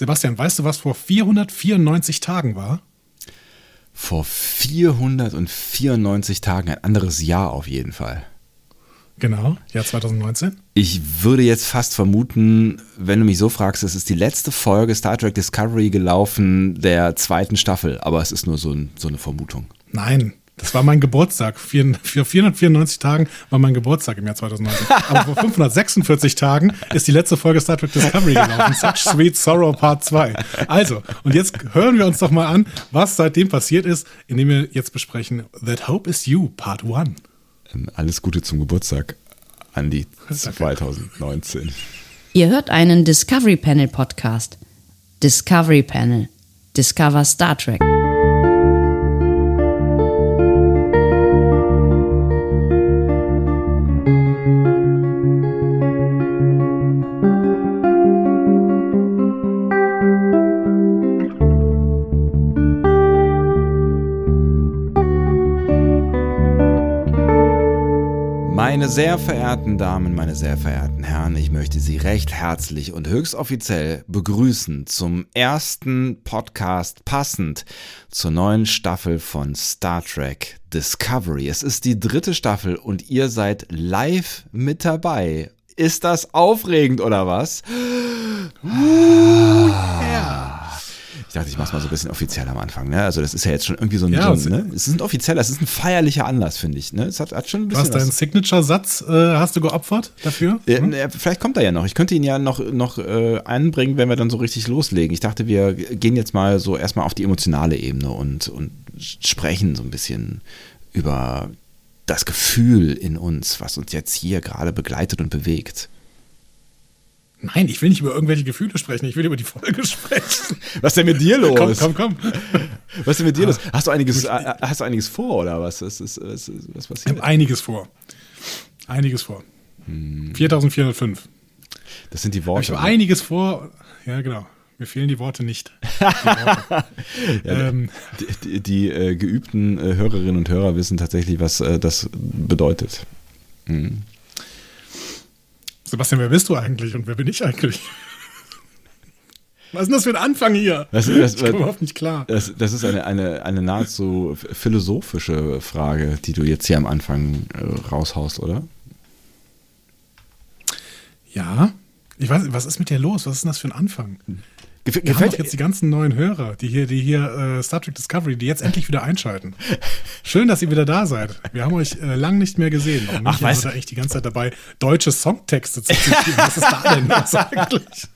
Sebastian, weißt du, was vor 494 Tagen war? Vor 494 Tagen, ein anderes Jahr auf jeden Fall. Genau, Jahr 2019. Ich würde jetzt fast vermuten, wenn du mich so fragst, es ist die letzte Folge Star Trek Discovery gelaufen der zweiten Staffel, aber es ist nur so, ein, so eine Vermutung. Nein, das war mein Geburtstag. Für 494 Tagen war mein Geburtstag im Jahr 2019. Aber vor 546 Tagen ist die letzte Folge Star Trek Discovery gelaufen. Such Sweet Sorrow Part 2. Also, und jetzt hören wir uns doch mal an, was seitdem passiert ist, indem wir jetzt besprechen That Hope is You Part 1. Ähm, alles Gute zum Geburtstag, Andi 2019. Ihr hört einen Discovery Panel Podcast. Discovery Panel. Discover Star Trek. Sehr verehrten Damen, meine sehr verehrten Herren, ich möchte Sie recht herzlich und höchst offiziell begrüßen zum ersten Podcast passend zur neuen Staffel von Star Trek Discovery. Es ist die dritte Staffel und ihr seid live mit dabei. Ist das aufregend oder was? Uh, yeah. Ich dachte, ich mach's mal so ein bisschen offiziell am Anfang. Ne? Also das ist ja jetzt schon irgendwie so ein, ja, so ein ne? es ist ein offizieller, es ist ein feierlicher Anlass, finde ich. Ne? Es hat, hat schon ein bisschen was. Deinen Signature-Satz äh, hast du geopfert dafür? Hm? Ja, vielleicht kommt er ja noch. Ich könnte ihn ja noch, noch äh, einbringen, wenn wir dann so richtig loslegen. Ich dachte, wir gehen jetzt mal so erstmal auf die emotionale Ebene und, und sprechen so ein bisschen über das Gefühl in uns, was uns jetzt hier gerade begleitet und bewegt. Nein, ich will nicht über irgendwelche Gefühle sprechen, ich will über die Folge sprechen. Was ist denn mit dir los? Komm, komm, komm. Was ist denn mit dir los? Hast du einiges, äh, hast du einiges vor oder was? Was, ist, was, was passiert? Ich habe einiges vor. Einiges vor. Hm. 4405. Das sind die Worte. Ich habe einiges vor. Ja, genau. Mir fehlen die Worte nicht. Die, Worte. ja, ähm, die, die, die äh, geübten äh, Hörerinnen und Hörer wissen tatsächlich, was äh, das bedeutet. Hm. Sebastian, wer bist du eigentlich und wer bin ich eigentlich? Was ist denn das für ein Anfang hier? Das, das, ich komme überhaupt nicht klar. Das, das ist eine, eine, eine nahezu philosophische Frage, die du jetzt hier am Anfang äh, raushaust, oder? Ja. Ich weiß, was ist mit dir los? Was ist denn das für ein Anfang? Gef Wir gefällt jetzt die ganzen neuen Hörer, die hier, die hier äh, Star Trek Discovery, die jetzt endlich wieder einschalten. Schön, dass ihr wieder da seid. Wir haben euch äh, lang nicht mehr gesehen. Und Ach, weißt du? da echt die ganze Zeit dabei, deutsche Songtexte zu zitieren. Was ist da denn los eigentlich?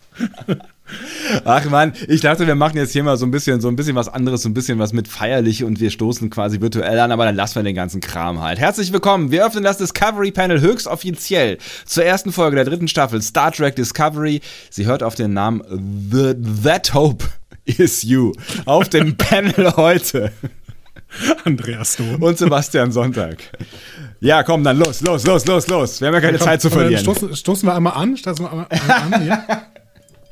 Ach man, ich dachte, wir machen jetzt hier mal so ein bisschen, so ein bisschen was anderes, so ein bisschen was mit feierlich und wir stoßen quasi virtuell an, aber dann lassen wir den ganzen Kram halt. Herzlich willkommen. Wir öffnen das Discovery Panel höchst offiziell zur ersten Folge der dritten Staffel Star Trek Discovery. Sie hört auf den Namen The That Hope is You auf dem Panel heute. Andreas Dom. Und Sebastian Sonntag. Ja, komm, dann los, los, los, los, los. Wir haben ja keine ja, komm, Zeit zu verlieren. Stoßen, stoßen, wir einmal an. Stoßen wir einmal an hier.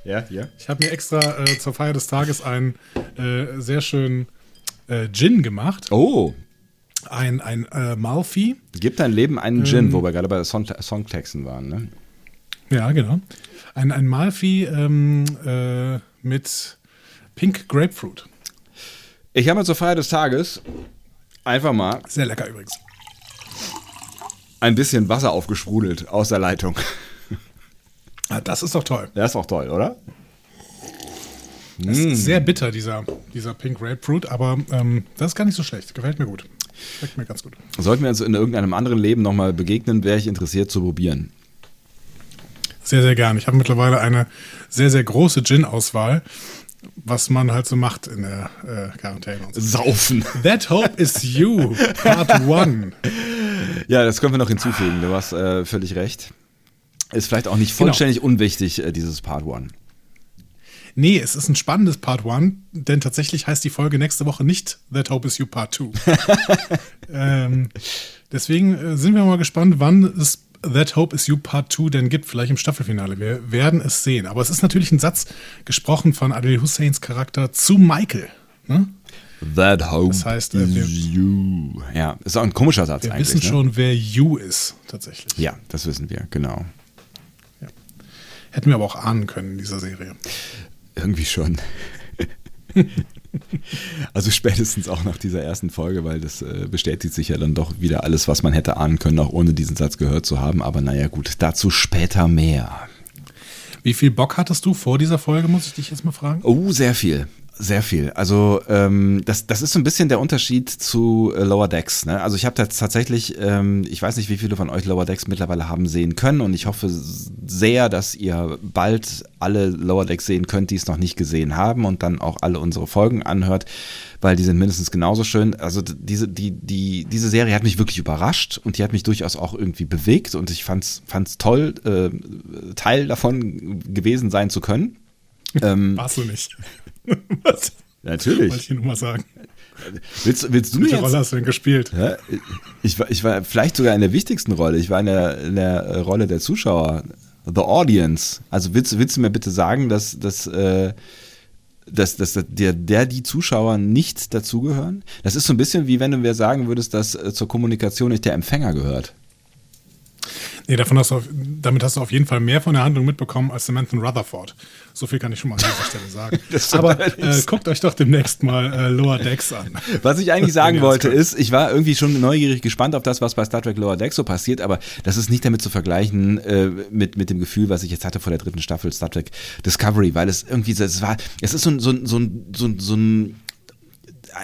Ja, ja. Ich habe mir extra äh, zur Feier des Tages einen äh, sehr schönen äh, Gin gemacht. Oh. Ein, ein äh, Malfi. Gibt dein Leben einen Gin, ähm, wo wir gerade bei Song Songtexten waren, ne? Ja, genau. Ein, ein Malfi ähm, äh, mit Pink Grapefruit. Ich habe mir zur Feier des Tages einfach mal. Sehr lecker übrigens. Ein bisschen Wasser aufgesprudelt aus der Leitung. Ja, das ist doch toll. Das ist auch toll, oder? Das ist mm. sehr bitter, dieser, dieser Pink Grapefruit, aber ähm, das ist gar nicht so schlecht. Gefällt mir gut. Schmeckt mir ganz gut. Sollten wir uns in irgendeinem anderen Leben nochmal begegnen, wäre ich interessiert zu probieren. Sehr, sehr gern. Ich habe mittlerweile eine sehr, sehr große Gin-Auswahl, was man halt so macht in der äh, Quarantäne. So. Saufen. That Hope is You, Part 1. Ja, das können wir noch hinzufügen. Du hast äh, völlig recht. Ist vielleicht auch nicht genau. vollständig genau. unwichtig, äh, dieses Part 1. Nee, es ist ein spannendes Part 1, denn tatsächlich heißt die Folge nächste Woche nicht That Hope is You Part 2. ähm, deswegen äh, sind wir mal gespannt, wann es That Hope is You Part 2 denn gibt, vielleicht im Staffelfinale. Wir werden es sehen. Aber es ist natürlich ein Satz gesprochen von Adil Husseins Charakter zu Michael. Ne? That Hope das heißt, äh, wir, is You. Ja, ist auch ein komischer Satz wir eigentlich. Wir wissen ne? schon, wer You ist, tatsächlich. Ja, das wissen wir, genau. Hätten wir aber auch ahnen können in dieser Serie. Irgendwie schon. Also spätestens auch nach dieser ersten Folge, weil das äh, bestätigt sich ja dann doch wieder alles, was man hätte ahnen können, auch ohne diesen Satz gehört zu haben. Aber naja gut, dazu später mehr. Wie viel Bock hattest du vor dieser Folge, muss ich dich jetzt mal fragen? Oh, sehr viel. Sehr viel. Also ähm, das, das ist so ein bisschen der Unterschied zu äh, Lower Decks. Ne? Also ich habe tatsächlich, ähm, ich weiß nicht, wie viele von euch Lower Decks mittlerweile haben sehen können und ich hoffe sehr, dass ihr bald alle Lower Decks sehen könnt, die es noch nicht gesehen haben und dann auch alle unsere Folgen anhört, weil die sind mindestens genauso schön. Also diese, die, die, diese Serie hat mich wirklich überrascht und die hat mich durchaus auch irgendwie bewegt und ich fand es toll, äh, Teil davon gewesen sein zu können. Ähm, Warst du nicht? Was? Natürlich. Wollte ich nur mal sagen. Willst, willst du mir Welche Rolle hast du denn gespielt? Hä? Ich, war, ich war vielleicht sogar in der wichtigsten Rolle. Ich war in der, in der Rolle der Zuschauer. The Audience. Also willst, willst du mir bitte sagen, dass, dass, äh, dass, dass der, der, die Zuschauer nicht dazugehören? Das ist so ein bisschen wie wenn du mir sagen würdest, dass äh, zur Kommunikation nicht der Empfänger gehört. Nee, davon hast du auf, damit hast du auf jeden Fall mehr von der Handlung mitbekommen als Samantha Rutherford. So viel kann ich schon mal an dieser Stelle sagen. Aber äh, guckt euch doch demnächst mal äh, Lower Decks an. Was ich eigentlich sagen wollte ist, ich war irgendwie schon neugierig gespannt auf das, was bei Star Trek Lower Decks so passiert, aber das ist nicht damit zu vergleichen äh, mit, mit dem Gefühl, was ich jetzt hatte vor der dritten Staffel Star Trek Discovery, weil es irgendwie, es war, es ist so, so, so, so, so ein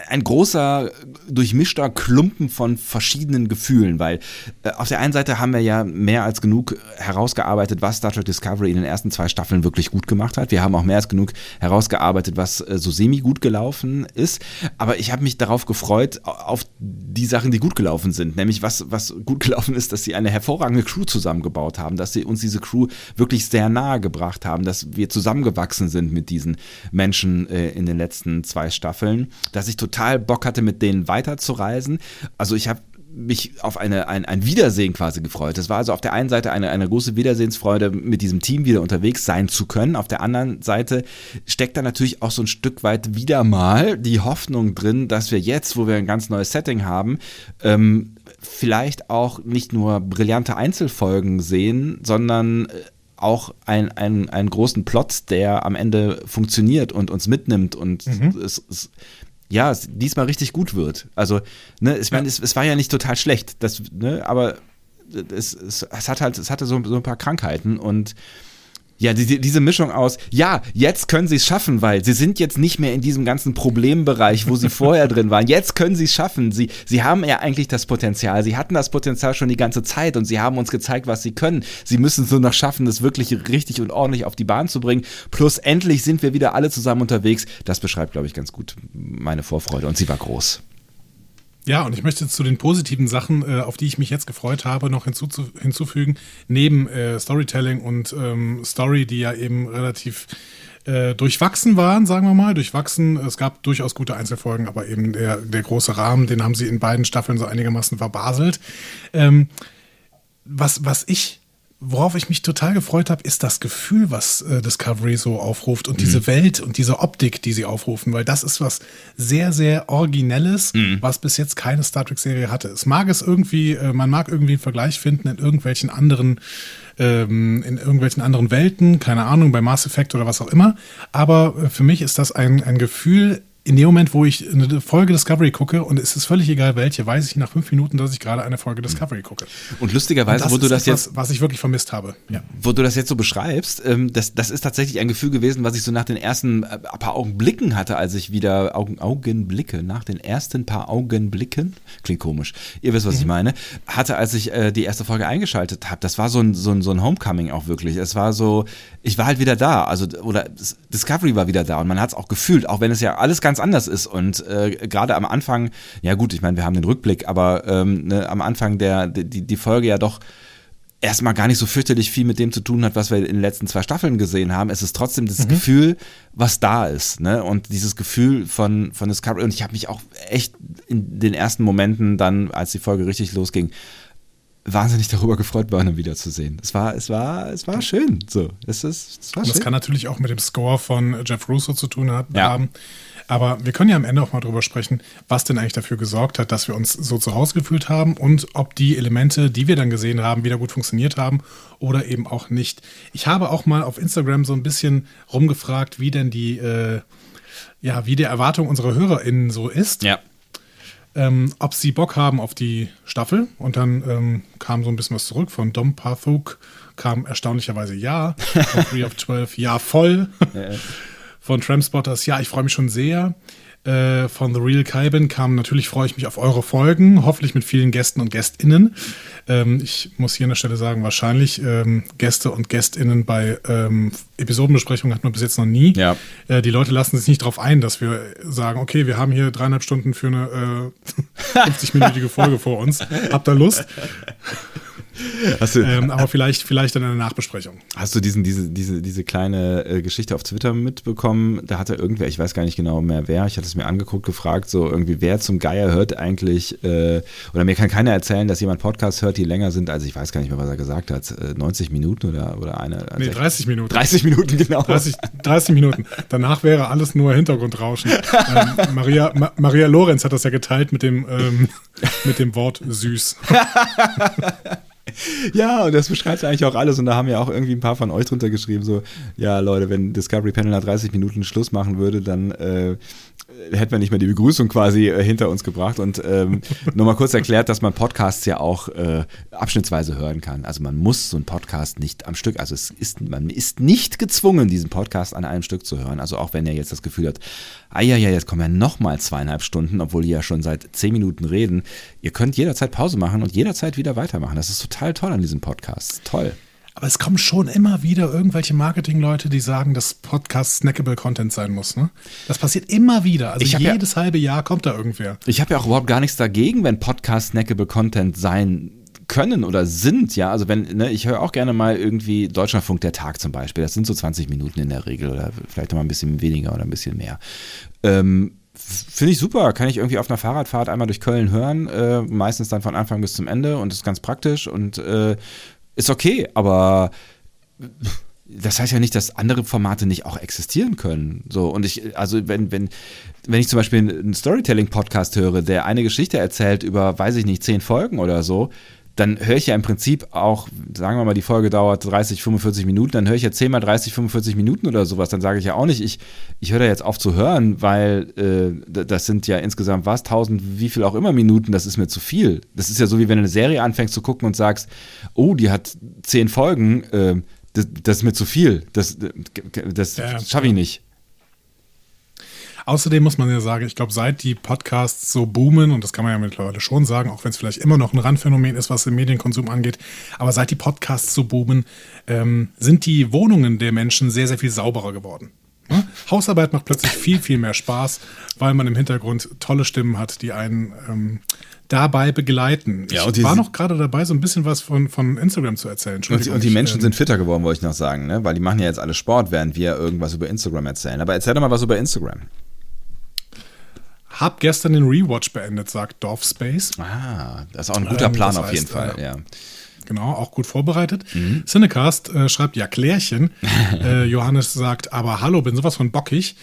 ein großer, durchmischter Klumpen von verschiedenen Gefühlen, weil äh, auf der einen Seite haben wir ja mehr als genug herausgearbeitet, was Star Trek Discovery in den ersten zwei Staffeln wirklich gut gemacht hat. Wir haben auch mehr als genug herausgearbeitet, was äh, so semi gut gelaufen ist. Aber ich habe mich darauf gefreut, auf die Sachen, die gut gelaufen sind. Nämlich was, was gut gelaufen ist, dass sie eine hervorragende Crew zusammengebaut haben, dass sie uns diese Crew wirklich sehr nahe gebracht haben, dass wir zusammengewachsen sind mit diesen Menschen äh, in den letzten zwei Staffeln, dass ich total Bock hatte, mit denen weiterzureisen. Also ich habe mich auf eine, ein, ein Wiedersehen quasi gefreut. Das war also auf der einen Seite eine, eine große Wiedersehensfreude, mit diesem Team wieder unterwegs sein zu können. Auf der anderen Seite steckt da natürlich auch so ein Stück weit wieder mal die Hoffnung drin, dass wir jetzt, wo wir ein ganz neues Setting haben, ähm, vielleicht auch nicht nur brillante Einzelfolgen sehen, sondern äh, auch ein, ein, einen großen Plot, der am Ende funktioniert und uns mitnimmt und mhm. es, es ja, diesmal richtig gut wird. Also, ne, ich meine, ja. es, es, war ja nicht total schlecht, das, ne, aber es, es, es hat halt, es hatte so, so ein paar Krankheiten und ja, die, diese Mischung aus, ja, jetzt können sie es schaffen, weil sie sind jetzt nicht mehr in diesem ganzen Problembereich, wo sie vorher drin waren. Jetzt können sie es schaffen. Sie, sie haben ja eigentlich das Potenzial. Sie hatten das Potenzial schon die ganze Zeit und sie haben uns gezeigt, was sie können. Sie müssen es nur noch schaffen, das wirklich richtig und ordentlich auf die Bahn zu bringen. Plus endlich sind wir wieder alle zusammen unterwegs. Das beschreibt, glaube ich, ganz gut meine Vorfreude und sie war groß. Ja, und ich möchte zu den positiven Sachen, äh, auf die ich mich jetzt gefreut habe, noch hinzufügen, neben äh, Storytelling und ähm, Story, die ja eben relativ äh, durchwachsen waren, sagen wir mal, durchwachsen. Es gab durchaus gute Einzelfolgen, aber eben der, der große Rahmen, den haben sie in beiden Staffeln so einigermaßen verbaselt. Ähm, was, was ich worauf ich mich total gefreut habe, ist das Gefühl, was äh, Discovery so aufruft und mhm. diese Welt und diese Optik, die sie aufrufen, weil das ist was sehr, sehr Originelles, mhm. was bis jetzt keine Star Trek-Serie hatte. Es mag es irgendwie, äh, man mag irgendwie einen Vergleich finden in irgendwelchen anderen ähm, in irgendwelchen anderen Welten, keine Ahnung, bei Mass Effect oder was auch immer. Aber äh, für mich ist das ein, ein Gefühl, in dem Moment, wo ich eine Folge Discovery gucke, und es ist völlig egal welche, weiß ich nach fünf Minuten, dass ich gerade eine Folge Discovery gucke. Und lustigerweise, und wo du das etwas, jetzt. Was ich wirklich vermisst habe. Ja. Wo du das jetzt so beschreibst, ähm, das, das ist tatsächlich ein Gefühl gewesen, was ich so nach den ersten äh, paar Augenblicken hatte, als ich wieder Augen, Augenblicke, nach den ersten paar Augenblicken, klingt komisch, ihr wisst, was mhm. ich meine, hatte, als ich äh, die erste Folge eingeschaltet habe. Das war so ein, so, ein, so ein Homecoming auch wirklich. Es war so, ich war halt wieder da. Also, oder Discovery war wieder da und man hat es auch gefühlt, auch wenn es ja alles ganz ganz anders ist. Und äh, gerade am Anfang, ja gut, ich meine, wir haben den Rückblick, aber ähm, ne, am Anfang der, die, die Folge ja doch erstmal gar nicht so fürchterlich viel mit dem zu tun hat, was wir in den letzten zwei Staffeln gesehen haben. Es ist trotzdem das mhm. Gefühl, was da ist, ne? Und dieses Gefühl von, von Discovery. Und ich habe mich auch echt in den ersten Momenten dann, als die Folge richtig losging, wahnsinnig darüber gefreut, Burnham wiederzusehen. Es war, es war, es war schön. So, es ist, es war Und schön. das kann natürlich auch mit dem Score von Jeff Russo zu tun hat, Ja. Aber wir können ja am Ende auch mal drüber sprechen, was denn eigentlich dafür gesorgt hat, dass wir uns so zu Hause gefühlt haben und ob die Elemente, die wir dann gesehen haben, wieder gut funktioniert haben oder eben auch nicht. Ich habe auch mal auf Instagram so ein bisschen rumgefragt, wie denn die, äh, ja, wie die Erwartung unserer HörerInnen so ist. Ja. ähm, ob sie Bock haben auf die Staffel. Und dann ähm, kam so ein bisschen was zurück. Von Dom Pathuk kam erstaunlicherweise ja. Von 3 of 12 ja voll. Von Tramspotters ja, ich freue mich schon sehr. Äh, von The Real Kaiben kam natürlich, freue ich mich auf eure Folgen, hoffentlich mit vielen Gästen und GästInnen. Ähm, ich muss hier an der Stelle sagen, wahrscheinlich ähm, Gäste und GästInnen bei ähm, Episodenbesprechungen hatten wir bis jetzt noch nie. Ja. Äh, die Leute lassen sich nicht darauf ein, dass wir sagen, okay, wir haben hier dreieinhalb Stunden für eine äh, 50-minütige Folge vor uns. Habt ihr Lust? Du, Ähm, aber vielleicht, vielleicht in einer Nachbesprechung. Hast du diesen, diese, diese, diese kleine äh, Geschichte auf Twitter mitbekommen? Da hatte irgendwer, ich weiß gar nicht genau mehr wer, ich hatte es mir angeguckt, gefragt, so irgendwie, wer zum Geier hört eigentlich, äh, oder mir kann keiner erzählen, dass jemand Podcasts hört, die länger sind, als ich weiß gar nicht mehr, was er gesagt hat, äh, 90 Minuten oder, oder eine. Nee, also 30 Minuten. 30 Minuten, genau. 30, 30 Minuten. Danach wäre alles nur Hintergrundrauschen. Ähm, Maria, Ma Maria Lorenz hat das ja geteilt mit dem, ähm, mit dem Wort süß. Ja, und das beschreibt eigentlich auch alles. Und da haben ja auch irgendwie ein paar von euch drunter geschrieben, so, ja, Leute, wenn Discovery Panel nach 30 Minuten Schluss machen würde, dann äh, hätten wir nicht mehr die Begrüßung quasi äh, hinter uns gebracht. Und ähm, nur mal kurz erklärt, dass man Podcasts ja auch äh, abschnittsweise hören kann. Also man muss so einen Podcast nicht am Stück, also es ist, man ist nicht gezwungen, diesen Podcast an einem Stück zu hören. Also auch wenn ihr jetzt das Gefühl habt, ah ja, ja, jetzt kommen ja nochmal zweieinhalb Stunden, obwohl die ja schon seit zehn Minuten reden. Ihr könnt jederzeit Pause machen und jederzeit wieder weitermachen. Das ist total toll an diesem Podcast. Toll. Aber es kommen schon immer wieder irgendwelche Marketingleute, die sagen, dass Podcast snackable Content sein muss. Ne? Das passiert immer wieder. Also Ich hab ja- jedes halbe Jahr kommt da irgendwer. Ich habe ja auch überhaupt gar nichts dagegen, wenn Podcasts snackable Content sein können oder sind, ja. Also wenn, ne, ich höre auch gerne mal irgendwie Deutschlandfunk der Tag zum Beispiel. Das sind so 20 Minuten in der Regel oder vielleicht noch mal ein bisschen weniger oder ein bisschen mehr. Ähm, Finde ich super, kann ich irgendwie auf einer Fahrradfahrt einmal durch Köln hören, äh, meistens dann von Anfang bis zum Ende und ist ganz praktisch und äh, ist okay, aber das heißt ja nicht, dass andere Formate nicht auch existieren können. So, und ich, also wenn, wenn, wenn ich zum Beispiel einen Storytelling-Podcast höre, der eine Geschichte erzählt über, weiß ich nicht, zehn Folgen oder so, dann höre ich ja im Prinzip auch, sagen wir mal, die Folge dauert 30, 45 Minuten, dann höre ich ja 10 mal 30, 45 Minuten oder sowas. Dann sage ich ja auch nicht, ich, ich höre da jetzt auf zu hören, weil äh, das sind ja insgesamt was, 1000, wie viel auch immer Minuten, das ist mir zu viel. Das ist ja so, wie wenn du eine Serie anfängst zu gucken und sagst, oh, die hat 10 Folgen, äh, das, das ist mir zu viel. Das, das Ja, schaffe ich nicht. Außerdem muss man ja sagen, ich glaube, seit die Podcasts so boomen, und das kann man ja mittlerweile schon sagen, auch wenn es vielleicht immer noch ein Randphänomen ist, was den Medienkonsum angeht, aber seit die Podcasts so boomen, ähm, sind die Wohnungen der Menschen sehr, sehr viel sauberer geworden. Ne? Hausarbeit macht plötzlich viel, viel mehr Spaß, weil man im Hintergrund tolle Stimmen hat, die einen ähm, dabei begleiten. Ja, ich und die war noch gerade dabei, so ein bisschen was von, von Instagram zu erzählen. Und, die- und die Menschen ähm, sind fitter geworden, wollte ich noch sagen, ne? weil die machen ja jetzt alle Sport, während wir irgendwas über Instagram erzählen. Aber erzähl doch mal was über Instagram. Hab gestern den Rewatch beendet, sagt Dorf Space. Ah, das ist auch ein guter Ähm, Plan auf jeden heißt, Fall. äh, Ja. Genau, auch gut vorbereitet. Cinecast äh, schreibt ja Klärchen. äh, Johannes sagt, aber hallo, bin sowas von bockig.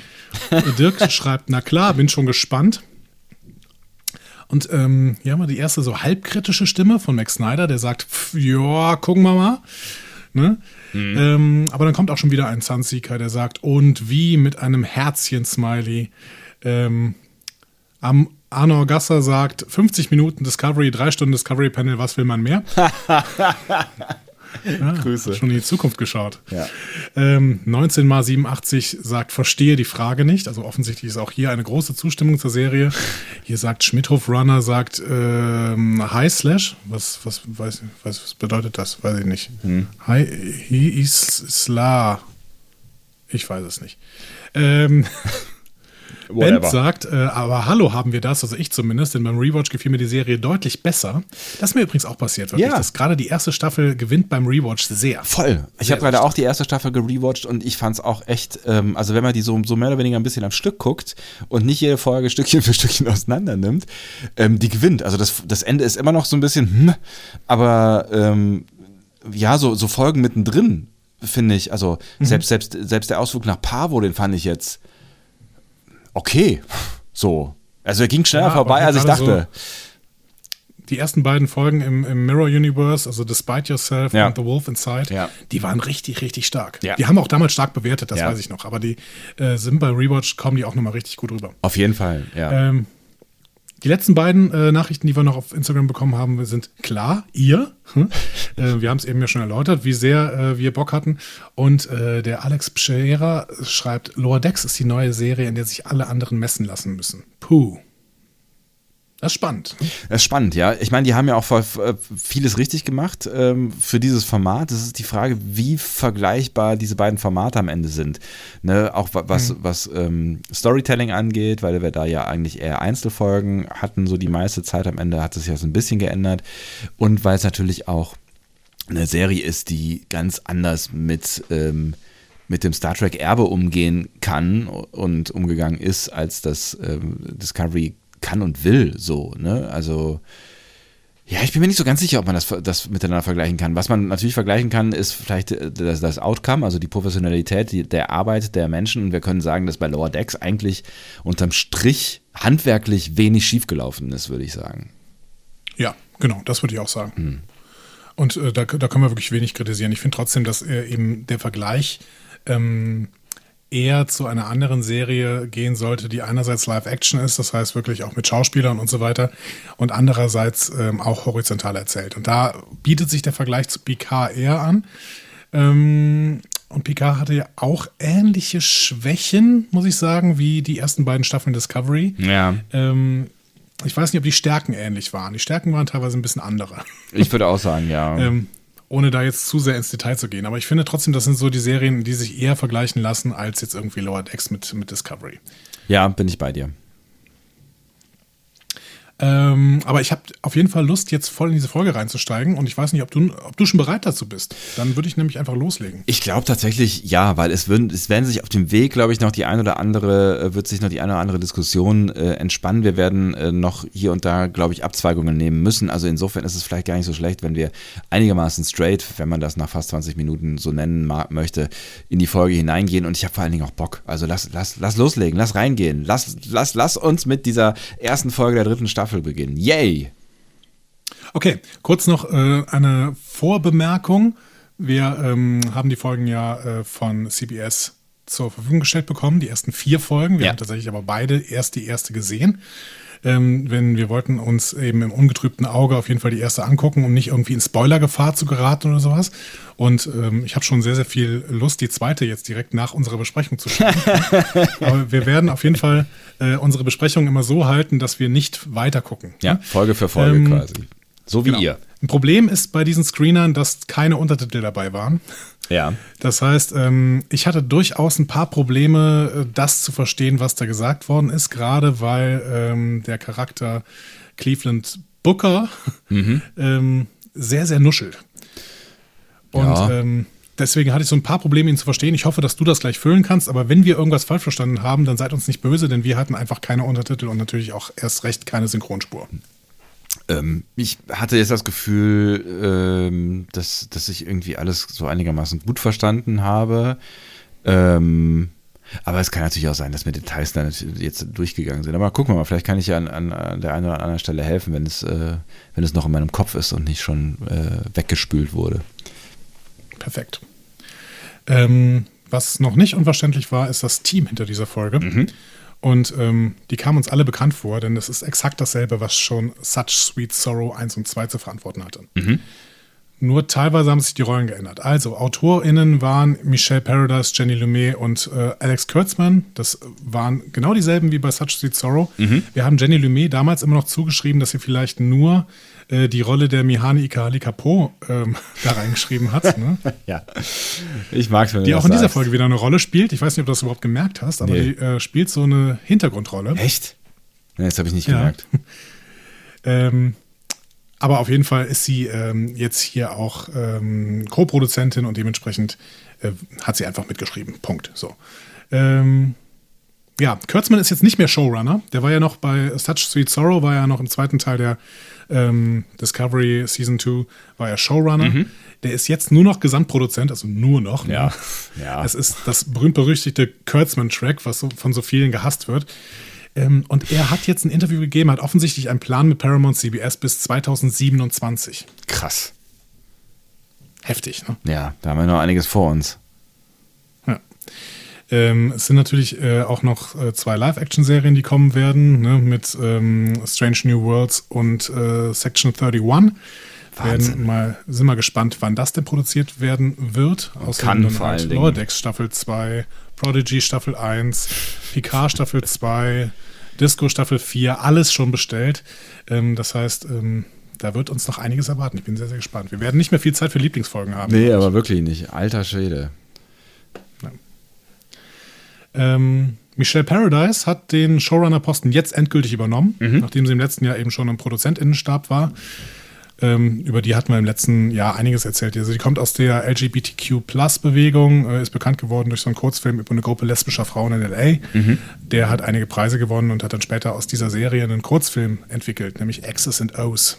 Äh, Dirk schreibt, na klar, bin schon gespannt. Und ähm, hier haben wir die erste so halbkritische Stimme von Max Snyder, der sagt, ja, gucken wir mal. Ne? Ähm, aber dann kommt auch schon wieder ein Sunseeker, der sagt, und wie mit einem Herzchen-Smiley. Ähm, am Arno Gasser sagt 50 Minuten Discovery, drei Stunden Discovery Panel, was will man mehr? ja, Grüße. Schon in die Zukunft geschaut. Ja. Ähm, 19 mal 87 sagt, verstehe die Frage nicht. Also offensichtlich ist auch hier eine große Zustimmung zur Serie. Hier sagt Schmidhof Runner, sagt ähm, Hi Slash. Was, was, weiß, weiß, was bedeutet das? Weiß ich nicht. Hi, he is Sla. Ich weiß es nicht. Ähm, Ben sagt, äh, aber hallo haben wir das, also ich zumindest, denn beim Rewatch gefiel mir die Serie deutlich besser. Das ist mir übrigens auch passiert, wirklich. Ja. Dass gerade die erste Staffel gewinnt beim Rewatch sehr. Voll. Ich habe gerade auch die erste Staffel gerewatcht und ich fand es auch echt, ähm, also wenn man die so, so mehr oder weniger ein bisschen am Stück guckt und nicht jede Folge Stückchen für Stückchen auseinander nimmt, ähm, die gewinnt. Also das, das Ende ist immer noch so ein bisschen, hm, aber ähm, ja, so, so Folgen mittendrin, finde ich. Also mhm. selbst, selbst, selbst der Ausflug nach Pavo, den fand ich jetzt okay. So. Also er ging schneller ja, vorbei, als ich dachte. So die ersten beiden Folgen im, im, Mirror Universe, also Despite Yourself ja. und The Wolf Inside, ja. die waren richtig, richtig stark. Die haben auch damals stark bewertet, das weiß ich noch. Aber die äh, sind bei Rewatch, kommen die auch nochmal richtig gut rüber. Auf jeden Fall, ja. Ähm, die letzten beiden äh, Nachrichten, die wir noch auf Instagram bekommen haben, sind klar, ihr. Hm? Äh, wir haben es eben ja schon erläutert, wie sehr äh, wir Bock hatten. Und äh, der Alex Pschera schreibt, Lower Decks ist die neue Serie, in der sich alle anderen messen lassen müssen. Puh. Das ist spannend. Das ist spannend, ja. Ich meine, die haben ja auch vieles richtig gemacht ähm, für dieses Format. Das ist die Frage, wie vergleichbar diese beiden Formate am Ende sind. Ne? Auch was, mhm. was ähm, Storytelling angeht, weil wir da ja eigentlich eher Einzelfolgen hatten, so die meiste Zeit am Ende hat es ja so ein bisschen geändert. Und weil es natürlich auch eine Serie ist, die ganz anders mit ähm, mit dem Star Trek Erbe umgehen kann und umgegangen ist, als das ähm, Discovery kann und will, so, ne? Also, ja, ich bin mir nicht so ganz sicher, ob man das, das miteinander vergleichen kann. Was man natürlich vergleichen kann, ist vielleicht äh, das, das Outcome, also die Professionalität die, der Arbeit der Menschen. Und wir können sagen, dass bei Lower Decks eigentlich unterm Strich handwerklich wenig schiefgelaufen ist, würde ich sagen. Ja, genau, das würde ich auch sagen. Hm. Und äh, da, da können wir wirklich wenig kritisieren. Ich finde trotzdem, dass äh, eben der Vergleich ähm, eher zu einer anderen Serie gehen sollte, die einerseits Live-Action ist, das heißt wirklich auch mit Schauspielern und so weiter, und andererseits ähm, auch horizontal erzählt. Und da bietet sich der Vergleich zu Picard eher an. Ähm, und Picard hatte ja auch ähnliche Schwächen, muss ich sagen, wie die ersten beiden Staffeln Discovery. Ja. Ähm, ich weiß nicht, ob die Stärken ähnlich waren. Die Stärken waren teilweise ein bisschen andere. Ich würde auch sagen, ja. ähm, ohne da jetzt zu sehr ins Detail zu gehen. Aber ich finde trotzdem, das sind so die Serien, die sich eher vergleichen lassen als jetzt irgendwie Lower Decks mit, mit Discovery. Ja, bin ich bei dir. Ähm, aber ich habe auf jeden Fall Lust, jetzt voll in diese Folge reinzusteigen und ich weiß nicht, ob du, ob du schon bereit dazu bist. Dann würde ich nämlich einfach loslegen. Ich glaube tatsächlich ja, weil es, würden, es werden sich auf dem Weg, glaube ich, noch die ein oder andere, äh, wird sich noch die eine oder andere Diskussion äh, entspannen. Wir werden äh, noch hier und da, glaube ich, Abzweigungen nehmen müssen. Also insofern ist es vielleicht gar nicht so schlecht, wenn wir einigermaßen straight, wenn man das nach fast 20 Minuten so nennen möchte, in die Folge hineingehen. Und ich habe vor allen Dingen auch Bock. Also lass, lass, lass loslegen, lass reingehen. Lass, lass, lass uns mit dieser ersten Folge der dritten Staffel Staffel beginnen. Yay! Okay, kurz noch äh, eine Vorbemerkung. Wir ähm, haben die Folgen ja äh, von CBS zur Verfügung gestellt bekommen, die ersten vier Folgen. Wir ja. haben tatsächlich aber beide erst die erste gesehen ähm, wenn wir wollten uns eben im ungetrübten Auge auf jeden Fall die erste angucken, um nicht irgendwie in Spoilergefahr zu geraten oder sowas. Und ähm, ich habe schon sehr, sehr viel Lust, die zweite jetzt direkt nach unserer Besprechung zu schauen. Aber wir werden auf jeden Fall äh, unsere Besprechung immer so halten, dass wir nicht weiter gucken. Ja, Folge für Folge ähm, quasi. So wie genau. ihr. Ein Problem ist bei diesen Screenern, dass keine Untertitel dabei waren. Ja. Das heißt, ähm, ich hatte durchaus ein paar Probleme, äh, das zu verstehen, was da gesagt worden ist, gerade weil ähm, der Charakter Cleveland Booker mhm. ähm, sehr, sehr nuschelt. Und ja. deswegen hatte ich so ein paar Probleme, ihn zu verstehen. Ich hoffe, dass du das gleich füllen kannst. Aber wenn wir irgendwas falsch verstanden haben, dann seid uns nicht böse, denn wir hatten einfach keine Untertitel und natürlich auch erst recht keine Synchronspur. Ähm, ich hatte jetzt das Gefühl, ähm, dass, dass ich irgendwie alles so einigermaßen gut verstanden habe. Ähm, aber es kann natürlich auch sein, dass mir Details dann jetzt durchgegangen sind. Aber gucken wir mal, vielleicht kann ich ja an, an, der einen oder anderen Stelle helfen, wenn es, äh, wenn es noch in meinem Kopf ist und nicht schon äh, weggespült wurde. Perfekt. Ähm, was noch nicht unverständlich war, ist das Team hinter dieser Folge. Mhm. Und ähm, die kamen uns alle bekannt vor, denn das ist exakt dasselbe, was schon Such Sweet Sorrow 1 und 2 zu verantworten hatte. Mhm. Nur teilweise haben sich die Rollen geändert. Also, AutorInnen waren Michelle Paradise, Jenny Lumet und äh, Alex Kurtzman. Das waren genau dieselben wie bei Such Sweet Sorrow. Wir haben Jenny Lumet damals immer noch zugeschrieben, dass sie vielleicht nur äh, die Rolle der Mihani Ikahali Kapo ähm, da reingeschrieben hat. Ne? Ja. Ich mag's, wenn Die auch in dieser sagst. Folge wieder eine Rolle spielt. Ich weiß nicht, ob du das überhaupt gemerkt hast, aber Nee. die äh, spielt so eine Hintergrundrolle. Echt? Nee, das habe ich nicht Ja. gemerkt. Ähm, aber auf jeden Fall ist sie ähm, jetzt hier auch ähm, Co-Produzentin und dementsprechend äh, hat sie einfach mitgeschrieben. Punkt. So. Ähm, ja, Kurtzman ist jetzt nicht mehr Showrunner. Der war ja noch bei Such Sweet Sorrow, war ja noch im zweiten Teil der ähm, Discovery Season 2, war er Showrunner. Der ist jetzt nur noch Gesamtproduzent, also nur noch. Ja, Ne? ja. Es ist das berühmt-berüchtigte Kurtzman-Track, was so von so vielen gehasst wird. Ähm, und er hat jetzt ein Interview gegeben, hat offensichtlich einen Plan mit Paramount CBS bis 2027. Krass. Heftig, ne? Ja, da haben wir noch einiges vor uns. Ja. Ähm, es sind natürlich äh, auch noch äh, zwei Live-Action-Serien, die kommen werden, ne, mit ähm, Strange New Worlds und äh, Section 31. Wahnsinn. Werden mal, sind mal gespannt, wann das denn produziert werden wird. Außerdem kann vor Dingen. Lower Decks Staffel 2, Prodigy Staffel 1, Picard Staffel 2, Disco Staffel 4, alles schon bestellt. Ähm, das heißt, ähm, da wird uns noch einiges erwarten. Ich bin sehr, sehr gespannt. Wir werden nicht mehr viel Zeit für Lieblingsfolgen haben. Nee, aber wirklich nicht. Alter Schwede. Ähm, Michelle Paradise hat den Showrunner-Posten jetzt endgültig übernommen, nachdem sie im letzten Jahr eben schon im Produzentinnenstab war. Ähm, über die hatten wir im letzten Jahr einiges erzählt. Also die kommt aus der LGBTQ-Plus-Bewegung, äh, ist bekannt geworden durch so einen Kurzfilm über eine Gruppe lesbischer Frauen in L.A. Der hat einige Preise gewonnen und hat dann später aus dieser Serie einen Kurzfilm entwickelt, nämlich X's and O's.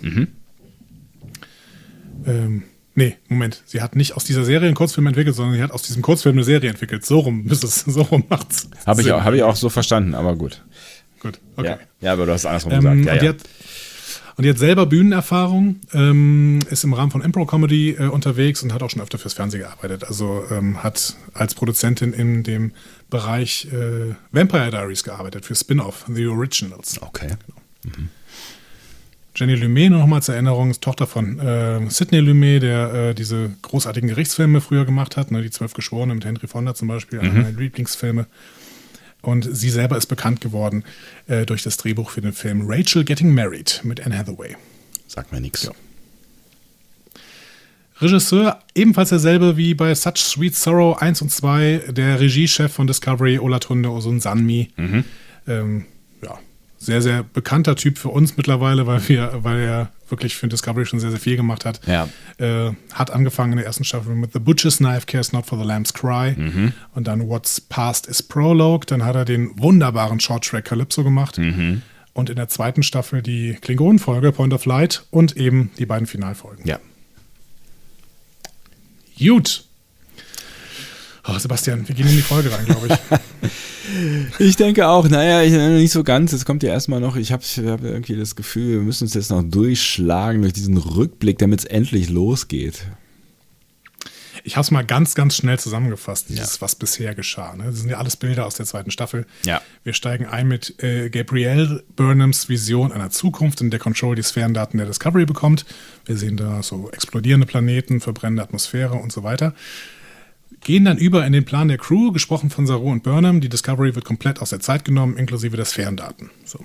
Ähm, nee, Moment. Sie hat nicht aus dieser Serie einen Kurzfilm entwickelt, sondern sie hat aus diesem Kurzfilm eine Serie entwickelt. So rum ist es, so rum macht's. Habe ich, auch- hab ich auch so verstanden, aber gut. Gut, okay. Ja. ja, aber du hast andersrum Ähm, gesagt. Ja, hat, und die hat selber Bühnenerfahrung, ähm, ist im Rahmen von Impro Comedy äh, unterwegs und hat auch schon öfter fürs Fernsehen gearbeitet. Also ähm, hat als Produzentin in dem Bereich äh, Vampire Diaries gearbeitet, für Spin-off, The Originals. Okay. Jenny Lumet, nur nochmal zur Erinnerung, ist Tochter von äh, Sidney Lumet, der äh, diese großartigen Gerichtsfilme früher gemacht hat, ne, die Zwölf Geschworenen mit Henry Fonda zum Beispiel, einer meiner Lieblingsfilme. Und sie selber ist bekannt geworden äh, durch das Drehbuch für den Film Rachel Getting Married mit Anne Hathaway. Sagt mir nichts. Ja. Regisseur, ebenfalls derselbe wie bei Such Sweet Sorrow 1 und 2, der Regiechef von Discovery, Olatunde Osun Sanmi. Ähm, sehr, sehr bekannter Typ für uns mittlerweile, weil, wir, weil er wirklich für Discovery schon sehr, sehr viel gemacht hat. Ja. Äh, hat angefangen in der ersten Staffel mit The Butcher's Knife Cares Not for the Lamb's Cry und dann What's Past is Prologue. Dann hat er den wunderbaren Short-Track Calypso gemacht. Und in der zweiten Staffel die Klingonenfolge Point of Light und eben die beiden Finalfolgen. Ja. Gut. Oh, Sebastian, wir gehen in die Folge rein, glaube ich. Ich denke auch, naja, ich, nicht so ganz. Es kommt ja erstmal noch, ich habe hab irgendwie das Gefühl, wir müssen uns jetzt noch durchschlagen durch diesen Rückblick, damit es endlich losgeht. Ich habe es mal ganz, ganz schnell zusammengefasst, dieses, was bisher geschah. Ne? Das sind ja alles Bilder aus der zweiten Staffel. Ja. Wir steigen ein mit äh, Gabrielle Burnhams Vision einer Zukunft, in der Control die Sphärendaten der Discovery bekommt. Wir sehen da so explodierende Planeten, verbrennende Atmosphäre und so weiter. Gehen dann über in den Plan der Crew, gesprochen von Saru und Burnham. Die Discovery wird komplett aus der Zeit genommen, inklusive der Sphärendaten. So.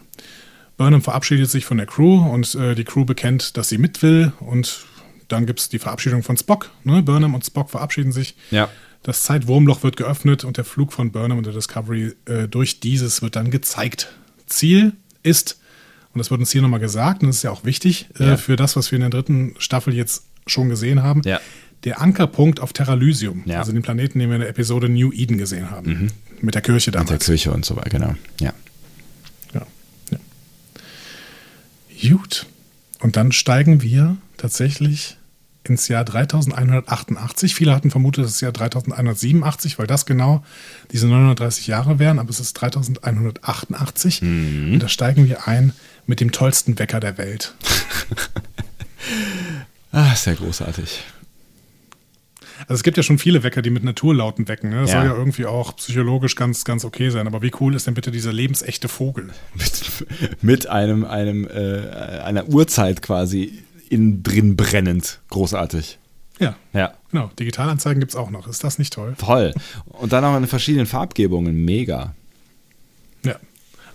Burnham verabschiedet sich von der Crew und äh, die Crew bekennt, dass sie mit will. Und dann gibt es die Verabschiedung von Spock. Ne? Burnham und Spock verabschieden sich. Ja. Das Zeitwurmloch wird geöffnet und der Flug von Burnham und der Discovery äh, durch dieses wird dann gezeigt. Ziel ist, und das wird uns hier nochmal gesagt, und das ist ja auch wichtig äh, Ja. für das, was wir in der dritten Staffel jetzt schon gesehen haben, Ja. Der Ankerpunkt auf Terra Lysium, Ja. also den Planeten, den wir in der Episode New Eden gesehen haben. Mit der Kirche Mit der damals. Kirche und so weiter, genau. Ja. Ja. ja. Gut. Und dann steigen wir tatsächlich ins Jahr 3188. Viele hatten vermutet, es ist Jahr 3187, weil das genau diese 930 Jahre wären, aber es ist 3188. Und da steigen wir ein mit dem tollsten Wecker der Welt. Ah, sehr großartig. Also es gibt ja schon viele Wecker, die mit Naturlauten wecken. Ne? Das Ja. soll ja irgendwie auch psychologisch ganz, ganz okay sein. Aber wie cool ist denn bitte dieser lebensechte Vogel? Mit, mit einem, einem, äh, einer Uhrzeit quasi innen drin brennend. Großartig. Ja. Ja. Genau. Digitalanzeigen gibt es auch noch. Ist das nicht toll? Toll. Und dann auch in verschiedenen Farbgebungen. Mega. Ja.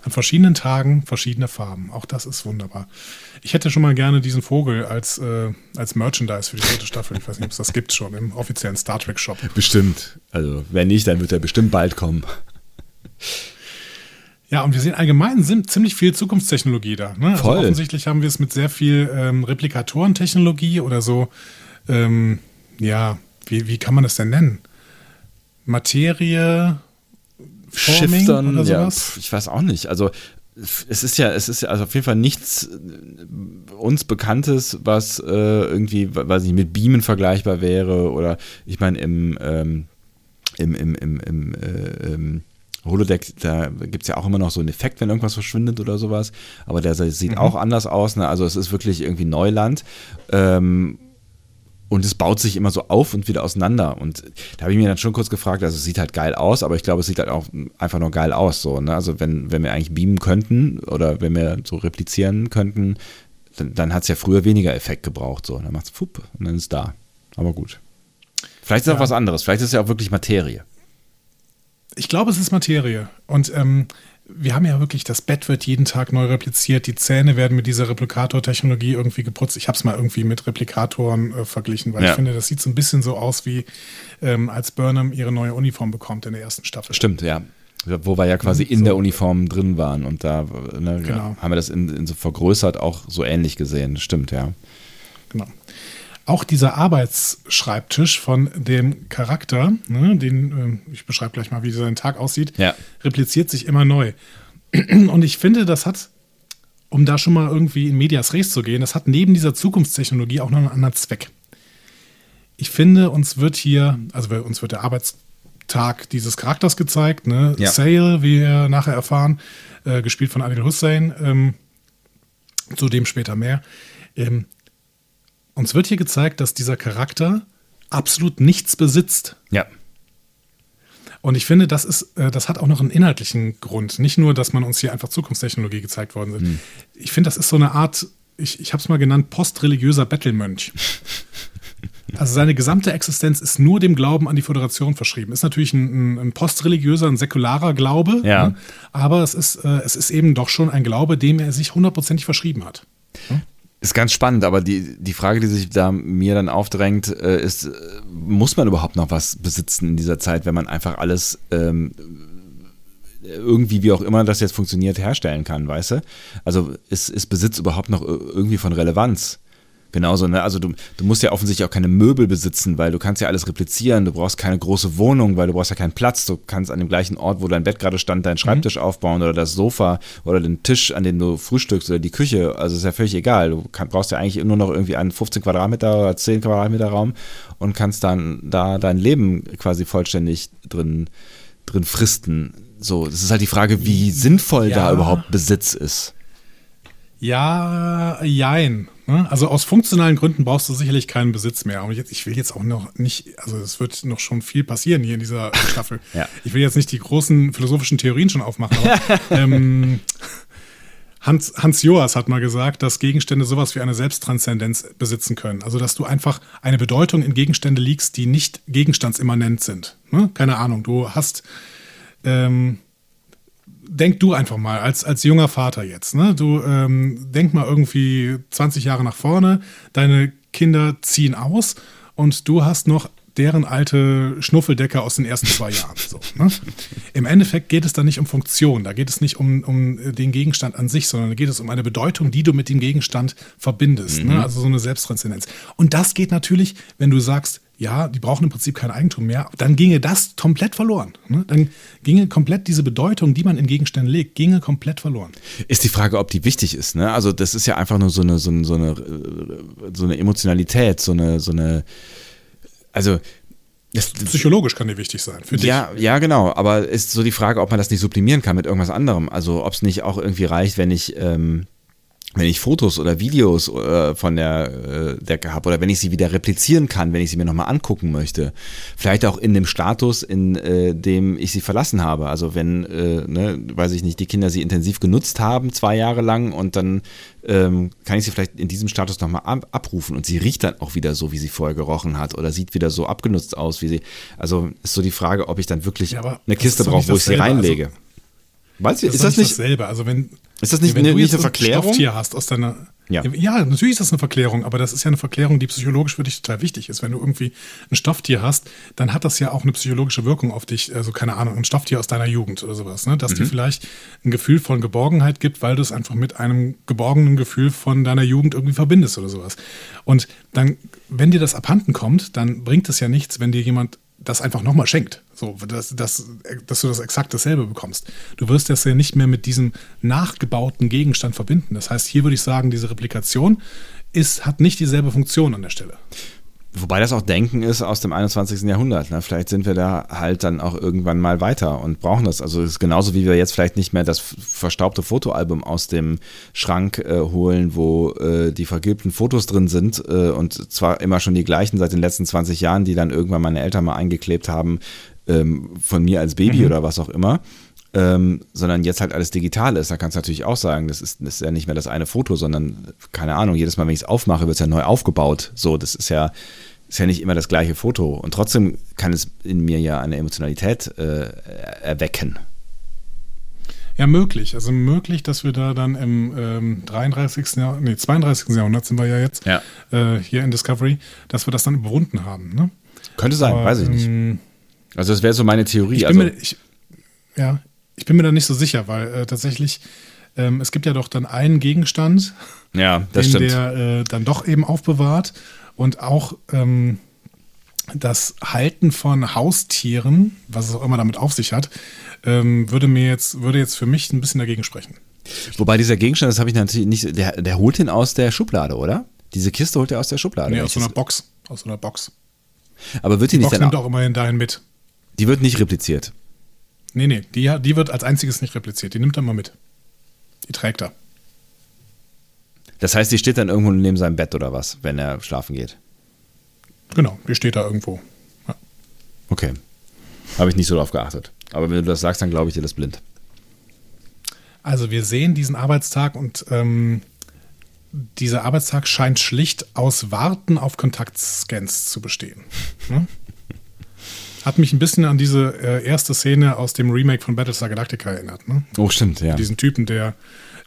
An verschiedenen Tagen verschiedene Farben. Auch das ist wunderbar. Ich hätte schon mal gerne diesen Vogel als, äh, als Merchandise für die dritte Staffel. Ich weiß nicht, ob es das gibt schon im offiziellen Star Trek Shop. Bestimmt. Also, wenn nicht, dann wird er bestimmt bald kommen. Ja, und wir sehen allgemein sind ziemlich viel Zukunftstechnologie da. Ne? Also Voll. offensichtlich haben wir es mit sehr viel ähm, Replikatorentechnologie oder so. Ähm, ja, wie, wie kann man das denn nennen? Materie, Forming Shiftern, oder ja, ich weiß auch nicht. Also es ist ja, es ist ja also auf jeden Fall nichts äh, uns Bekanntes, was äh, irgendwie, weiß nicht, mit Beamen vergleichbar wäre oder ich meine im, ähm, im, im, im, im äh, ähm, Holodeck, da gibt es ja auch immer noch so einen Effekt, wenn irgendwas verschwindet oder sowas. Aber der sieht Mhm. auch anders aus. Ne? Also es ist wirklich irgendwie Neuland. Ähm, und es baut sich immer so auf und wieder auseinander. Und da habe ich mir dann schon kurz gefragt, also es sieht halt geil aus, aber ich glaube, es sieht halt auch einfach nur geil aus. So, ne? Also wenn, wenn wir eigentlich beamen könnten oder wenn wir so replizieren könnten, dann, dann hat es ja früher weniger Effekt gebraucht. So. Dann macht es fupp und dann ist es da. Aber gut. Vielleicht ist es Ja. auch was anderes. Vielleicht ist es ja auch wirklich Materie. Ich glaube, es ist Materie. Und ähm, wir haben ja wirklich, das Bett wird jeden Tag neu repliziert, die Zähne werden mit dieser Replikator-Technologie irgendwie geputzt. Ich habe es mal irgendwie mit Replikatoren äh, verglichen, weil Ja. ich finde, das sieht so ein bisschen so aus, wie ähm, als Burnham ihre neue Uniform bekommt in der ersten Staffel. Stimmt, ja. Wo wir ja quasi in So. der Uniform drin waren und da ne, Genau. haben wir das in, in so vergrößert auch so ähnlich gesehen. Stimmt, ja. Genau. Auch dieser Arbeitsschreibtisch von dem Charakter, ne, den, ähm, ich beschreibe gleich mal, wie sein Tag aussieht, Ja. repliziert sich immer neu. Und ich finde, das hat, um da schon mal irgendwie in Medias Res zu gehen, das hat neben dieser Zukunftstechnologie auch noch einen anderen Zweck. Ich finde, uns wird hier, also uns wird der Arbeitstag dieses Charakters gezeigt, ne? Ja. Sale, wie wir nachher erfahren, äh, gespielt von Adil Hussein, ähm, zu dem später mehr. Ähm, uns wird hier gezeigt, dass dieser Charakter absolut nichts besitzt. Ja. Und ich finde, das ist, äh, das hat auch noch einen inhaltlichen Grund. Nicht nur, dass man uns hier einfach Zukunftstechnologie gezeigt worden sind. Ich finde, das ist so eine Art, ich, ich habe es mal genannt, postreligiöser Bettelmönch. Also seine gesamte Existenz ist nur dem Glauben an die Föderation verschrieben. Ist natürlich ein, ein, ein postreligiöser, ein säkularer Glaube, Ja. ne? aber es ist, äh, es ist eben doch schon ein Glaube, dem er sich hundertprozentig verschrieben hat. Ist ganz spannend, aber die, die Frage, die sich da mir dann aufdrängt, äh, ist, äh, muss man überhaupt noch was besitzen in dieser Zeit, wenn man einfach alles ähm, irgendwie, wie auch immer das jetzt funktioniert, herstellen kann, weißt du? Also ist, ist Besitz überhaupt noch ir- irgendwie von Relevanz? Genauso, ne? Also du, du musst ja offensichtlich auch keine Möbel besitzen, weil du kannst ja alles replizieren. Du brauchst keine große Wohnung, weil du brauchst ja keinen Platz. Du kannst an dem gleichen Ort, wo dein Bett gerade stand, deinen Schreibtisch aufbauen oder das Sofa oder den Tisch, an dem du frühstückst oder die Küche. Also ist ja völlig egal. Du kann, brauchst ja eigentlich nur noch irgendwie einen 15 Quadratmeter oder 10 Quadratmeter Raum und kannst dann da dein Leben quasi vollständig drin, drin fristen. So, das ist halt die Frage, wie sinnvoll da Ja. überhaupt Besitz ist. Ja, jein. ne? Also aus funktionalen Gründen brauchst du sicherlich keinen Besitz mehr. Aber jetzt, ich will jetzt auch noch nicht, also es wird noch schon viel passieren hier in dieser Staffel. Ja. Ich will jetzt nicht die großen philosophischen Theorien schon aufmachen, aber ähm, Hans, Hans Joas hat mal gesagt, dass Gegenstände sowas wie eine Selbsttranszendenz besitzen können. Also dass du einfach eine Bedeutung in Gegenstände liegst, die nicht gegenstandsimmanent sind. Ne? Keine Ahnung, du hast ähm, denk du einfach mal, als, als junger Vater jetzt, ne? Du ähm, denk mal irgendwie 20 Jahre nach vorne, deine Kinder ziehen aus und du hast noch deren alte Schnuffeldecke aus den ersten zwei Jahren. So, ne? Im Endeffekt geht es da nicht um Funktion, da geht es nicht um, um den Gegenstand an sich, sondern da geht es um eine Bedeutung, die du mit dem Gegenstand verbindest. Ne? Also so eine Selbsttranszendenz. Und das geht natürlich, wenn du sagst, ja, die brauchen im Prinzip kein Eigentum mehr, dann ginge das komplett verloren. Ne? Dann ginge komplett diese Bedeutung, die man in Gegenstände legt, ginge komplett verloren. Ist die Frage, ob die wichtig ist, ne? Also das ist ja einfach nur so eine, so eine, so eine, so eine Emotionalität, so eine, so eine, also das, Psychologisch kann die wichtig sein für dich. ja, ja, genau. Aber ist so die Frage, ob man das nicht sublimieren kann mit irgendwas anderem. Also ob es nicht auch irgendwie reicht, wenn ich, ähm, wenn ich Fotos oder Videos äh, von der äh, Decke habe oder wenn ich sie wieder replizieren kann, wenn ich sie mir nochmal angucken möchte. Vielleicht auch in dem Status, in äh, dem ich sie verlassen habe. Also wenn, äh, ne, weiß ich nicht, die Kinder sie intensiv genutzt haben, zwei Jahre lang und dann ähm, kann ich sie vielleicht in diesem Status nochmal ab abrufen und sie riecht dann auch wieder so, wie sie vorher gerochen hat oder sieht wieder so abgenutzt aus, wie sie. Also ist so die Frage, ob ich dann wirklich Ja, eine Kiste brauche, wo ich sie. Also, reinlege. Weißt du, Das ist das nicht, dasselbe? Also wenn, ist das nicht wenn eine, du jetzt eine ein Verklärung? Stofftier hast aus deiner. Ja. ja, natürlich ist das eine Verklärung, aber das ist ja eine Verklärung, die psychologisch für dich total wichtig ist. Wenn du irgendwie ein Stofftier hast, dann hat das ja auch eine psychologische Wirkung auf dich. Also keine Ahnung, ein Stofftier aus deiner Jugend oder sowas, ne? Dass Mhm. dir vielleicht ein Gefühl von Geborgenheit gibt, weil du es einfach mit einem geborgenen Gefühl von deiner Jugend irgendwie verbindest oder sowas. Und dann, wenn dir das abhanden kommt, dann bringt es ja nichts, wenn dir jemand das einfach nochmal schenkt. So, dass, dass, dass du das exakt dasselbe bekommst. Du wirst das ja nicht mehr mit diesem nachgebauten Gegenstand verbinden. Das heißt, hier würde ich sagen, diese Replikation ist, hat nicht dieselbe Funktion an der Stelle. Wobei das auch Denken ist aus dem 21. Jahrhundert. Ne? Vielleicht sind wir da halt dann auch irgendwann mal weiter und brauchen das. Also es ist genauso wie wir jetzt vielleicht nicht mehr das verstaubte Fotoalbum aus dem Schrank äh, holen, wo äh, die vergilbten Fotos drin sind äh, und zwar immer schon die gleichen seit den letzten 20 Jahren, die dann irgendwann meine Eltern mal eingeklebt haben ähm, von mir als Baby oder was auch immer. Ähm, sondern jetzt halt alles digital ist. Da kannst du natürlich auch sagen, das ist, das ist ja nicht mehr das eine Foto, sondern, keine Ahnung, jedes Mal, wenn ich es aufmache, wird es ja neu aufgebaut. So, das ist ja, ist ja nicht immer das gleiche Foto. Und trotzdem kann es in mir ja eine Emotionalität äh, erwecken. Ja, möglich. Also möglich, dass wir da dann im ähm, 33. Jahrhundert, nee, 32. Jahrhundert sind wir ja jetzt Ja. äh, hier in Discovery, dass wir das dann überwunden haben. Ne? Könnte sein, Aber, weiß ich nicht. ähm, Also das wäre so meine Theorie. Ich also, bin, mir, ich, ja, ich bin mir da nicht so sicher, weil äh, tatsächlich, ähm, es gibt ja doch dann einen Gegenstand, ja, den stimmt. der äh, dann doch eben aufbewahrt und auch ähm, das Halten von Haustieren, was es auch immer damit auf sich hat, ähm, würde mir jetzt, würde jetzt für mich ein bisschen dagegen sprechen. Wobei dieser Gegenstand, das habe ich natürlich nicht, der, der holt ihn aus der Schublade, oder? Diese Kiste holt er aus der Schublade. Nee, aus so einer Box. Aus so einer Box. aber wird die Die nicht Box dann, nimmt auch immerhin dahin mit. Die wird nicht repliziert. Nee, nee, die, die wird als einziges nicht repliziert. Die nimmt er mal mit. Die trägt er. Das heißt, die steht dann irgendwo neben seinem Bett oder was, wenn er schlafen geht. Genau, die steht da irgendwo. Ja. Okay. Habe ich nicht so drauf geachtet. Aber wenn du das sagst, dann glaube ich dir das blind. Also wir sehen diesen Arbeitstag und ähm, dieser Arbeitstag scheint schlicht aus Warten auf Kontaktscans zu bestehen. Ne? Hat mich ein bisschen an diese äh, erste Szene aus dem Remake von Battlestar Galactica erinnert. Ne? Oh, stimmt, ja. Diesen Typen, der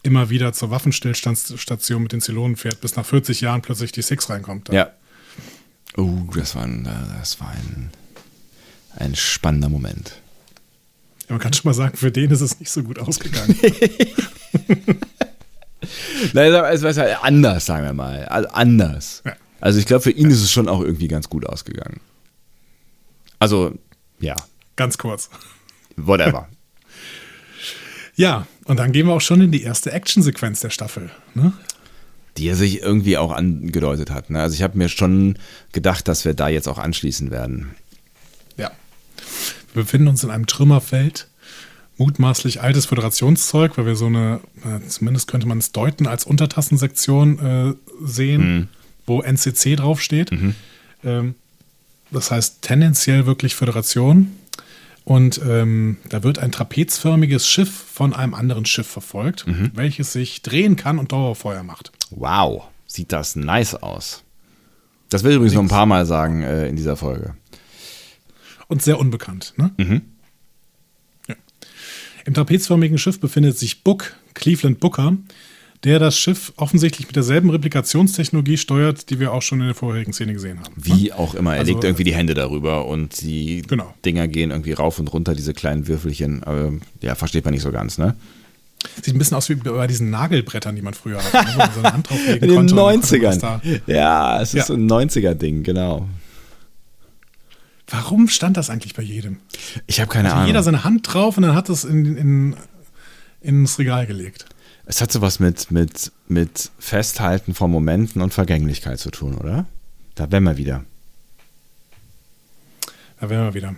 immer wieder zur Waffenstillstandsstation mit den Zylonen fährt, bis nach 40 Jahren plötzlich die Six reinkommt. Ja. Oh, das war ein, das war ein, ein spannender Moment. Ja, man kann schon mal sagen, für den ist es nicht so gut ausgegangen. Nein, es war ja anders, sagen wir mal. Also anders. Ja. Also ich glaube, für ihn ist es schon auch irgendwie ganz gut ausgegangen. Also, ja, Ganz kurz. whatever. Ja, und dann gehen wir auch schon in die erste Actionsequenz der Staffel. Ne? Die er sich irgendwie auch angedeutet hat. Ne? Also ich habe mir schon gedacht, dass wir da jetzt auch anschließen werden. Ja. Wir befinden uns in einem Trümmerfeld, mutmaßlich altes Föderationszeug, weil wir so eine, äh, zumindest könnte man es deuten, als Untertassensektion äh, sehen, wo NCC draufsteht. Ähm, das heißt tendenziell wirklich Föderation. Und ähm, da wird ein trapezförmiges Schiff von einem anderen Schiff verfolgt, welches sich drehen kann und Dauerfeuer macht. Wow, sieht das nice aus. Das will ich übrigens noch ein paar Mal sagen äh, in dieser Folge. Und sehr unbekannt. Ne? Mhm. Ja. Im trapezförmigen Schiff befindet sich Book, Cleveland Booker, der das Schiff offensichtlich mit derselben Replikationstechnologie steuert, die wir auch schon in der vorherigen Szene gesehen haben. Wie auch immer, er Also, legt irgendwie die Hände darüber und die Genau. Dinger gehen irgendwie rauf und runter, diese kleinen Würfelchen. Aber ja, versteht man nicht so ganz, ne? Sieht ein bisschen aus wie bei diesen Nagelbrettern, die man früher hatte, ne? wo man so eine Hand drauflegen In den konnte. man das 90ern. Da. Ja, es ist Ja. so ein 90er-Ding, genau. Warum stand das eigentlich bei jedem? Ich habe keine Hatte Ahnung. jeder seine Hand drauf und dann hat es in, in, ins Regal gelegt. Es hat sowas mit, mit, mit Festhalten von Momenten und Vergänglichkeit zu tun, oder? Da wären wir wieder. Da wären wir wieder.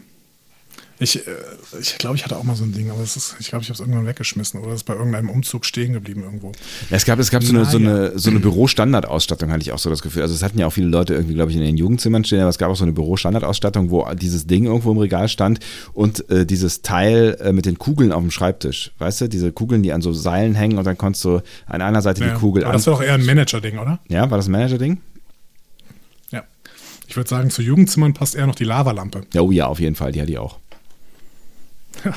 Ich, äh, ich glaube, ich hatte auch mal so ein Ding, aber ist, ich glaube, ich habe es irgendwann weggeschmissen oder ist bei irgendeinem Umzug stehen geblieben irgendwo. Ja, es gab, es gab so eine, so Naja. eine, so eine Bürostandardausstattung, hatte ich auch so das Gefühl. Also es hatten ja auch viele Leute irgendwie, glaube ich, in den Jugendzimmern stehen, aber es gab auch so eine Bürostandardausstattung, wo dieses Ding irgendwo im Regal stand und äh, dieses Teil äh, mit den Kugeln auf dem Schreibtisch. Weißt du, diese Kugeln, die an so Seilen hängen und dann konntest du an einer Seite Ja, die Kugel aber an. das war doch eher ein Manager-Ding, oder? Ja, war das ein Manager-Ding? Ja. Ich würde sagen, zu Jugendzimmern passt eher noch die Lavalampe. Ja, oh ja, auf jeden Fall, die hatte ich auch.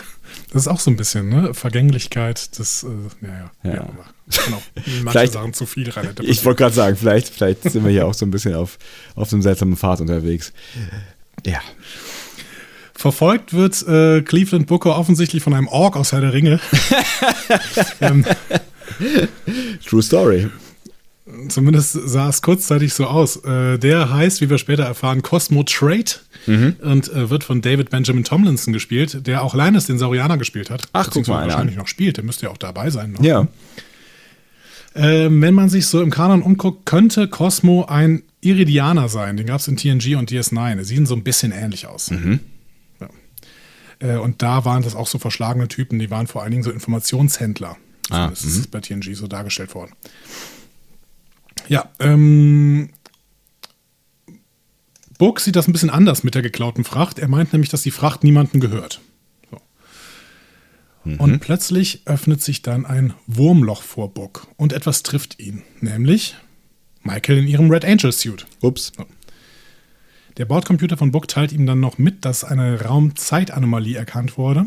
Das ist auch so ein bisschen, ne? Vergänglichkeit des, äh, ja, ja. Ja. Genau. Manche Vielleicht- Sachen zu viel rein. Ich wollte gerade sagen, vielleicht, vielleicht sind wir hier auch so ein bisschen auf, auf so einem seltsamen Pfad unterwegs. Ja. Verfolgt wird äh, Cleveland Booker offensichtlich von einem Ork aus Herr der Ringe. ähm, True Story. Zumindest sah es kurzzeitig so aus. Äh, der heißt, wie wir später erfahren, Cosmo Trade Mhm. und äh, wird von David Benjamin Tomlinson gespielt, der auch Linus den Saurianer gespielt hat. Ach, guck mal wahrscheinlich an. noch spielt. Der müsste ja auch dabei sein. Noch. Ja. Ähm, wenn man sich so im Kanon umguckt, könnte Cosmo ein Iridianer sein. Den gab es in TNG und DS9. Die sehen so ein bisschen ähnlich aus. Mhm. Ja. Äh, und da waren das auch so verschlagene Typen, die waren vor allen Dingen so Informationshändler. Ah, das ist bei TNG so dargestellt worden. Ja, ähm, Book sieht das ein bisschen anders mit der geklauten Fracht. Er meint nämlich, dass die Fracht niemandem gehört. So. Und plötzlich öffnet sich dann ein Wurmloch vor Book und etwas trifft ihn, nämlich Michael in ihrem Red Angel Suit. Ups. Der Bordcomputer von Book teilt ihm dann noch mit, dass eine Raumzeitanomalie erkannt wurde.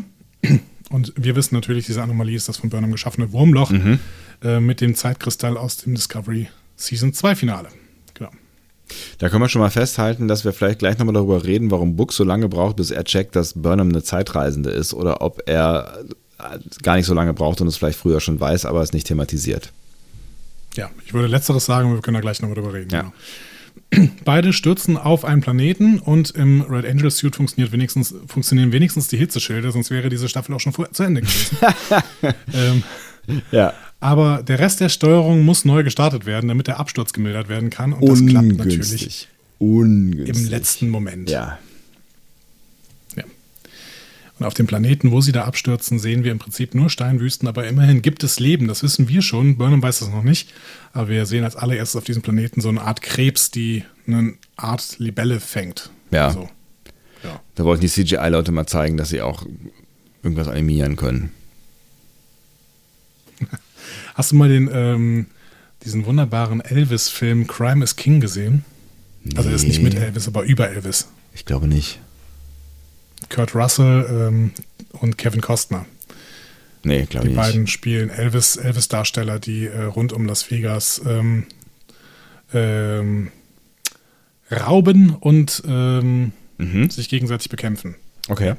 Und wir wissen natürlich, diese Anomalie ist das von Burnham geschaffene Wurmloch äh, mit dem Zeitkristall aus dem Discovery Season 2 Finale. Genau. Da können wir schon mal festhalten, dass wir vielleicht gleich nochmal darüber reden, warum Book so lange braucht, bis er checkt, dass Burnham eine Zeitreisende ist oder ob er äh, gar nicht so lange braucht und es vielleicht früher schon weiß, aber es nicht thematisiert. Ja, ich würde letzteres sagen, wir können da gleich nochmal drüber reden. Ja. Genau. Beide stürzen auf einen Planeten und im Red Angel Suit funktioniert wenigstens, funktionieren wenigstens die Hitzeschilde, sonst wäre diese Staffel auch schon vor, zu Ende gewesen. ähm, Ja. Aber der Rest der Steuerung muss neu gestartet werden, damit der Absturz gemildert werden kann. Und das klappt natürlich Ungünstig. Ungünstig. im letzten Moment. Ja. Ja. Und auf dem Planeten, wo sie da abstürzen, sehen wir im Prinzip nur Steinwüsten, aber immerhin gibt es Leben. Das wissen wir schon. Burnham weiß das noch nicht. Aber wir sehen als allererstes auf diesem Planeten so eine Art Krebs, die eine Art Libelle fängt. Ja. So. ja. Da wollten die CGI-Leute mal zeigen, dass sie auch irgendwas animieren können. Hast du mal den, ähm, diesen wunderbaren Elvis-Film Crime is King gesehen? Also er ist nicht mit Elvis, aber über Elvis. Ich glaube nicht. Kurt Russell ähm, und Kevin Costner. Nee, glaube Die ich beiden nicht. spielen Elvis, Elvis-Darsteller, die äh, rund um Las Vegas ähm, ähm, rauben und ähm, Mhm. sich gegenseitig bekämpfen. Okay.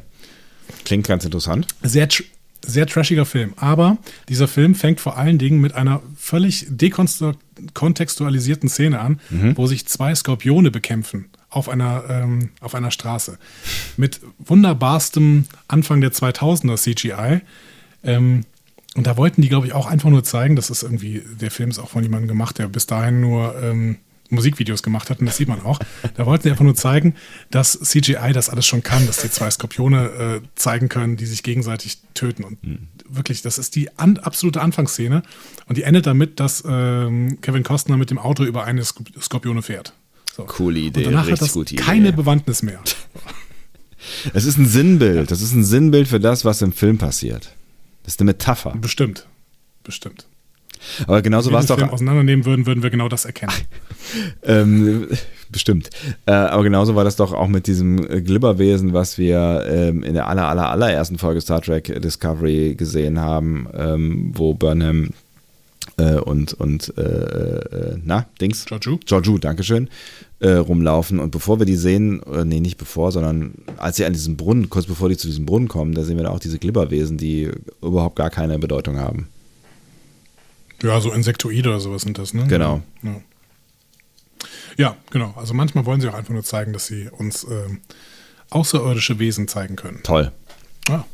Klingt ganz interessant. Sehr, sehr trashiger Film. Aber dieser Film fängt vor allen Dingen mit einer völlig dekontextualisierten Szene an, wo sich zwei Skorpione bekämpfen auf einer, ähm, auf einer Straße. Mit wunderbarstem Anfang der 2000er CGI. Ähm, und da wollten die, glaube ich, auch einfach nur zeigen, das ist irgendwie, der Film ist auch von jemandem gemacht, der bis dahin nur ähm, Musikvideos gemacht hat, und das sieht man auch. Da wollten sie einfach nur zeigen, dass CGI das alles schon kann, dass die zwei Skorpione äh, zeigen können, die sich gegenseitig töten. Und wirklich, das ist die an, absolute Anfangsszene. Und die endet damit, dass ähm, Kevin Costner mit dem Auto über eine Sk Skorpione fährt. So. Coole Idee, Und danach hat das gute Idee. keine Bewandtnis mehr. Es ist ein Sinnbild. Das ist ein Sinnbild für das, was im Film passiert. Das ist eine Metapher. Bestimmt. Bestimmt. Aber genauso Wenn war wir es den doch. Film auseinandernehmen würden, würden wir genau das erkennen. Ähm, bestimmt. Äh, aber genauso war das doch auch mit diesem Glibberwesen, was wir ähm, in der aller, aller, allerersten Folge Star Trek Discovery gesehen haben, ähm, wo Burnham äh, und, und äh, äh, na, Dings? Georgiou? Georgiou, Dankeschön, äh, rumlaufen. Und bevor wir die sehen, äh, nee, nicht bevor, sondern als sie an diesem Brunnen, kurz bevor die zu diesem Brunnen kommen, da sehen wir da auch diese Glibberwesen, die überhaupt gar keine Bedeutung haben. Ja, so Insektoide oder sowas sind das, ne? Genau. Ja. ja, genau. Also manchmal wollen sie auch einfach nur zeigen, dass sie uns ähm, außerirdische Wesen zeigen können. Toll. Ja,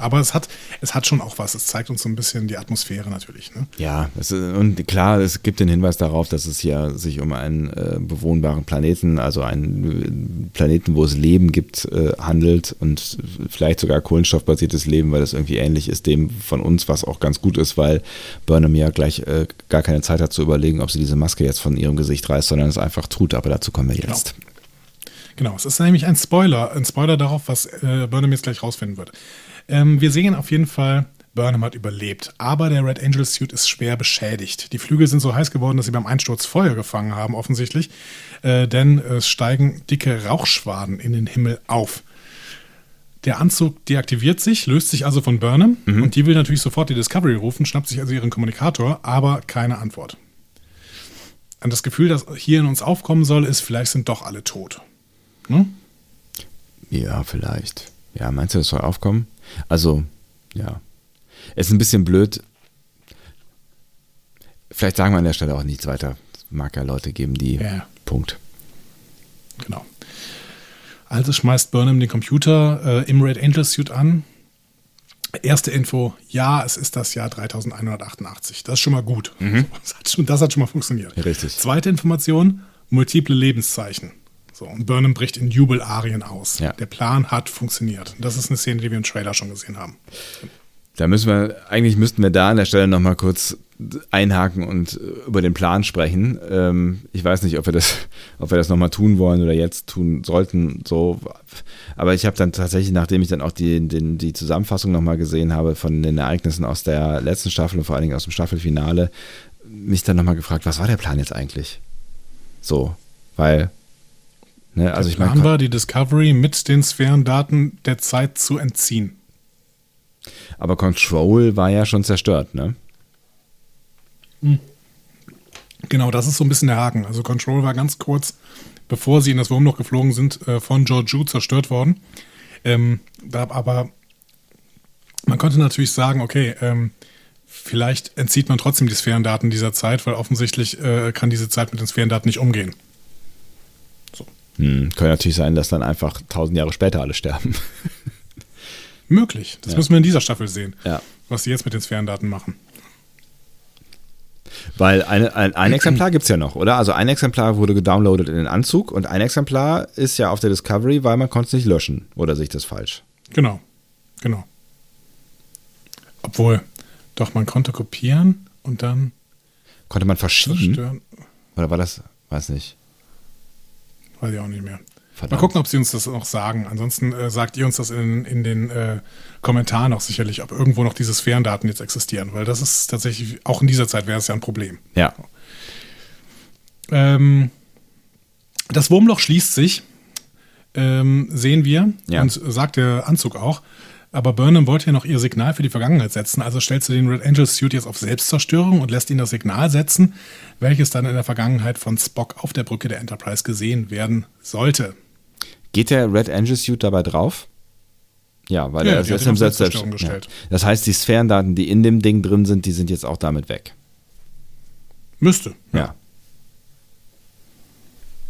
Aber es hat, es hat schon auch was. Es zeigt uns so ein bisschen die Atmosphäre natürlich. Ne? Ja, ist, und klar, es gibt den Hinweis darauf, dass es hier sich um einen äh, bewohnbaren Planeten, also einen äh, Planeten, wo es Leben gibt, äh, handelt und vielleicht sogar kohlenstoffbasiertes Leben, weil das irgendwie ähnlich ist dem von uns, was auch ganz gut ist, weil Burnham ja gleich äh, gar keine Zeit hat zu überlegen, ob sie diese Maske jetzt von ihrem Gesicht reißt, sondern es einfach tut. Aber dazu kommen wir jetzt. Genau. Genau, es ist nämlich ein Spoiler, ein Spoiler darauf, was äh, Burnham jetzt gleich rausfinden wird. Ähm, wir sehen auf jeden Fall, Burnham hat überlebt, aber der Red Angel Suit ist schwer beschädigt. Die Flügel sind so heiß geworden, dass sie beim Einsturz Feuer gefangen haben, offensichtlich, äh, denn es steigen dicke Rauchschwaden in den Himmel auf. Der Anzug deaktiviert sich, löst sich also von Burnham mhm. und die will natürlich sofort die Discovery rufen, schnappt sich also ihren Kommunikator, aber keine Antwort. Und das Gefühl, das hier in uns aufkommen soll, ist, vielleicht sind doch alle tot. Hm? Ja, vielleicht. Ja, meinst du, das soll aufkommen? Also, ja. Es ist ein bisschen blöd. Vielleicht sagen wir an der Stelle auch nichts weiter. Es mag ja Leute geben, die. Ja. Punkt. Genau. Also schmeißt Burnham den Computer äh, im Red Angel Suit an. Erste Info, ja, es ist das Jahr 3188. Das ist schon mal gut. Mhm. Das, hat schon, das hat schon mal funktioniert. Richtig. Zweite Information, multiple Lebenszeichen. So, und Burnham bricht in Jubelarien aus. Ja. Der Plan hat funktioniert. Das ist eine Szene, die wir im Trailer schon gesehen haben. Da müssen wir, eigentlich müssten wir da an der Stelle nochmal kurz einhaken und über den Plan sprechen. Ähm, ich weiß nicht, ob wir das, ob wir das nochmal tun wollen oder jetzt tun sollten. So, aber ich habe dann tatsächlich, nachdem ich dann auch die, den, die Zusammenfassung nochmal gesehen habe von den Ereignissen aus der letzten Staffel und vor allen Dingen aus dem Staffelfinale, mich dann nochmal gefragt, was war der Plan jetzt eigentlich? So, weil Ne, also der ich Plan mein, war, die Discovery mit den Sphärendaten der Zeit zu entziehen. Aber Control war ja schon zerstört, ne? Hm. Genau, das ist so ein bisschen der Haken. Also Control war ganz kurz, bevor sie in das Wurmloch geflogen sind, äh, von Georgiou zerstört worden. Ähm, aber man könnte natürlich sagen, okay, ähm, vielleicht entzieht man trotzdem die Sphärendaten dieser Zeit, weil offensichtlich äh, kann diese Zeit mit den Sphärendaten nicht umgehen. Hm, kann natürlich sein, dass dann einfach tausend Jahre später alle sterben. Möglich. Das ja. müssen wir in dieser Staffel sehen, ja. was sie jetzt mit den Sphärendaten machen. Weil eine, ein, ein Exemplar gibt es ja noch, oder? Also ein Exemplar wurde gedownloadet in den Anzug und ein Exemplar ist ja auf der Discovery, weil man konnte es nicht löschen. Oder sehe ich das falsch? Genau, genau. Obwohl, doch, man konnte kopieren und dann. Konnte man verschieben? Zerstören. Oder war das, weiß nicht. Weiß ich auch nicht mehr. Verdammt. Mal gucken, ob sie uns das noch sagen. Ansonsten äh, sagt ihr uns das in, in den äh, Kommentaren auch sicherlich, ob irgendwo noch diese Sphärendaten jetzt existieren, weil das ist tatsächlich, auch in dieser Zeit wäre es ja ein Problem. Ja. Ähm, das Wurmloch schließt sich, ähm, sehen wir, ja. und sagt der Anzug auch. Aber Burnham wollte ja noch ihr Signal für die Vergangenheit setzen, also stellt sie den Red Angel Suit jetzt auf Selbstzerstörung und lässt ihn das Signal setzen, welches dann in der Vergangenheit von Spock auf der Brücke der Enterprise gesehen werden sollte. Geht der Red Angel Suit dabei drauf? Ja, weil ja, er ist im Selbstzerstörung gestellt. Ja. Das heißt, die Sphärendaten, die in dem Ding drin sind, die sind jetzt auch damit weg. Müsste. Ja.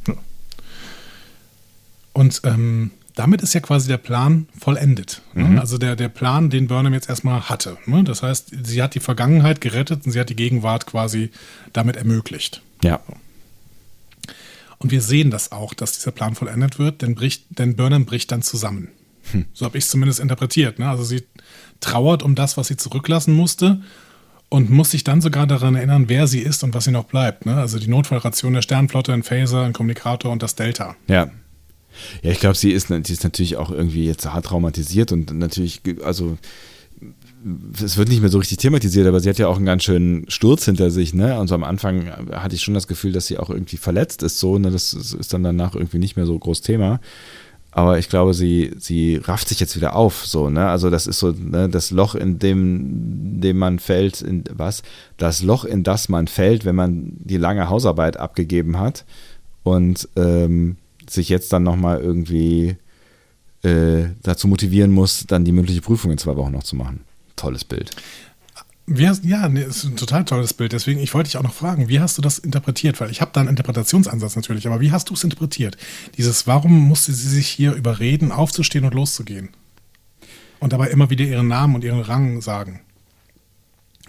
ja. Und ähm, damit ist ja quasi der Plan vollendet. Ne? Mhm. Also der, der Plan, den Burnham jetzt erstmal hatte. Ne? Das heißt, sie hat die Vergangenheit gerettet und sie hat die Gegenwart quasi damit ermöglicht. Ja. Und wir sehen das auch, dass dieser Plan vollendet wird, denn, bricht, denn Burnham bricht dann zusammen. Hm. So habe ich es zumindest interpretiert. Ne? Also sie trauert um das, was sie zurücklassen musste und muss sich dann sogar daran erinnern, wer sie ist und was sie noch bleibt. Also die Notfallration der Sternflotte, ein Phaser, ein Kommunikator und das Delta. Ja. Ja, ich glaube, sie ist, sie ist natürlich auch irgendwie jetzt hart traumatisiert und natürlich, also es wird nicht mehr so richtig thematisiert, aber sie hat ja auch einen ganz schönen Sturz hinter sich, ne? Und so am Anfang hatte ich schon das Gefühl, dass sie auch irgendwie verletzt ist, so, ne? Das ist dann danach irgendwie nicht mehr so groß Thema. Aber ich glaube, sie, sie rafft sich jetzt wieder auf, so, ne? Also das ist so, ne, das Loch, in dem, dem man fällt, in was? Das Loch, in das man fällt, wenn man die lange Hausarbeit abgegeben hat. Und ähm, sich jetzt dann nochmal irgendwie äh, dazu motivieren muss, dann die mündliche Prüfung in zwei Wochen noch zu machen. Tolles Bild. Wie hast, ja, nee, ist ein total tolles Bild. Deswegen, ich wollte dich auch noch fragen, wie hast du das interpretiert? Weil ich habe da einen Interpretationsansatz natürlich, aber wie hast du es interpretiert? Dieses, warum musste sie sich hier überreden, aufzustehen und loszugehen? Und dabei immer wieder ihren Namen und ihren Rang sagen.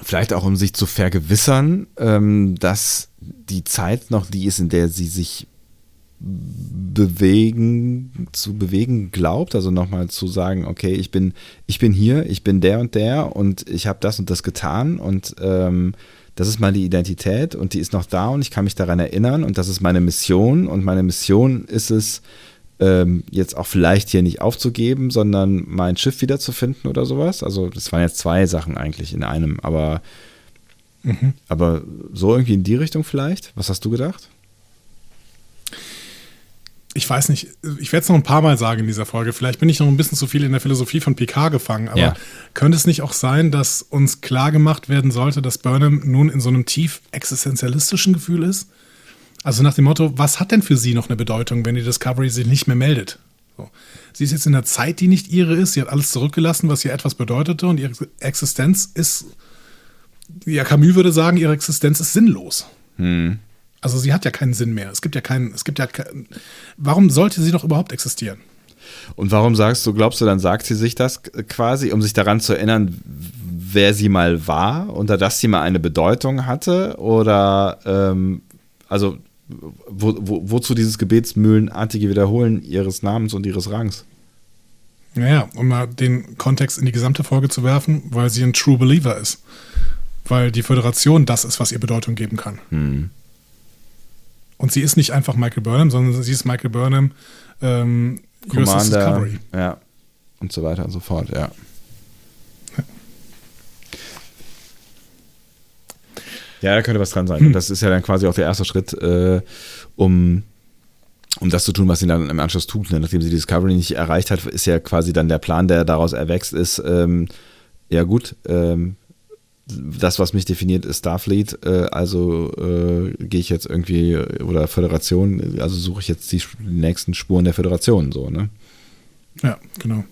Vielleicht auch, um sich zu vergewissern, ähm, dass die Zeit noch die ist, in der sie sich bewegen, zu bewegen glaubt, also nochmal zu sagen, okay, ich bin, ich bin hier, ich bin der und der und ich habe das und das getan und ähm, das ist meine Identität und die ist noch da und ich kann mich daran erinnern und das ist meine Mission und meine Mission ist es, ähm, jetzt auch vielleicht hier nicht aufzugeben, sondern mein Schiff wiederzufinden oder sowas. Also das waren jetzt zwei Sachen eigentlich in einem, aber, mhm. aber so irgendwie in die Richtung vielleicht. Was hast du gedacht? Ich weiß nicht, ich werde es noch ein paar Mal sagen in dieser Folge. Vielleicht bin ich noch ein bisschen zu viel in der Philosophie von Picard gefangen, aber ja. könnte es nicht auch sein, dass uns klar gemacht werden sollte, dass Burnham nun in so einem tief existenzialistischen Gefühl ist? Also nach dem Motto, was hat denn für sie noch eine Bedeutung, wenn die Discovery sich nicht mehr meldet? So. Sie ist jetzt in einer Zeit, die nicht ihre ist. Sie hat alles zurückgelassen, was ihr etwas bedeutete und ihre Existenz ist, ja, Camus würde sagen, ihre Existenz ist sinnlos. Hm. Also sie hat ja keinen Sinn mehr. Es gibt ja keinen, es gibt ja kein, warum sollte sie doch überhaupt existieren? Und warum sagst du, glaubst du, dann sagt sie sich das quasi, um sich daran zu erinnern, wer sie mal war oder dass sie mal eine Bedeutung hatte? Oder ähm, also wo, wo, wozu dieses gebetsmühlenartige Wiederholen ihres Namens und ihres Rangs? Naja, um mal den Kontext in die gesamte Folge zu werfen, weil sie ein True Believer ist. Weil die Föderation das ist, was ihr Bedeutung geben kann. Hm. Und sie ist nicht einfach Michael Burnham, sondern sie ist Michael Burnham, ähm, Commander, Discovery. Ja. Und so weiter und so fort, ja. Ja, da könnte was dran sein. Hm. Das ist ja dann quasi auch der erste Schritt, äh, um, um das zu tun, was sie dann im Anschluss tut. Ne? Nachdem sie die Discovery nicht erreicht hat, ist ja quasi dann der Plan, der daraus erwächst, ist, ähm, ja gut, ähm, das, was mich definiert, ist Starfleet. Äh, also äh, gehe ich jetzt irgendwie, oder Föderation, also suche ich jetzt die, nächsten Spuren der Föderation, so, ne? Ja, genau.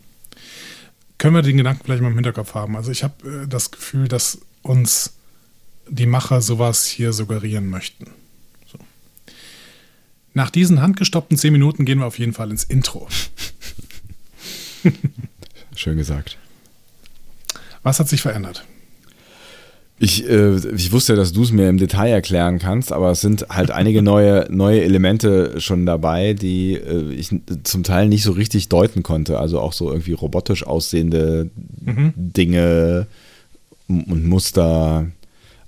Können wir den Gedanken vielleicht mal im Hinterkopf haben? Also ich habe äh, das Gefühl, dass uns die Macher sowas hier suggerieren möchten. So. Nach diesen handgestoppten zehn Minuten gehen wir auf jeden Fall ins Intro. Schön gesagt. Was hat sich verändert? Ich, äh, ich wusste ja, dass du es mir im Detail erklären kannst, aber es sind halt einige neue, neue Elemente schon dabei, die äh, ich zum Teil nicht so richtig deuten konnte. Also auch so irgendwie robotisch aussehende mhm. Dinge und Muster.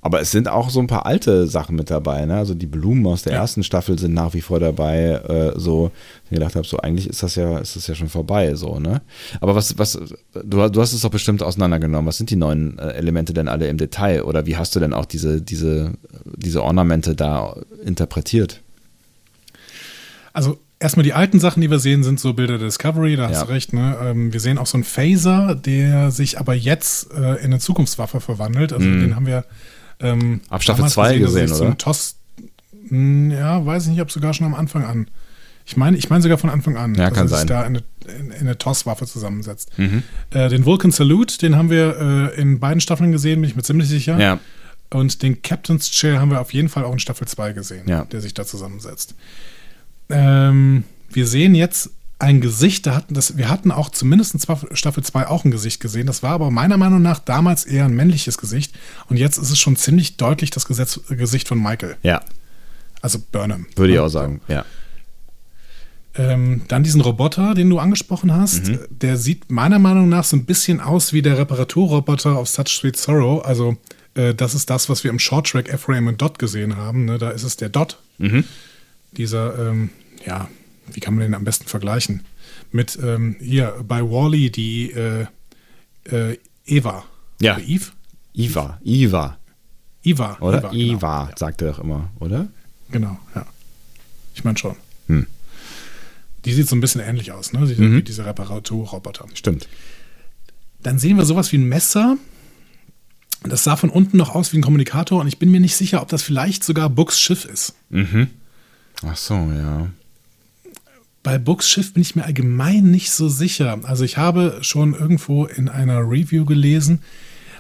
Aber es sind auch so ein paar alte Sachen mit dabei. Ne? Also die Blumen aus der ja. ersten Staffel sind nach wie vor dabei. Äh, so, ich gedacht habe, so eigentlich ist das ja, ist das ja schon vorbei. So, ne? Aber was, was, du, du hast es doch bestimmt auseinandergenommen. Was sind die neuen äh, Elemente denn alle im Detail? Oder wie hast du denn auch diese, diese, diese Ornamente da interpretiert? Also erstmal die alten Sachen, die wir sehen, sind so Bilder der Discovery, da hast ja. du recht. Ne? Ähm, wir sehen auch so einen Phaser, der sich aber jetzt äh, in eine Zukunftswaffe verwandelt. Also mm. den haben wir ähm, Ab Staffel 2 gesehen, gesehen oder? TOS, hm, ja, weiß ich nicht, ob sogar schon am Anfang an. Ich meine, ich meine sogar von Anfang an, ja, kann dass sein. da eine, in, in eine TOS-Waffe zusammensetzt. Mhm. Äh, den Vulcan Salute, den haben wir äh, in beiden Staffeln gesehen, bin ich mir ziemlich sicher. Ja. Und den Captain's Chair haben wir auf jeden Fall auch in Staffel 2 gesehen, ja. der sich da zusammensetzt. Ähm, wir sehen jetzt ein Gesicht, da hatten das, wir hatten auch zumindest in Staffel 2 auch ein Gesicht gesehen. Das war aber meiner Meinung nach damals eher ein männliches Gesicht. Und jetzt ist es schon ziemlich deutlich das Gesetz, Gesicht von Michael. Ja. Also Burnham. Würde ich auch sagen, ja. Ähm, dann diesen Roboter, den du angesprochen hast, mhm. der sieht meiner Meinung nach so ein bisschen aus wie der Reparaturroboter auf Such Sweet Sorrow. Also, äh, das ist das, was wir im Short Track Ephraim und Dot gesehen haben. Ne? Da ist es der Dot. Mhm. Dieser, ähm, ja, wie kann man den am besten vergleichen? Mit ähm, hier bei Wally die äh, äh, Eva. Ja. Oder Eve? Iva. Iva. Iva. Oder? Genau. Iva, ja. sagt er doch immer, oder? Genau, ja. Ich meine schon. Hm. Die sieht so ein bisschen ähnlich aus, ne? Sie, mhm. Wie diese Reparaturroboter. Stimmt. Dann sehen wir sowas wie ein Messer. Das sah von unten noch aus wie ein Kommunikator und ich bin mir nicht sicher, ob das vielleicht sogar Books Schiff ist. Mhm. Ach so, ja. Bei Books Schiff bin ich mir allgemein nicht so sicher. Also ich habe schon irgendwo in einer Review gelesen,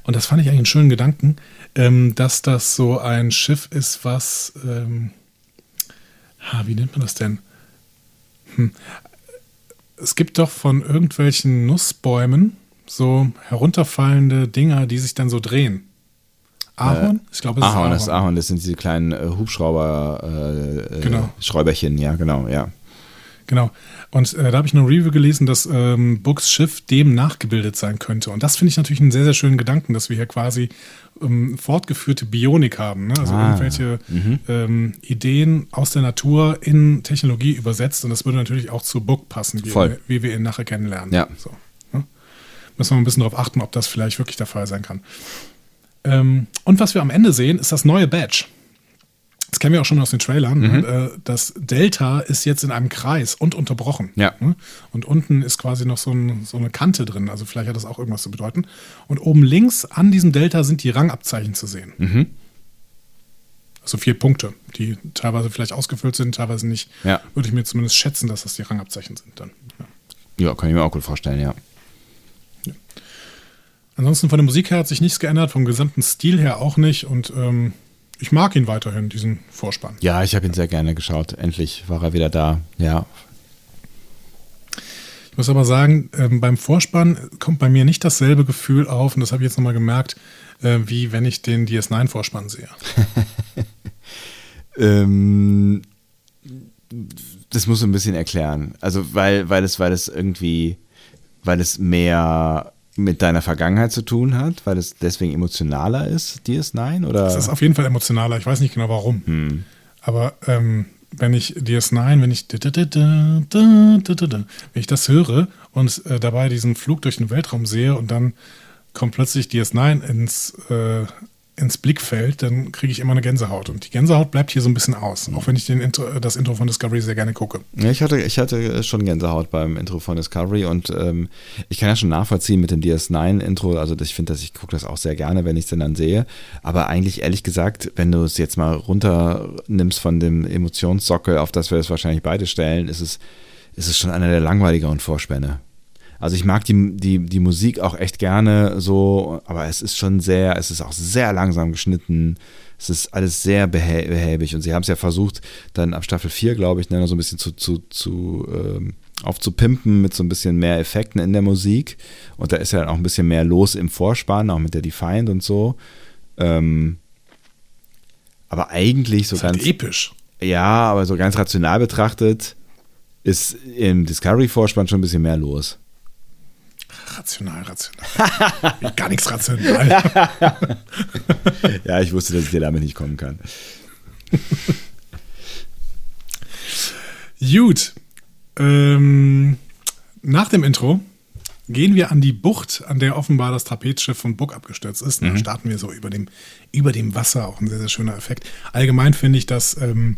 und das fand ich eigentlich einen schönen Gedanken, ähm, dass das so ein Schiff ist, was, ähm, ha, wie nennt man das denn? Hm. Es gibt doch von irgendwelchen Nussbäumen, so herunterfallende Dinger, die sich dann so drehen. Ahorn? Äh, ich glaube, es Ahorn, ist Ahorn. Das Ahorn, das sind diese kleinen äh, Hubschrauber, äh, äh genau. Ja, genau, ja. Genau. Und äh, da habe ich eine Review gelesen, dass ähm, Books Schiff dem nachgebildet sein könnte. Und das finde ich natürlich einen sehr, sehr schönen Gedanken, dass wir hier quasi ähm, fortgeführte Bionik haben. Ne? Also ah, irgendwelche mhm. ähm, Ideen aus der Natur in Technologie übersetzt. Und das würde natürlich auch zu Book passen, wie, Voll. wie wir ihn nachher kennenlernen. Ja. So, ne? Müssen wir ein bisschen darauf achten, ob das vielleicht wirklich der Fall sein kann. Ähm, und was wir am Ende sehen, ist das neue Badge. Das kennen wir auch schon aus den Trailern. Mhm. Äh, das Delta ist jetzt in einem Kreis und unterbrochen. Ja. Ne? Und unten ist quasi noch so, ein, so, eine Kante drin. Also vielleicht hat das auch irgendwas zu bedeuten. Und oben links an diesem Delta sind die Rangabzeichen zu sehen. Mhm. Also vier Punkte, die teilweise vielleicht ausgefüllt sind, teilweise nicht. Ja. Würde ich mir zumindest schätzen, dass das die Rangabzeichen sind dann. Ja, ja kann ich mir auch gut vorstellen, ja. ja. Ansonsten von der Musik her hat sich nichts geändert, vom gesamten Stil her auch nicht. Und ähm, ich mag ihn weiterhin, diesen Vorspann. Ja, ich habe ihn sehr gerne geschaut. Endlich war er wieder da. Ja. Ich muss aber sagen, ähm, beim Vorspann kommt bei mir nicht dasselbe Gefühl auf, und das habe ich jetzt nochmal gemerkt, äh, wie wenn ich den DS9-Vorspann sehe. ähm, das musst du ein bisschen erklären. Also, weil, weil, es, weil es irgendwie, weil es mehr mit deiner Vergangenheit zu tun hat, weil es deswegen emotionaler ist, DS9? Oder? Es ist auf jeden Fall emotionaler, ich weiß nicht genau warum. Hm. Aber ähm, wenn ich DS9, wenn ich wenn ich das höre und äh, dabei diesen Flug durch den Weltraum sehe und dann kommt plötzlich DS9 ins, äh, ins Blickfeld, dann kriege ich immer eine Gänsehaut. Und die Gänsehaut bleibt hier so ein bisschen aus, auch wenn ich den Intro, das Intro von Discovery sehr gerne gucke. Ja, ich hatte, ich hatte schon Gänsehaut beim Intro von Discovery und ähm, ich kann ja schon nachvollziehen mit dem DS9-Intro. Also ich finde, dass ich gucke das auch sehr gerne, wenn ich es dann sehe. Aber eigentlich ehrlich gesagt, wenn du es jetzt mal runternimmst von dem Emotionssockel, auf das wir es wahrscheinlich beide stellen, ist es, ist es schon einer der langweiligeren Vorspänne. Also ich mag die, die, die Musik auch echt gerne so, aber es ist schon sehr, es ist auch sehr langsam geschnitten. Es ist alles sehr behäbig und sie haben es ja versucht, dann ab Staffel 4, glaube ich, ne, so ein bisschen zu, zu, zu ähm, aufzupimpen mit so ein bisschen mehr Effekten in der Musik. Und da ist ja auch ein bisschen mehr los im Vorspann, auch mit der Defiant und so. Ähm, aber eigentlich so das ganz. Halt episch. Ja, aber so ganz rational betrachtet ist im Discovery-Vorspann schon ein bisschen mehr los. Rational, rational. Gar nichts rational. ja, ich wusste, dass ich dir damit nicht kommen kann. Gut. Ähm, nach dem Intro gehen wir an die Bucht, an der offenbar das Trapezschiff von Buck abgestürzt ist. Mhm. Da starten wir so über dem, über dem Wasser, auch ein sehr, sehr schöner Effekt. Allgemein finde ich, dass ähm,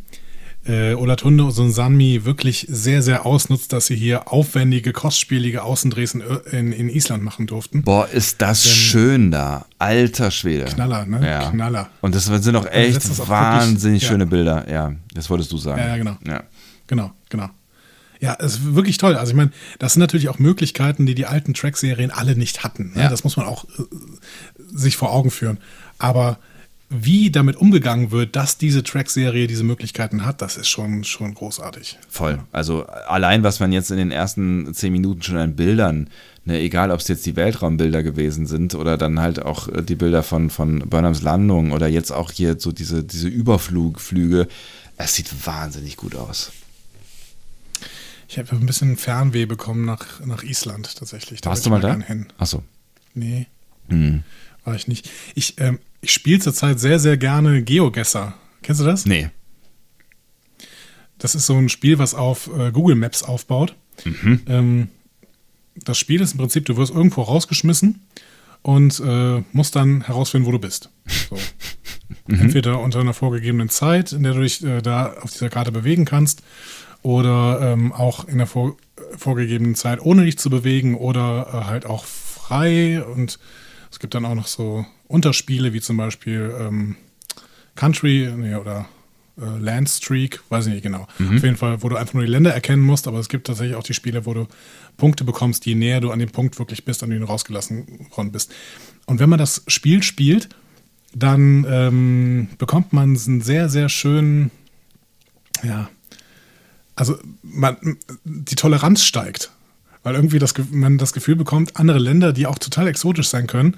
äh, Olatunde und Sanmi wirklich sehr, sehr ausnutzt, dass sie hier aufwendige, kostspielige Außendrehs in, in, in Island machen durften. Boah, ist das Denn schön da. Alter Schwede. Knaller, ne? Ja. Knaller. Und das sind auch echt also wahnsinnig wirklich, schöne ja. Bilder. Ja, das wolltest du sagen. Ja, ja genau. Ja. Genau, genau. Ja, es ist wirklich toll. Also ich meine, das sind natürlich auch Möglichkeiten, die die alten Track-Serien alle nicht hatten. Ne? Ja. Das muss man auch äh, sich vor Augen führen. Aber wie damit umgegangen wird, dass diese Track-Serie diese Möglichkeiten hat, das ist schon, schon großartig. Voll. Also allein, was man jetzt in den ersten zehn Minuten schon an Bildern, ne, egal ob es jetzt die Weltraumbilder gewesen sind oder dann halt auch äh, die Bilder von, von Burnhams Landung oder jetzt auch hier so diese, diese Überflugflüge, es sieht wahnsinnig gut aus. Ich habe ein bisschen Fernweh bekommen nach, nach Island tatsächlich. Da Warst du mal da? Achso. Nee. Hm. War ich nicht. Ich, ähm, ich spiele zurzeit sehr, sehr gerne GeoGuessr. Kennst du das? Nee. Das ist so ein Spiel, was auf äh, Google Maps aufbaut. Mhm. Ähm, das Spiel ist im Prinzip, du wirst irgendwo rausgeschmissen und äh, musst dann herausfinden, wo du bist. So. mhm. Entweder unter einer vorgegebenen Zeit, in der du dich äh, da auf dieser Karte bewegen kannst, oder ähm, auch in der vor, vorgegebenen Zeit, ohne dich zu bewegen, oder äh, halt auch frei und es gibt dann auch noch so Unterspiele, wie zum Beispiel ähm, Country nee, oder äh, Landstreak, weiß ich nicht genau. Mhm. Auf jeden Fall, wo du einfach nur die Länder erkennen musst, aber es gibt tatsächlich auch die Spiele, wo du Punkte bekommst, je näher du an dem Punkt wirklich bist, an dem du rausgelassen worden bist. Und wenn man das Spiel spielt, dann ähm, bekommt man einen sehr, sehr schönen, ja, also man, die Toleranz steigt. weil irgendwie das, man das Gefühl bekommt, andere Länder, die auch total exotisch sein können,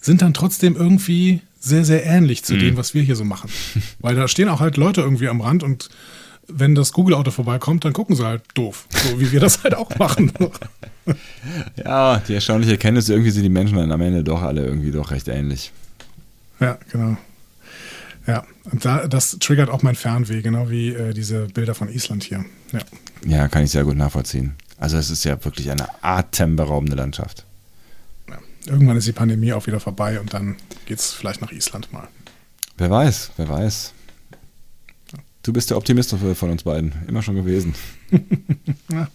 sind dann trotzdem irgendwie sehr, sehr ähnlich zu mhm. dem, was wir hier so machen. Weil da stehen auch halt Leute irgendwie am Rand und wenn das Google-Auto vorbeikommt, dann gucken sie halt doof, so wie wir das halt auch machen. ja, die erstaunliche Erkenntnis, irgendwie sind die Menschen dann am Ende doch alle irgendwie doch recht ähnlich. Ja, genau. Ja, und da, das triggert auch mein Fernweh, genau wie äh, diese Bilder von Island hier. Ja. ja, kann ich sehr gut nachvollziehen. Also es ist ja wirklich eine atemberaubende Landschaft. Irgendwann ist die Pandemie auch wieder vorbei und dann geht es vielleicht nach Island mal. Wer weiß, wer weiß. Du bist der Optimist von uns beiden, immer schon gewesen. ja.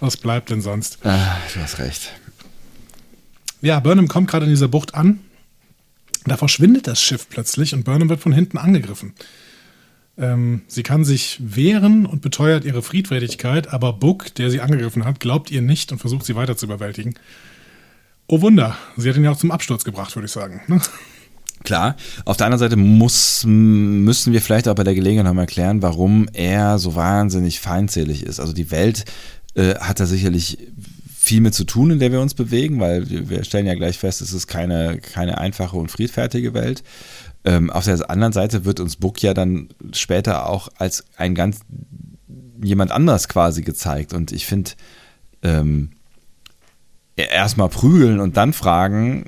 Was bleibt denn sonst? Ah, du hast recht. Ja, Burnham kommt gerade in dieser Bucht an. Da verschwindet das Schiff plötzlich und Burnham wird von hinten angegriffen. Ähm, sie kann sich wehren und beteuert ihre Friedfertigkeit, aber Book, der sie angegriffen hat, glaubt ihr nicht und versucht sie weiter zu überwältigen. Oh Wunder, sie hat ihn ja auch zum Absturz gebracht, würde ich sagen. Ne? Klar. Auf der anderen Seite muss, müssen wir vielleicht auch bei der Gelegenheit nochmal erklären, warum er so wahnsinnig feindselig ist. Also die Welt äh, hat da sicherlich viel mit zu tun, in der wir uns bewegen, weil wir stellen ja gleich fest, es ist keine, keine einfache und friedfertige Welt. Ähm, auf der anderen Seite wird uns Book ja dann später auch als ein ganz jemand anders quasi gezeigt. Und ich finde, ähm, erstmal prügeln und dann fragen,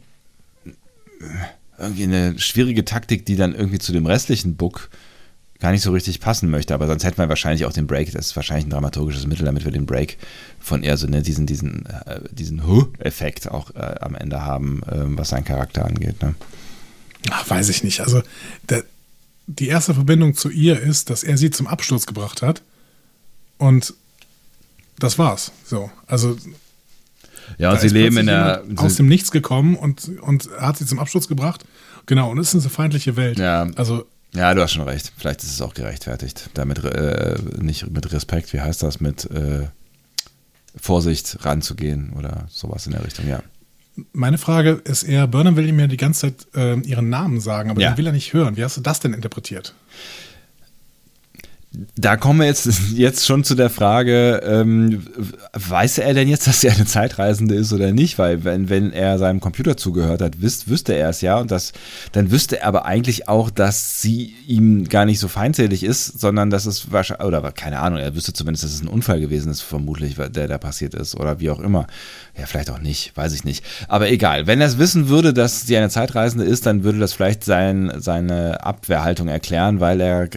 irgendwie eine schwierige Taktik, die dann irgendwie zu dem restlichen Book gar nicht so richtig passen möchte. Aber sonst hätten wir wahrscheinlich auch den Break. Das ist wahrscheinlich ein dramaturgisches Mittel, damit wir den Break von eher so ne, diesen, diesen, äh, diesen Huh-Effekt auch äh, am Ende haben, äh, was seinen Charakter angeht. Ne? Ach, weiß ich nicht. Also der, die erste Verbindung zu ihr ist, dass er sie zum Absturz gebracht hat. Und das war's. So. Also ja, und sie leben in der. Aus dem Nichts gekommen und, und hat sie zum Absturz gebracht. Genau, und es ist eine feindliche Welt. Ja. Also. Ja, du hast schon recht. Vielleicht ist es auch gerechtfertigt. Damit äh, nicht mit Respekt, wie heißt das, mit äh, Vorsicht ranzugehen oder sowas in der Richtung, ja. Meine Frage ist eher, Burnham will ihm ja die ganze Zeit äh, ihren Namen sagen, aber ja. den will er nicht hören. Wie hast du das denn interpretiert? Da kommen wir jetzt, jetzt schon zu der Frage, ähm, weiß er denn jetzt, dass sie eine Zeitreisende ist oder nicht? Weil wenn, wenn er seinem Computer zugehört hat, wüs, wüsste er es ja und das, dann wüsste er aber eigentlich auch, dass sie ihm gar nicht so feindselig ist, sondern dass es wahrscheinlich, oder keine Ahnung, er wüsste zumindest, dass es ein Unfall gewesen ist, vermutlich, der da passiert ist oder wie auch immer. Ja, vielleicht auch nicht, weiß ich nicht. Aber egal, wenn er es wissen würde, dass sie eine Zeitreisende ist, dann würde das vielleicht sein, seine Abwehrhaltung erklären, weil er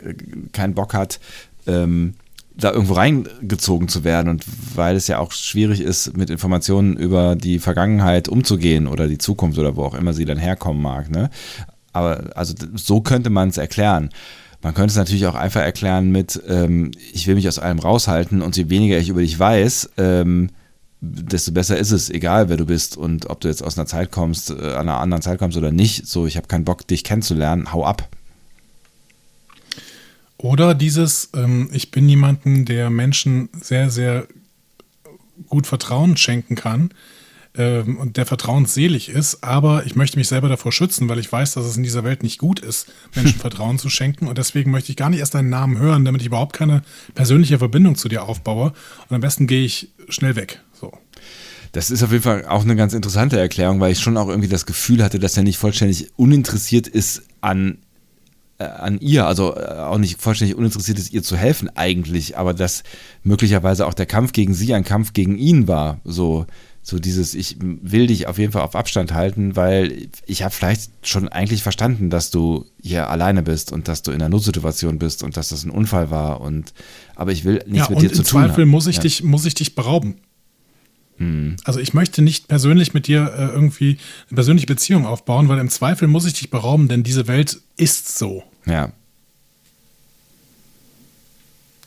keinen Bock hat, ähm, da irgendwo reingezogen zu werden und weil es ja auch schwierig ist, mit Informationen über die Vergangenheit umzugehen oder die Zukunft oder wo auch immer sie dann herkommen mag. Ne? Aber also so könnte man es erklären. Man könnte es natürlich auch einfach erklären mit, ähm, ich will mich aus allem raushalten und je weniger ich über dich weiß, ähm, desto besser ist es, egal wer du bist und ob du jetzt aus einer Zeit kommst, äh, einer anderen Zeit kommst oder nicht. So, ich habe keinen Bock, dich kennenzulernen, hau ab. Oder dieses, ähm, ich bin jemanden, der Menschen sehr, sehr gut Vertrauen schenken kann ähm, und der vertrauensselig ist, aber ich möchte mich selber davor schützen, weil ich weiß, dass es in dieser Welt nicht gut ist, Menschen Vertrauen zu schenken und deswegen möchte ich gar nicht erst deinen Namen hören, damit ich überhaupt keine persönliche Verbindung zu dir aufbaue und am besten gehe ich schnell weg. So. Das ist auf jeden Fall auch eine ganz interessante Erklärung, weil ich schon auch irgendwie das Gefühl hatte, dass er nicht vollständig uninteressiert ist an an ihr, also äh, auch nicht vollständig uninteressiert ist, ihr zu helfen eigentlich, aber dass möglicherweise auch der Kampf gegen sie ein Kampf gegen ihn war. So, so dieses, ich will dich auf jeden Fall auf Abstand halten, weil ich habe vielleicht schon eigentlich verstanden, dass du hier alleine bist und dass du in einer Notsituation bist und dass das ein Unfall war und aber ich will nichts ja, mit dir zu tun haben. Im Zweifel muss ich ja. dich, muss ich dich berauben. Hm. Also ich möchte nicht persönlich mit dir äh, irgendwie eine persönliche Beziehung aufbauen, weil im Zweifel muss ich dich berauben, denn diese Welt ist so. Ja.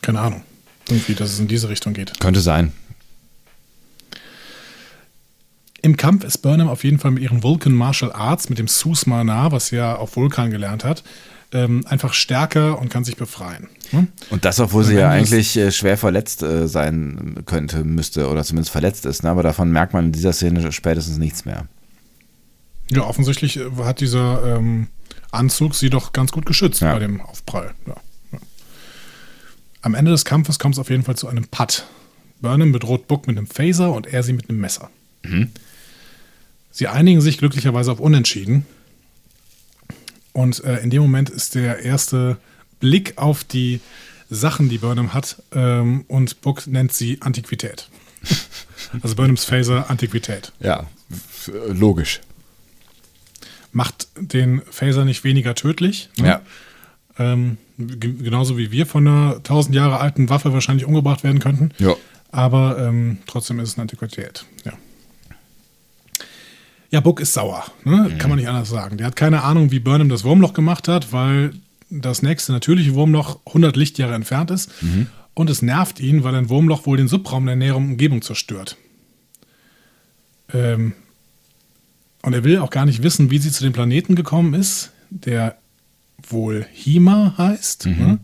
Keine Ahnung. Irgendwie, dass es in diese Richtung geht. Könnte sein. Im Kampf ist Burnham auf jeden Fall mit ihren Vulcan Martial Arts, mit dem Susmana, was sie ja auf Vulkan gelernt hat, ähm, einfach stärker und kann sich befreien. Hm? Und das, obwohl sie ja eigentlich äh, schwer verletzt äh, sein könnte, müsste oder zumindest verletzt ist. Ne? Aber davon merkt man in dieser Szene spätestens nichts mehr. Ja, offensichtlich äh, hat dieser ähm, Anzug sie doch ganz gut geschützt ja. bei dem Aufprall. Ja. Am Ende des Kampfes kommt es auf jeden Fall zu einem Putt. Burnham bedroht Book mit einem Phaser und er sie mit einem Messer. Sie einigen sich glücklicherweise auf Unentschieden. Und äh, in dem Moment ist der erste Blick auf die Sachen, die Burnham hat, ähm, und Book nennt sie Antiquität. also Burnhams Phaser Antiquität. Ja, äh, logisch. Macht den Phaser nicht weniger tödlich. ne? Ja. Ähm, genauso wie wir von einer tausend Jahre alten Waffe wahrscheinlich umgebracht werden könnten. Ja. Aber ähm, trotzdem ist es eine Antiquität. Ja. Ja, Book ist sauer. Ne? Kann man nicht anders sagen. Der hat keine Ahnung, wie Burnham das Wurmloch gemacht hat, weil das nächste natürliche Wurmloch 100 Lichtjahre entfernt ist. Und es nervt ihn, weil ein Wurmloch wohl den Subraum der näheren Umgebung zerstört. Ähm, und er will auch gar nicht wissen, wie sie zu dem Planeten gekommen ist, der wohl Hima heißt. Ne?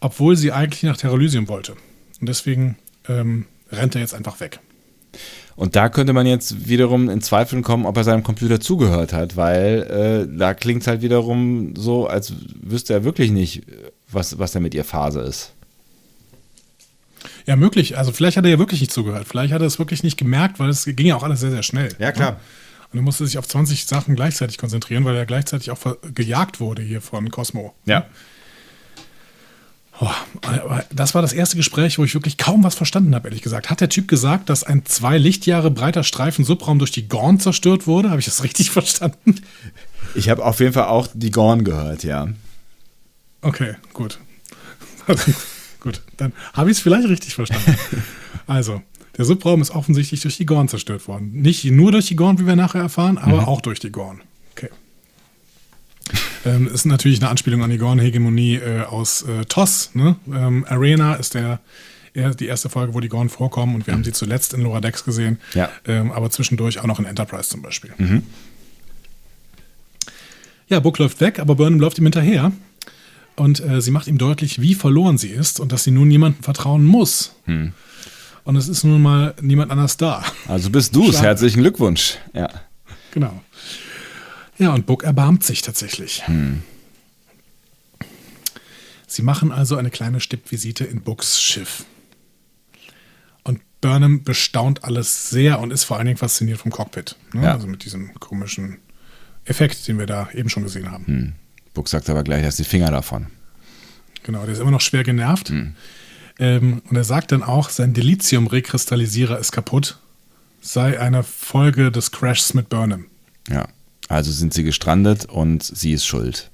Obwohl sie eigentlich nach Terralysium wollte. Und deswegen ähm, rennt er jetzt einfach weg. Und da könnte man jetzt wiederum in Zweifeln kommen, ob er seinem Computer zugehört hat, weil äh, da klingt es halt wiederum so, als wüsste er wirklich nicht, was, was da mit ihr Phase ist. Ja, möglich. Also vielleicht hat er ja wirklich nicht zugehört. Vielleicht hat er es wirklich nicht gemerkt, weil es ging ja auch alles sehr, sehr schnell. Ja, klar. Ne? Und er musste sich auf 20 Sachen gleichzeitig konzentrieren, weil er gleichzeitig auch gejagt wurde hier von Cosmo. Ja. Oh, das war das erste Gespräch, wo ich wirklich kaum was verstanden habe, ehrlich gesagt. Hat der Typ gesagt, dass ein zwei Lichtjahre breiter Streifen Subraum durch die Gorn zerstört wurde? Habe ich das richtig verstanden? Ich habe auf jeden Fall auch die Gorn gehört, ja. Okay, gut. gut, dann habe ich es vielleicht richtig verstanden. Also, der Subraum ist offensichtlich durch die Gorn zerstört worden. Nicht nur durch die Gorn, wie wir nachher erfahren, aber auch durch die Gorn. Okay. ähm, ist natürlich eine Anspielung an die Gorn-Hegemonie äh, aus äh, TOS. Ne? Ähm, Arena ist der, die erste Folge, wo die Gorn vorkommen und wir haben sie zuletzt in Loradex gesehen, Ja. ähm, aber zwischendurch auch noch in Enterprise zum Beispiel. Ja, Book läuft weg, aber Burnham läuft ihm hinterher. Und äh, sie macht ihm deutlich, wie verloren sie ist und dass sie nun niemandem vertrauen muss. Und es ist nun mal niemand anders da. Also bist du's. Schade. Herzlichen Glückwunsch. Ja. Genau. Ja, und Book erbarmt sich tatsächlich. Sie machen also eine kleine Stippvisite in Books Schiff. Und Burnham bestaunt alles sehr und ist vor allen Dingen fasziniert vom Cockpit. Ne? Ja. Also mit diesem komischen Effekt, den wir da eben schon gesehen haben. Buck sagt aber gleich, dass die Finger davon. Genau, der ist immer noch schwer genervt. Ähm, und er sagt dann auch, sein Dilithium-Rekristallisierer ist kaputt, sei eine Folge des Crashs mit Burnham. Ja. Also sind sie gestrandet und sie ist schuld.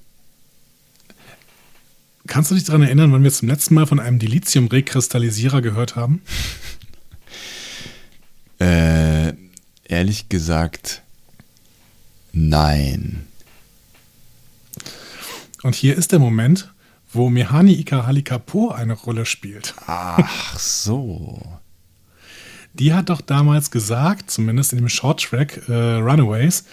Kannst du dich daran erinnern, wann wir zum letzten Mal von einem Dilithium-Rekristallisierer gehört haben? Äh, ehrlich gesagt, nein. Und hier ist der Moment, wo Mehani Ikahali Kapoor eine Rolle spielt. Ach so. Die hat doch damals gesagt, zumindest in dem Shorttrack äh, Runaways,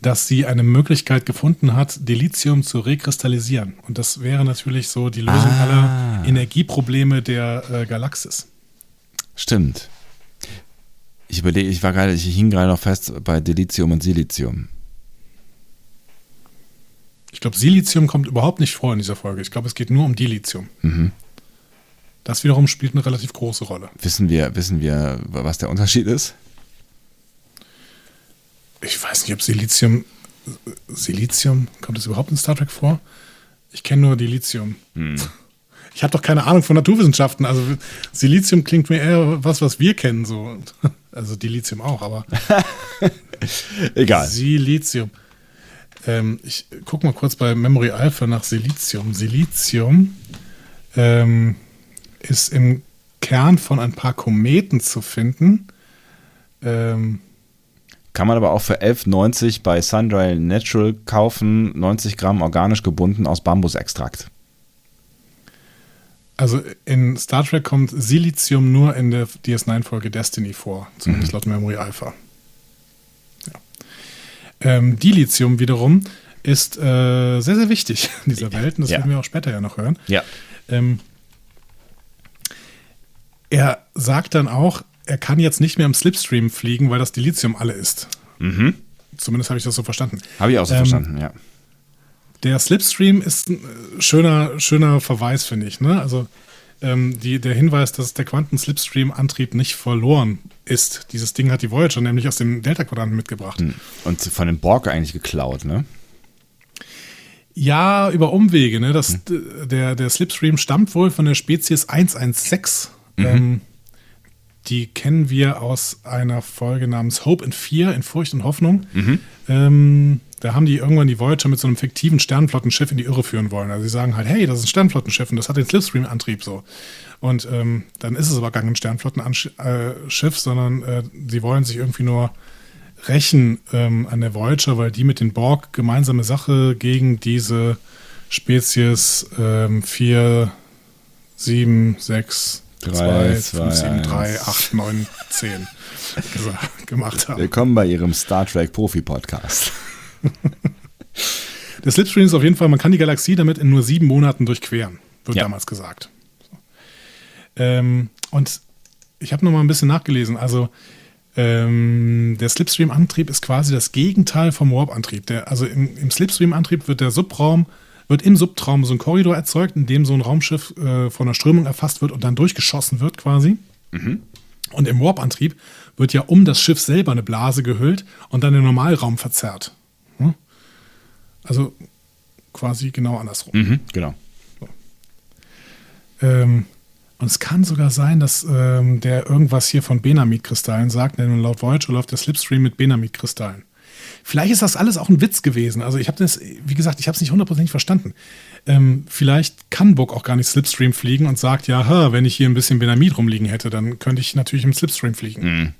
dass sie eine Möglichkeit gefunden hat, Dilithium zu rekristallisieren. Und das wäre natürlich so die Lösung Ah. aller Energieprobleme der äh, Galaxis. Stimmt. Ich überlege, ich war gerade, ich hing gerade noch fest bei Dilithium und Silizium. Ich glaube, Silizium kommt überhaupt nicht vor in dieser Folge. Ich glaube, es geht nur um Dilithium. Das wiederum spielt eine relativ große Rolle. Wissen wir, wissen wir, was der Unterschied ist? Ich weiß nicht, ob Silizium. Silizium, kommt das überhaupt in Star Trek vor? Ich kenne nur Dilithium. Ich habe doch keine Ahnung von Naturwissenschaften. Also Silizium klingt mir eher was, was wir kennen. So. Also Dilithium auch, aber Egal. Silizium. Ähm, ich gucke mal kurz bei Memory Alpha nach Silizium. Silizium ähm, ist im Kern von ein paar Kometen zu finden. Ähm, Kann man aber auch für 11,90 bei Sundial Natural kaufen, 90 Gramm organisch gebunden aus Bambusextrakt. Also in Star Trek kommt Silizium nur in der DS9-Folge Destiny vor, zumindest laut Memory Alpha. Ähm, Dilithium wiederum ist äh, sehr, sehr wichtig in dieser Welt und das Ja. werden wir auch später ja noch hören. Ja. Ähm, er sagt dann auch, er kann jetzt nicht mehr im Slipstream fliegen, weil das Dilithium alle ist. Zumindest habe ich das so verstanden. Habe ich auch so Ähm, verstanden, ja. Der Slipstream ist ein äh, schöner, schöner Verweis, finde ich. Ne? Also ähm, die, der Hinweis, dass der Quanten-Slipstream-Antrieb nicht verloren ist. Dieses Ding hat die Voyager nämlich aus dem Delta-Quadranten mitgebracht. Hm. Und von den Borg eigentlich geklaut, ne? Ja, über Umwege. Ne? Das, der, der Slipstream stammt wohl von der Spezies 116. Ähm, die kennen wir aus einer Folge namens Hope and Fear in Furcht und Hoffnung. Ähm, da haben die irgendwann die Voyager mit so einem fiktiven Sternflottenschiff in die Irre führen wollen. Also sie sagen halt, hey, das ist ein Sternflottenschiff und das hat den Slipstream-Antrieb so. Und ähm, dann ist es aber gar kein Sternflottenschiff, sondern äh, sie wollen sich irgendwie nur rächen ähm, an der Voyager, weil die mit den Borg gemeinsame Sache gegen diese Spezies ähm, 4, 7, 6, Drei, 2, zwei, 5, 7, 3, eins. 8, 9, 10 gesa- gemacht haben. Willkommen bei Ihrem Star Trek Profi-Podcast. Der Slipstream ist auf jeden Fall, man kann die Galaxie damit in nur sieben Monaten durchqueren, wird Ja. damals gesagt. Ähm, und ich habe noch mal ein bisschen nachgelesen. Also ähm, der Slipstream-Antrieb ist quasi das Gegenteil vom Warp-Antrieb. Also im, im Slipstream-Antrieb wird der Subraum, wird im Subtraum so ein Korridor erzeugt, in dem so ein Raumschiff äh, von der Strömung erfasst wird und dann durchgeschossen wird quasi. Und im Warp-Antrieb wird ja um das Schiff selber eine Blase gehüllt und dann der Normalraum verzerrt. Also quasi genau andersrum. Mhm, genau. Ähm, und es kann sogar sein, dass ähm, der irgendwas hier von Benamid-Kristallen sagt, denn laut Voyager läuft der Slipstream mit Benamid-Kristallen. Vielleicht ist das alles auch ein Witz gewesen. Also ich habe das, wie gesagt, ich habe es nicht hundertprozentig verstanden. Ähm, vielleicht kann Book auch gar nicht Slipstream fliegen und sagt, ja, ha, wenn ich hier ein bisschen Benamid rumliegen hätte, dann könnte ich natürlich im Slipstream fliegen.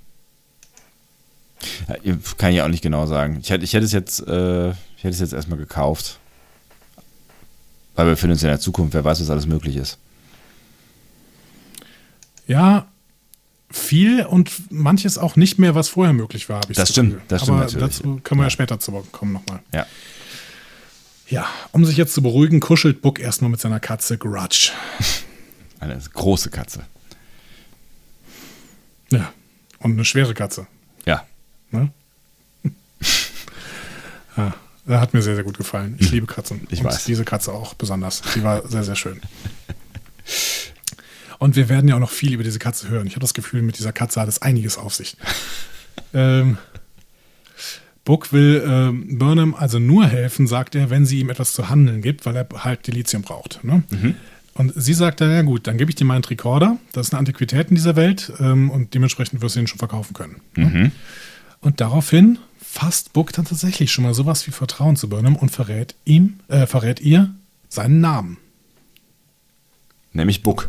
Ja, kann ich auch nicht genau sagen. Ich hätte, ich hätte es jetzt, äh, ich hätte es jetzt erstmal gekauft. Weil wir befinden uns in der Zukunft, wer weiß, was alles möglich ist. Ja, viel und manches auch nicht mehr, was vorher möglich war, habe ich Das stimmt, das stimmt Aber natürlich. dazu können wir ja, Ja. später zu kommen nochmal. Ja. Ja, um sich jetzt zu beruhigen, kuschelt Book erstmal mit seiner Katze Grudge. Eine große Katze. Ja, und eine schwere Katze. Ja. Ne? ja, das hat mir sehr, sehr gut gefallen. Ich liebe Katzen. Ich und weiß. diese Katze auch besonders. Die war sehr, sehr schön. Und wir werden ja auch noch viel über diese Katze hören. Ich habe das Gefühl, mit dieser Katze hat es einiges auf sich. ähm, Book will ähm, Burnham also nur helfen, sagt er, wenn sie ihm etwas zu handeln gibt, weil er halt Delizium braucht. Ne? Und sie sagt dann, ja gut, dann gebe ich dir meinen Tricorder. Das ist eine Antiquität in dieser Welt ähm, und dementsprechend wirst du ihn schon verkaufen können. Ne? Und daraufhin fasst Book dann tatsächlich schon mal sowas wie Vertrauen zu Burnham und verrät ihm, äh, verrät ihr seinen Namen. Nämlich Buck.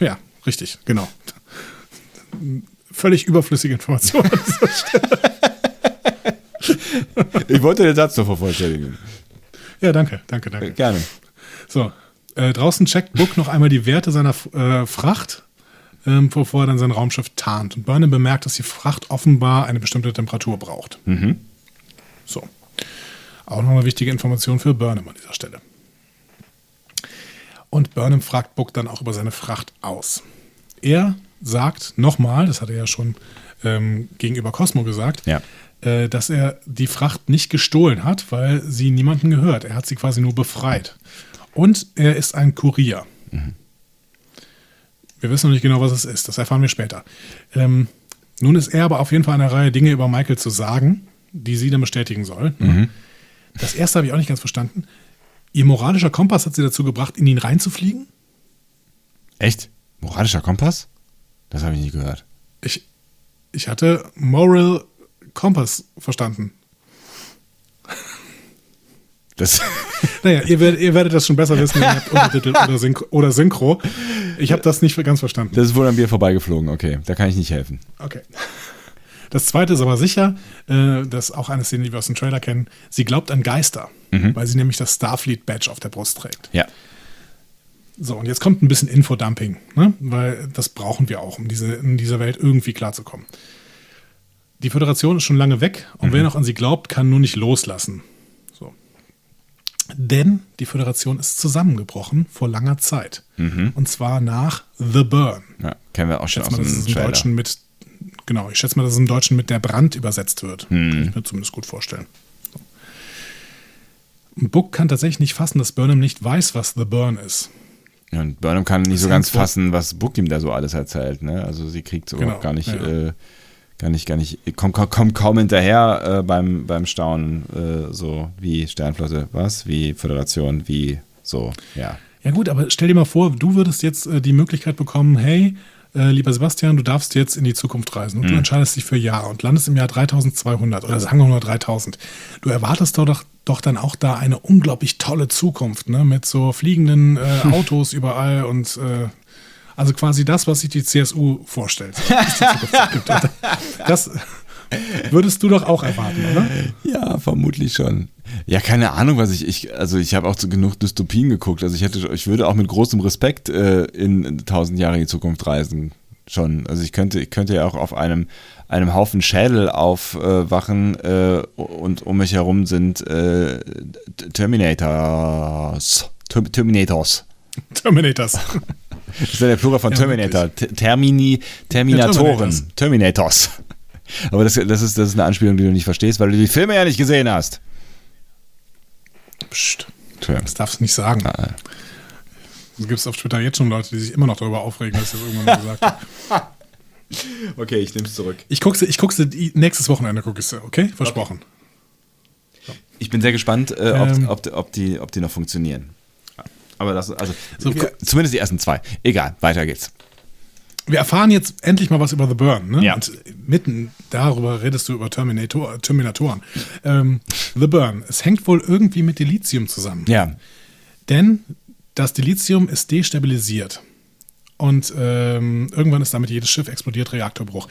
Ja, richtig, genau. Völlig überflüssige Information. an dieser Stelle. Ich wollte den Satz noch vervollständigen. ja, danke, danke, danke. Gerne. So, äh, draußen checkt Book noch einmal die Werte seiner äh, Fracht, ähm, bevor er dann sein Raumschiff tarnt. Und Burnham bemerkt, dass die Fracht offenbar eine bestimmte Temperatur braucht. So. Auch noch eine wichtige Information für Burnham an dieser Stelle. Und Burnham fragt Book dann auch über seine Fracht aus. Er sagt nochmal, das hat er ja schon ähm, gegenüber Cosmo gesagt, Ja. äh, dass er die Fracht nicht gestohlen hat, weil sie niemandem gehört. Er hat sie quasi nur befreit. Und er ist ein Kurier. Wir wissen noch nicht genau, was es ist. Das erfahren wir später. Ähm, nun ist er aber auf jeden Fall eine Reihe Dinge über Michael zu sagen, die sie dann bestätigen soll. Das erste habe ich auch nicht ganz verstanden. Ihr moralischer Kompass hat sie dazu gebracht, in ihn reinzufliegen? Echt? Moralischer Kompass? Das habe ich nicht gehört. Ich, ich hatte Moral Kompass verstanden. Das, Naja, ihr werdet, ihr werdet das schon besser wissen, ihr habt Untertitel oder Synchro. Oder Synchro. Ich habe das nicht ganz verstanden. das ist wohl an mir vorbeigeflogen. Okay, da kann ich nicht helfen. Okay. Das zweite ist aber sicher, äh, das ist auch eine Szene, die wir aus dem Trailer kennen. Sie glaubt an Geister, weil sie nämlich das Starfleet-Badge auf der Brust trägt. Ja. So, und jetzt kommt ein bisschen Infodumping, ne? weil das brauchen wir auch, um diese, in dieser Welt irgendwie klarzukommen. Die Föderation ist schon lange weg und wer noch an sie glaubt, kann nur nicht loslassen. Denn die Föderation ist zusammengebrochen vor langer Zeit. Und zwar nach The Burn. ja. Kennen wir auch schon aus mal, dem Trailer. Deutschen mit, genau, ich schätze mal, dass es im Deutschen mit der Brand übersetzt wird. Kann ich mir zumindest gut vorstellen. So. Und Book kann tatsächlich nicht fassen, dass Burnham nicht weiß, was The Burn ist. Und Burnham kann nicht so ganz fassen, was Book ihm da so alles erzählt. Ne? Also sie kriegt so genau, gar nicht, ja. äh, gar nicht, gar nicht, kommt, kommt kaum hinterher äh, beim, beim Staunen, äh, so wie Sternflotte, was, wie Föderation, wie so, ja. Ja gut, aber stell dir mal vor, du würdest jetzt äh, die Möglichkeit bekommen, hey, äh, lieber Sebastian, du darfst jetzt in die Zukunft reisen und mhm. du entscheidest dich für Ja und landest im Jahr 3200 oder sagen wir mal 3000. Du erwartest doch, doch dann auch da eine unglaublich tolle Zukunft, ne? mit so fliegenden äh, Autos überall und äh, also quasi das, was sich die CSU vorstellt. das würdest du doch auch erwarten, oder? Ja, vermutlich schon. Ja, keine Ahnung, was ich, ich also ich habe auch zu genug Dystopien geguckt. Also ich hätte, ich würde auch mit großem Respekt äh, in tausend Jahre in die Zukunft reisen. Schon. Also ich könnte, ich könnte ja auch auf einem, einem Haufen Schädel aufwachen äh, und um mich herum sind äh, Terminators. Terminators. Terminators. Das ist ja der Plural von ja, Terminator. Termini, Terminatoren. Terminators. Aber das, das, ist, das ist eine Anspielung, die du nicht verstehst, weil du die Filme ja nicht gesehen hast. Psst. Das darfst du nicht sagen. Ah. Es gibt auf Twitter jetzt schon Leute, die sich immer noch darüber aufregen, dass ich das irgendwann mal gesagt habe. Okay, ich nehme es zurück. Ich gucke ich guck's nächstes Wochenende, gucke ich okay? Versprochen. Okay. Ich bin sehr gespannt, äh, ob, ähm, ob, ob, die, ob die noch funktionieren. Aber das, also, so, zumindest die ersten zwei. Egal, weiter geht's. Wir erfahren jetzt endlich mal was über The Burn. Ne? Ja. Und mitten darüber redest du über Terminator, Terminatoren. Ähm, The Burn. Es hängt wohl irgendwie mit Delizium zusammen. Ja. Denn das Delizium ist destabilisiert. Und ähm, irgendwann ist damit jedes Schiff explodiert, Reaktorbruch.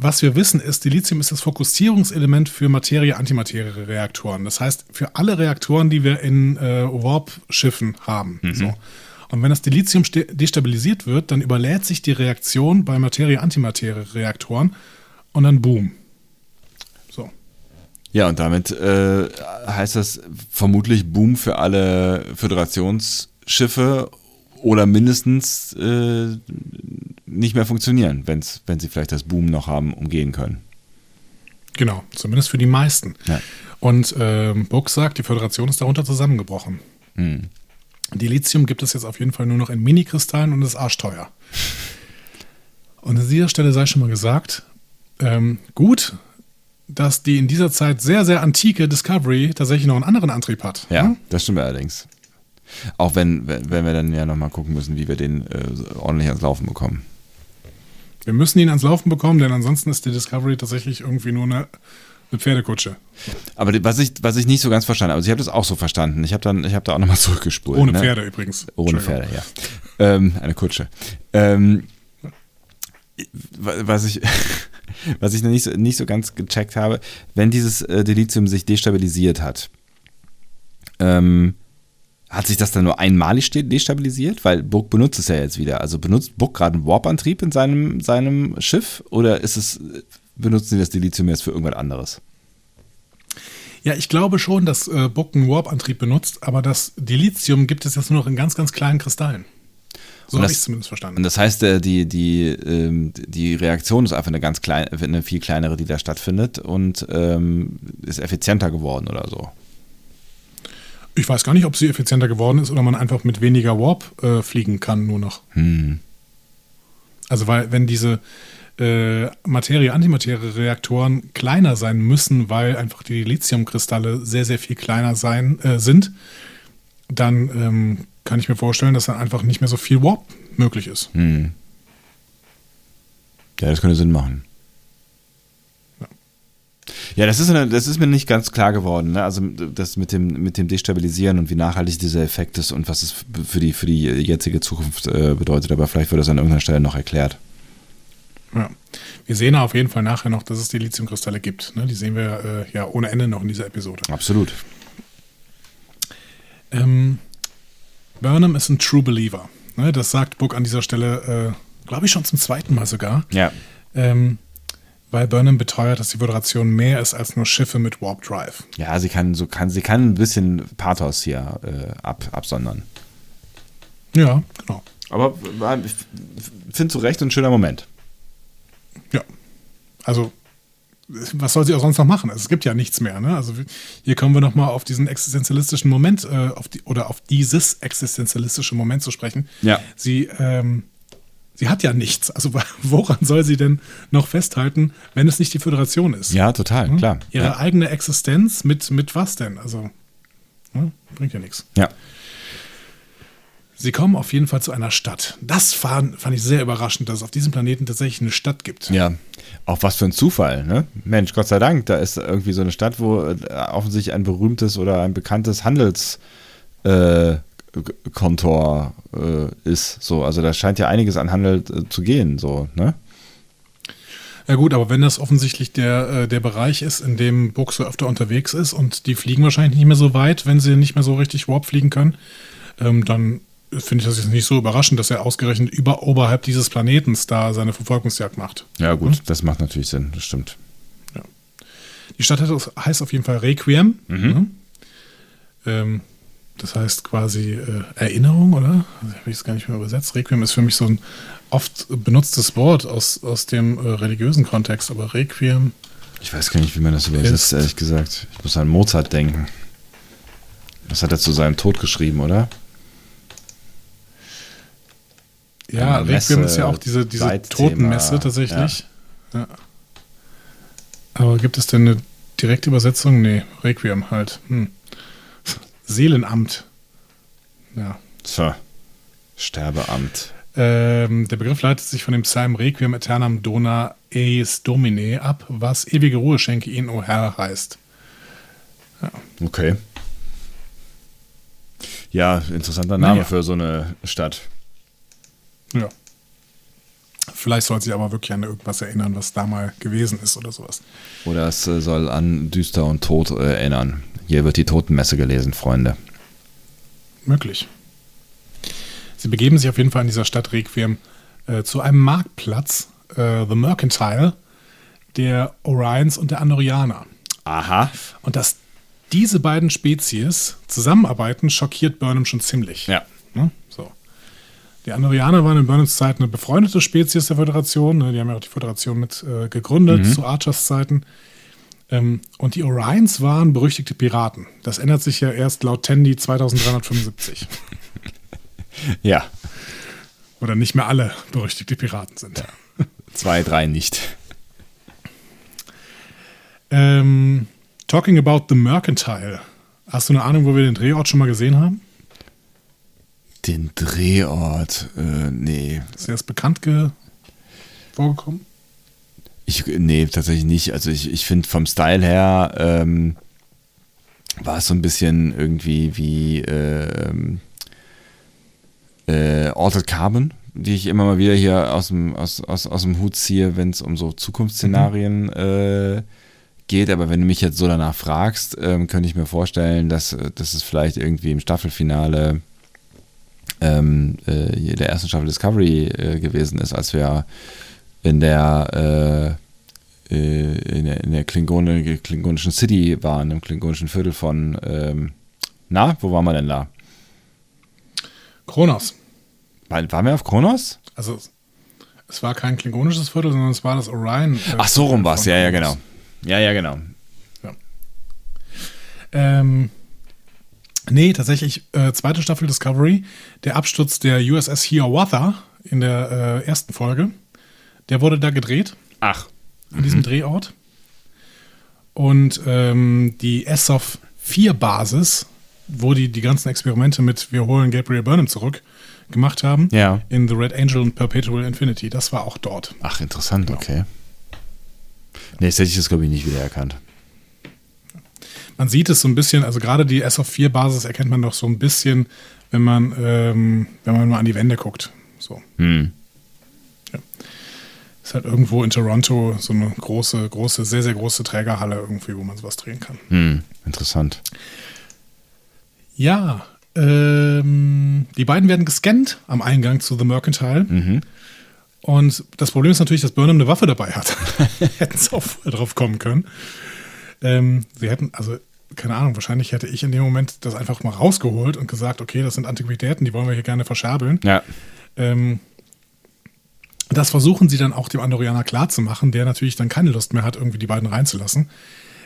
Was wir wissen ist, Delizium ist das Fokussierungselement für Materie-Antimaterie-Reaktoren. Das heißt, für alle Reaktoren, die wir in äh, Warp-Schiffen haben. Mhm. So. Und wenn das Delizium destabilisiert wird, dann überlädt sich die Reaktion bei Materie-Antimaterie-Reaktoren und dann boom. So. Ja, und damit äh, heißt das vermutlich Boom für alle Föderationsschiffe oder mindestens äh, nicht mehr funktionieren, wenn's, wenn sie vielleicht das Boom noch haben umgehen können. Genau, zumindest für die meisten. Ja. Und äh, Book sagt, die Föderation ist darunter zusammengebrochen. Hm. Dilithium gibt es jetzt auf jeden Fall nur noch in Mini-Kristallen und ist arschteuer. Und an dieser Stelle sei schon mal gesagt, ähm, gut, dass die in dieser Zeit sehr, sehr antike Discovery tatsächlich noch einen anderen Antrieb hat. Ja, hm? das stimmt allerdings. Auch wenn, wenn wir dann ja nochmal gucken müssen, wie wir den äh, ordentlich ans Laufen bekommen. Wir müssen ihn ans Laufen bekommen, denn ansonsten ist die Discovery tatsächlich irgendwie nur eine eine Pferdekutsche. Aber was ich, was ich nicht so ganz verstanden habe, also ich habe das auch so verstanden. Ich habe dann, ich habe da auch nochmal zurückgespult. Ohne ne? Pferde übrigens. Ohne Pferde, ja. Ähm, eine Kutsche. Ähm, was ich, was ich noch nicht so, nicht so ganz gecheckt habe, wenn dieses äh, Delizium sich destabilisiert hat, ähm, hat sich das dann nur einmalig destabilisiert? Weil Buck benutzt es ja jetzt wieder. Also benutzt Buck gerade einen Warp-Antrieb in seinem, seinem Schiff oder ist es benutzen sie das Delizium jetzt für irgendwas anderes? Ja, ich glaube schon, dass äh, Book einen Warp-Antrieb benutzt, aber das Delizium gibt es jetzt nur noch in ganz, ganz kleinen Kristallen. So habe ich es zumindest verstanden. Und das heißt, äh, die, die, ähm, die Reaktion ist einfach eine ganz kleine, eine viel kleinere, die da stattfindet und ähm, ist effizienter geworden oder so. Ich weiß gar nicht, ob sie effizienter geworden ist oder man einfach mit weniger Warp äh, fliegen kann, nur noch. Hm. Also, weil, wenn diese, äh, Materie-Antimaterie-Reaktoren kleiner sein müssen, weil einfach die Lithiumkristalle sehr, sehr viel kleiner sein, äh, sind, dann ähm, kann ich mir vorstellen, dass dann einfach nicht mehr so viel Warp möglich ist. Hm. Ja, das könnte Sinn machen. Ja, das ist, das ist mir nicht ganz klar geworden. Ne? Also das mit dem, mit dem Destabilisieren und wie nachhaltig dieser Effekt ist und was es für die, für die jetzige Zukunft äh, bedeutet. Aber vielleicht wird das an irgendeiner Stelle noch erklärt. Ja. Wir sehen auf jeden Fall nachher noch, dass es die Lithiumkristalle gibt. Ne? Die sehen wir äh, ja ohne Ende noch in dieser Episode. Absolut. Ähm, Burnham ist ein True Believer. Ne? Das sagt Book an dieser Stelle, äh, glaube ich, schon zum zweiten Mal sogar. Ja. Ähm, weil Burnham beteuert, dass die Föderation mehr ist als nur Schiffe mit Warp Drive. Ja, sie kann so kann sie kann ein bisschen Pathos hier äh, ab, absondern. Ja, genau. Aber ich finde zu Recht ein schöner Moment. Ja. Also was soll sie auch sonst noch machen? Also, es gibt ja nichts mehr. Ne? Also hier kommen wir nochmal auf diesen existenzialistischen Moment äh, auf die, oder auf dieses existenzialistische Moment zu sprechen. Ja. Sie, ähm, sie hat ja nichts. Also woran soll sie denn noch festhalten, wenn es nicht die Föderation ist? Ja, total, Hm? klar. Ihre ja. eigene Existenz mit, mit was denn? Also hm? bringt ja nichts. ja. Sie kommen auf jeden Fall zu einer Stadt. Das fand, fand ich sehr überraschend, dass es auf diesem Planeten tatsächlich eine Stadt gibt. Ja, auch was für ein Zufall, ne? Mensch, Gott sei Dank, da ist irgendwie so eine Stadt, wo äh, offensichtlich ein berühmtes oder ein bekanntes Handelskontor äh, Kontor, äh, ist. So, also da scheint ja einiges an Handel äh, zu gehen, so, ne? Ja gut, aber wenn das offensichtlich der, äh, der Bereich ist, in dem Buchse öfter unterwegs ist und die fliegen wahrscheinlich nicht mehr so weit, wenn sie nicht mehr so richtig Warp fliegen können, ähm, dann finde ich das jetzt nicht so überraschend, dass er ausgerechnet über, oberhalb dieses Planetens da seine Verfolgungsjagd macht. Ja, gut, das macht natürlich Sinn, das stimmt. Die Stadt heißt auf jeden Fall Requiem. Ne? Ähm, das heißt quasi äh, Erinnerung, oder? Also, Habe ich es gar nicht mehr übersetzt. Requiem ist für mich so ein oft benutztes Wort aus, aus dem äh, religiösen Kontext, aber Requiem. Ich weiß gar nicht, wie man das übersetzt, ehrlich gesagt. Ich muss an Mozart denken. Das hat er zu seinem Tod geschrieben, oder? Ja, Eine Requiem Messe, ist ja auch diese, diese Leitthema, Totenmesse tatsächlich. Ja. Aber gibt es denn eine direkte Übersetzung? Nee, Requiem halt. Hm. Seelenamt. Ja. Tja, Sterbeamt. Ähm, der Begriff leitet sich von dem Psalm Requiem Aeternam Dona Eis Domine ab, was ewige Ruhe schenke ihnen, o Herr, heißt. Okay. Ja, interessanter Name Naja. für so eine Stadt. Ja. Vielleicht soll sich aber wirklich an irgendwas erinnern, was da mal gewesen ist oder sowas. Oder es äh, soll an Düster und Tod äh, erinnern. Hier wird die Totenmesse gelesen, Freunde. Möglich. Sie begeben sich auf jeden Fall in dieser Stadt Requiem äh, zu einem Marktplatz, äh, The Mercantile, der Orions und der Andorianer. Aha. Und dass diese beiden Spezies zusammenarbeiten, schockiert Burnham schon ziemlich. Ja. Ne? So. Die Andorianer waren in Burnhams Zeit eine befreundete Spezies der Föderation. Ne? Die haben ja auch die Föderation mit äh, gegründet zu Archers Zeiten. Ähm, und die Orions waren berüchtigte Piraten. Das ändert sich ja erst laut Tandy 2375. Ja. Oder nicht mehr alle berüchtigte Piraten sind. Zwei, drei nicht. Ähm, talking about the Mercantile. Hast du eine Ahnung, wo wir den Drehort schon mal gesehen haben? Den Drehort, äh, nee. Ist dir das bekannt ge vorgekommen? Ich, nee, tatsächlich nicht. Also ich, ich finde vom Style her ähm, war es so ein bisschen irgendwie wie ähm, äh, Altered Carbon, die ich immer mal wieder hier aus dem, aus, aus, aus dem Hut ziehe, wenn es um so Zukunftsszenarien äh, geht. Aber wenn du mich jetzt so danach fragst, ähm, könnte ich mir vorstellen, dass, äh, dass es vielleicht irgendwie im Staffelfinale ähm, äh, der ersten Staffel Discovery äh, gewesen ist, als wir in der, äh, äh, in der, in der Klingone, klingonischen City waren, im klingonischen Viertel von, ähm, na, wo waren wir denn da? Kronos. War- Waren wir auf Kronos? Also es war kein klingonisches Viertel, sondern es war das Orion. äh, Ach, so rum war es, ja, ja, genau. Ja, ja, genau. Ähm, nee, tatsächlich, äh, zweite Staffel Discovery, der Absturz der USS Hiawatha in der äh, ersten Folge, der wurde da gedreht, Ach, an diesem Drehort. Und ähm, die ESOF 4 Basis, wo die die ganzen Experimente mit Wir holen Gabriel Burnham zurück gemacht haben, Ja. in The Red Angel und Perpetual Infinity, das war auch dort. ach, interessant, okay. Nee, jetzt hätte ich das, glaube ich, nicht wiedererkannt. Man sieht es so ein bisschen, also gerade die SOF4-Basis erkennt man doch so ein bisschen, wenn man, ähm, wenn man mal an die Wände guckt. So. Hm. Ist halt irgendwo in Toronto so eine große, große, sehr, sehr große Trägerhalle irgendwie, wo man sowas drehen kann. Hm, interessant. Ja, ähm, die beiden werden gescannt am Eingang zu The Mercantile. Mhm. Und das Problem ist natürlich, dass Burnham eine Waffe dabei hat. hätten sie auch vorher drauf kommen können. Ähm, sie hätten, also, keine Ahnung, wahrscheinlich hätte ich in dem Moment das einfach mal rausgeholt und gesagt, okay, das sind Antiquitäten, die wollen wir hier gerne verscherbeln. Ja. Ähm, Das versuchen sie dann auch dem Andorianer klarzumachen, der natürlich dann keine Lust mehr hat, irgendwie die beiden reinzulassen.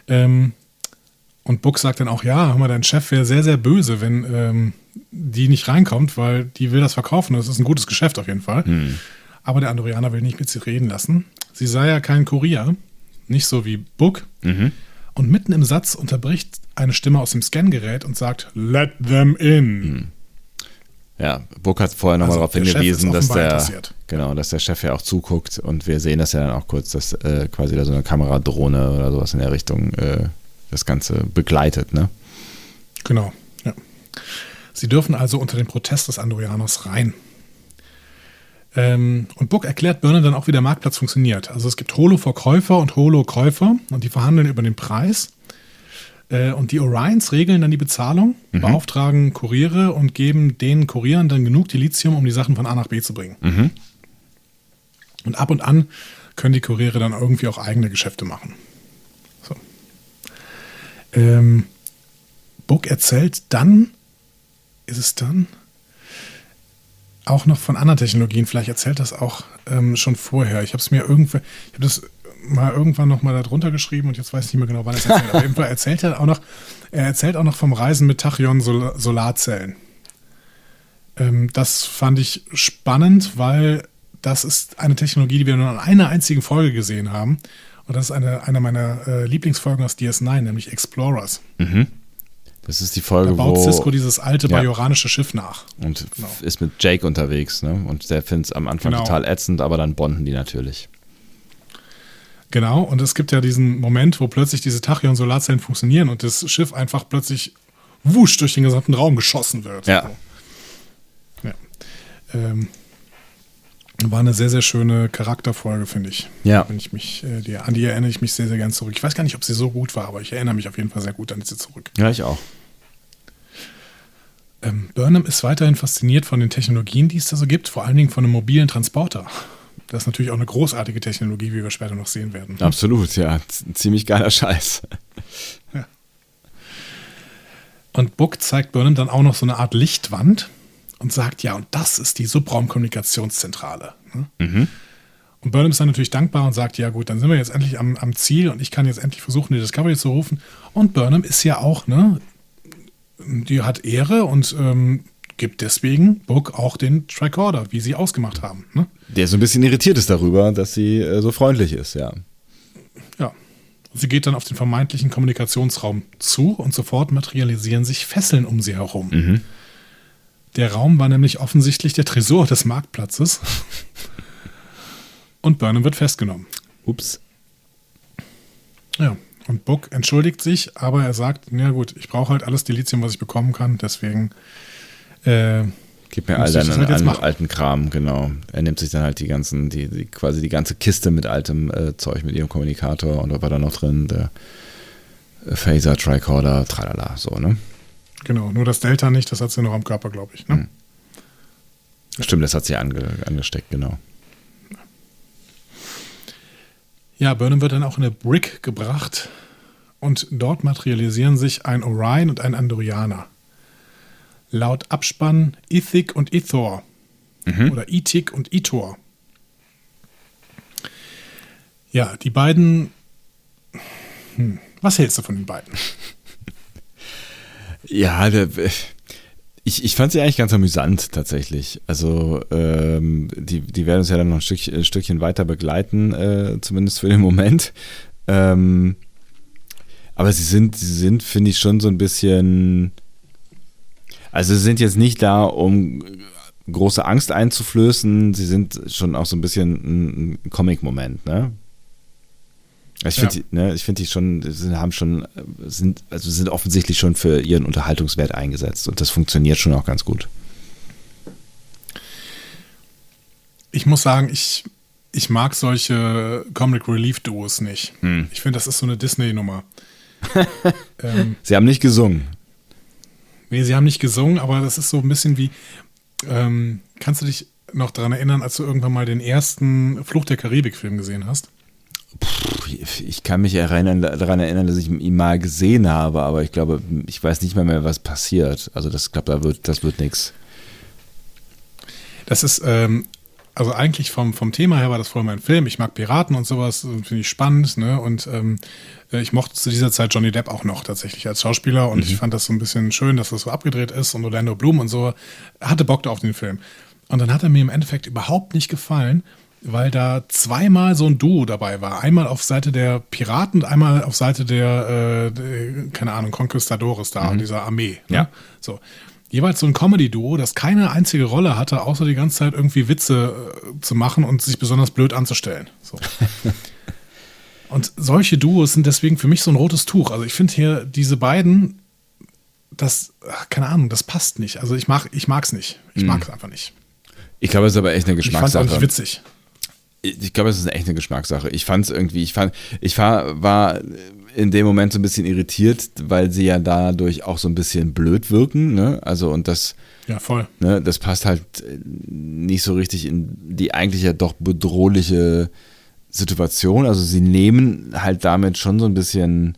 Ähm, und Book sagt dann auch, ja, hör mal, dein Chef wäre sehr, sehr böse, wenn ähm, die nicht reinkommt, weil die will das verkaufen. Das ist ein gutes Geschäft auf jeden Fall. Hm. Aber der Andorianer will nicht mit sie reden lassen. Sie sei ja kein Kurier, nicht so wie Book. Mhm. Und mitten im Satz unterbricht eine Stimme aus dem Scangerät und sagt, let them in. Ja, Book hat vorher nochmal Also, darauf hingewiesen, dass der, genau, dass der Chef ja auch zuguckt und wir sehen das ja dann auch kurz, dass äh, quasi da so eine Kameradrohne oder sowas in der Richtung äh, das Ganze begleitet, ne? Genau, ja. Sie dürfen also unter den Protest des Andorianers rein. Ähm, und Book erklärt Burnham dann auch, wie der Marktplatz funktioniert. Also es gibt Holo-Verkäufer und Holo-Käufer und die verhandeln über den Preis. Äh, und die Orions regeln dann die Bezahlung, beauftragen Kuriere und geben den Kurieren dann genug Dilithium, um die Sachen von A nach B zu bringen. Mhm. Und ab und an können die Kuriere dann irgendwie auch eigene Geschäfte machen. So. Ähm, Book erzählt dann, ist es dann, auch noch von anderen Technologien. Vielleicht erzählt das auch ähm, schon vorher. Ich habe es mir irgendwann, ich habe das mal irgendwann noch mal darunter geschrieben und jetzt weiß ich nicht mehr genau, wann er es erzählt. Aber auf jeden Fall erzählt er auch noch, er erzählt auch noch vom Reisen mit Tachyon-Solarzellen. Ähm, das fand ich spannend, weil das ist eine Technologie, die wir nur in einer einzigen Folge gesehen haben. Und das ist eine, eine meiner äh, Lieblingsfolgen aus DS9, nämlich Explorers. Das ist die Da Folge, baut wo Cisco dieses alte Ja. bajoranische Schiff nach. und Genau. ist mit Jake unterwegs, ne? Und der findet es am Anfang Genau. total ätzend, aber dann bonden die natürlich. Genau, und es gibt ja diesen Moment, wo plötzlich diese Tachyon-Solarzellen funktionieren und das Schiff einfach plötzlich wusch durch den gesamten Raum geschossen wird. Ja. So. ja. Ähm, war eine sehr, sehr schöne Charakterfolge, finde ich. Ja. Wenn ich mich, äh, die, an die erinnere ich mich sehr, sehr gern zurück. Ich weiß gar nicht, ob sie so gut war, aber ich erinnere mich auf jeden Fall sehr gut an diese zurück. Ja, ich auch. Ähm, Burnham ist weiterhin fasziniert von den Technologien, die es da so gibt, vor allen Dingen von einem mobilen Transporter. Das ist natürlich auch eine großartige Technologie, wie wir später noch sehen werden. Absolut, ja. Ziemlich geiler Scheiß. Und Book zeigt Burnham dann auch noch so eine Art Lichtwand und sagt, ja, und das ist die Subraumkommunikationszentrale. ne? Und Burnham ist dann natürlich dankbar und sagt, ja gut, dann sind wir jetzt endlich am, am Ziel und ich kann jetzt endlich versuchen, die Discovery zu rufen. Und Burnham ist ja auch, ne, die hat Ehre und ähm, gibt deswegen Book auch den Tricorder, wie sie ausgemacht haben. Ne? Der so ein bisschen irritiert ist darüber, dass sie äh, so freundlich ist, ja. Ja. Sie geht dann auf den vermeintlichen Kommunikationsraum zu und sofort materialisieren sich Fesseln um sie herum. Der Raum war nämlich offensichtlich der Tresor des Marktplatzes. und Burnham wird festgenommen. Ups. Ja. Und Book entschuldigt sich, aber er sagt, ja gut, ich brauche halt alles Dilithium, was ich bekommen kann, deswegen äh, Gib mir all deinen halt alten Kram, genau. Er nimmt sich dann halt die ganzen, die, die quasi die ganze Kiste mit altem äh, Zeug mit ihrem Kommunikator und da war da noch drin der Phaser, Tricorder, tralala, so, ne? genau, nur das Delta nicht, das hat sie noch am Körper, glaube ich. Ne? Stimmt, das hat sie ange, angesteckt, genau. Ja, Burnham wird dann auch in eine Brick gebracht und dort materialisieren sich ein Orion und ein Andorianer. Laut Abspann Ithik und Ithor oder Ithik und Ithor. Ja, die beiden. Hm, was hältst du von den beiden? Ja, der, ich, ich fand sie eigentlich ganz amüsant tatsächlich. Also ähm, die, die werden uns ja dann noch ein, Stück, ein Stückchen weiter begleiten, äh, zumindest für den Moment. Ähm, aber sie sind, sie sind, finde ich, schon so ein bisschen. Also sie sind jetzt nicht da, um große Angst einzuflößen. Sie sind schon auch so ein bisschen ein, Comic-Moment, ne? Ich finde, Ja. die, ne, ich finde die schon, sind, haben schon, sind, also sind offensichtlich schon für ihren Unterhaltungswert eingesetzt und das funktioniert schon auch ganz gut. Ich muss sagen, ich, ich mag solche Comic Relief Duos nicht. Ich finde, das ist so eine Disney-Nummer. ähm, Sie haben nicht gesungen. Nee, sie haben nicht gesungen, aber das ist so ein bisschen wie. Ähm, kannst du dich noch daran erinnern, als du irgendwann mal den ersten Fluch der Karibik-Film gesehen hast? Puh, Ich kann mich erinnern, daran erinnern, dass ich ihn mal gesehen habe, aber ich glaube, ich weiß nicht mehr, mehr was passiert. Also das, ich glaube, da wird, das wird nichts. Das ist ähm, also eigentlich vom, vom Thema her war das voll mein Film. Ich mag Piraten und sowas, finde ich spannend, ne? Und ähm, äh, ich mochte zu dieser Zeit Johnny Depp auch noch tatsächlich als Schauspieler und mhm. ich fand das so ein bisschen schön, dass das so abgedreht ist und Orlando Bloom und so hatte Bock auf den Film. Und dann hat er mir im Endeffekt überhaupt nicht gefallen, weil da zweimal so ein Duo dabei war. Einmal auf Seite der Piraten und einmal auf Seite der, äh, der keine Ahnung, Conquistadores da, mhm. dieser Armee. Ne? Ja. So jeweils so ein Comedy-Duo, das keine einzige Rolle hatte, außer die ganze Zeit irgendwie Witze äh, zu machen und sich besonders blöd anzustellen. So. und solche Duos sind deswegen für mich so ein rotes Tuch. Also ich finde hier diese beiden, das, keine Ahnung, das passt nicht. Also ich mag, ich mag's nicht. Ich mhm. mag es einfach nicht. Ich glaube, es ist aber echt eine Geschmackssache. Ich fand auch nicht witzig. Ich glaube, es ist echt eine Geschmackssache. Ich fand es irgendwie, ich fand, ich war, war in dem Moment so ein bisschen irritiert, weil sie ja dadurch auch so ein bisschen blöd wirken, ne? Also und das ja voll. Ne, das passt halt nicht so richtig in die eigentlich ja doch bedrohliche Situation. Also sie nehmen halt damit schon so ein bisschen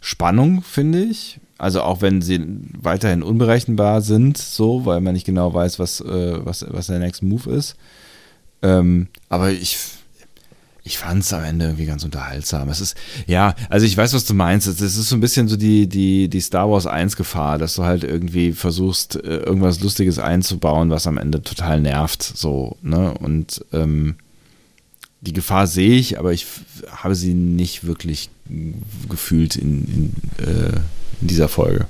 Spannung, finde ich. Also auch wenn sie weiterhin unberechenbar sind, so, weil man nicht genau weiß, was, äh, was, was der Next Move ist. Ähm, aber ich ich fand es am Ende irgendwie ganz unterhaltsam. Es ist, ja, also ich weiß, was du meinst. Es ist so ein bisschen so die, die, die Star Wars 1 Gefahr, dass du halt irgendwie versuchst, äh, irgendwas Lustiges einzubauen, was am Ende total nervt. So, ne? Und ähm, die Gefahr sehe ich, aber ich habe sie nicht wirklich gefühlt in, in, äh, in dieser Folge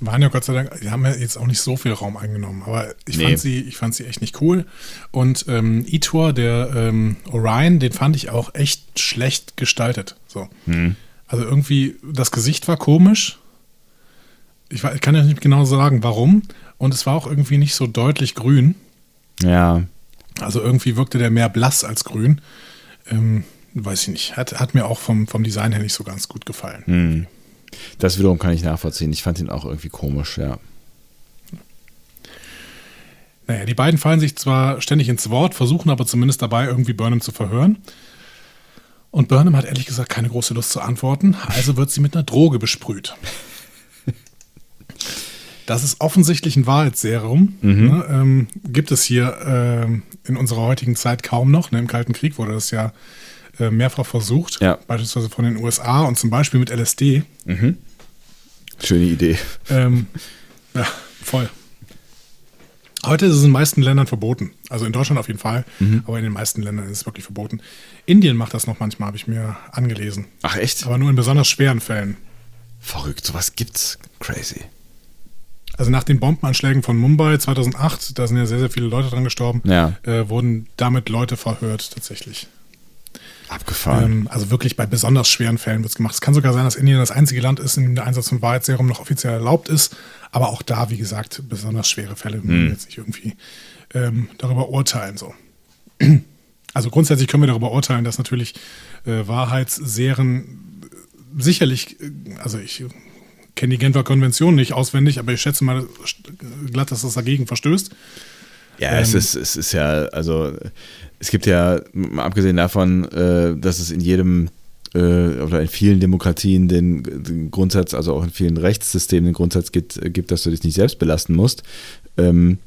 waren ja Gott sei Dank, die haben ja jetzt auch nicht so viel Raum eingenommen, aber ich, nee. fand, sie, ich fand sie echt nicht cool. Und ähm, Itor, der ähm, Orion, den fand ich auch echt schlecht gestaltet. So. Hm. Also irgendwie, das Gesicht war komisch. Ich, ich kann ja nicht genau sagen, warum. Und es war auch irgendwie nicht so deutlich grün. Ja. Also irgendwie wirkte der mehr blass als grün. Ähm, weiß ich nicht. Hat, hat mir auch vom, vom Design her nicht so ganz gut gefallen. Hm. Das wiederum kann ich nachvollziehen. Ich fand ihn auch irgendwie komisch, ja. Naja, die beiden fallen sich zwar ständig ins Wort, versuchen aber zumindest dabei irgendwie Burnham zu verhören. Und Burnham hat ehrlich gesagt keine große Lust zu antworten, also wird sie mit einer Droge besprüht. Das ist offensichtlich ein Wahrheitsserum. Mhm. Ne, ähm, gibt es hier äh, in unserer heutigen Zeit kaum noch. Ne? Im Kalten Krieg wurde das ja äh, mehrfach versucht, ja. beispielsweise von den USA und zum Beispiel mit LSD. Mhm. Schöne Idee. Ähm, ja, voll. Heute ist es in den meisten Ländern verboten. Also in Deutschland auf jeden Fall, mhm. aber in den meisten Ländern ist es wirklich verboten. Indien macht das noch manchmal, habe ich mir angelesen. Ach echt? Aber nur in besonders schweren Fällen. Verrückt, sowas gibt's. Crazy. Also nach den Bombenanschlägen von Mumbai 2008, da sind ja sehr, sehr viele Leute dran gestorben, ja. äh, wurden damit Leute verhört tatsächlich. Abgefahren. Ähm, also wirklich bei besonders schweren Fällen wird es gemacht. Es kann sogar sein, dass Indien das einzige Land ist, in dem der Einsatz von Wahrheitsserum noch offiziell erlaubt ist. Aber auch da, wie gesagt, besonders schwere Fälle. Mhm. jetzt nicht irgendwie ähm, darüber urteilen. So. Also grundsätzlich können wir darüber urteilen, dass natürlich äh, Wahrheitsserien sicherlich, äh, also ich kenne die Genfer Konvention nicht auswendig, aber ich schätze mal glatt, dass das dagegen verstößt. Ja, ähm, es, ist, es ist ja, also es gibt ja, mal abgesehen davon, äh, dass es in jedem äh, oder in vielen Demokratien den, den, Grundsatz, also auch in vielen Rechtssystemen den Grundsatz gibt, gibt dass du dich nicht selbst belasten musst, ähm,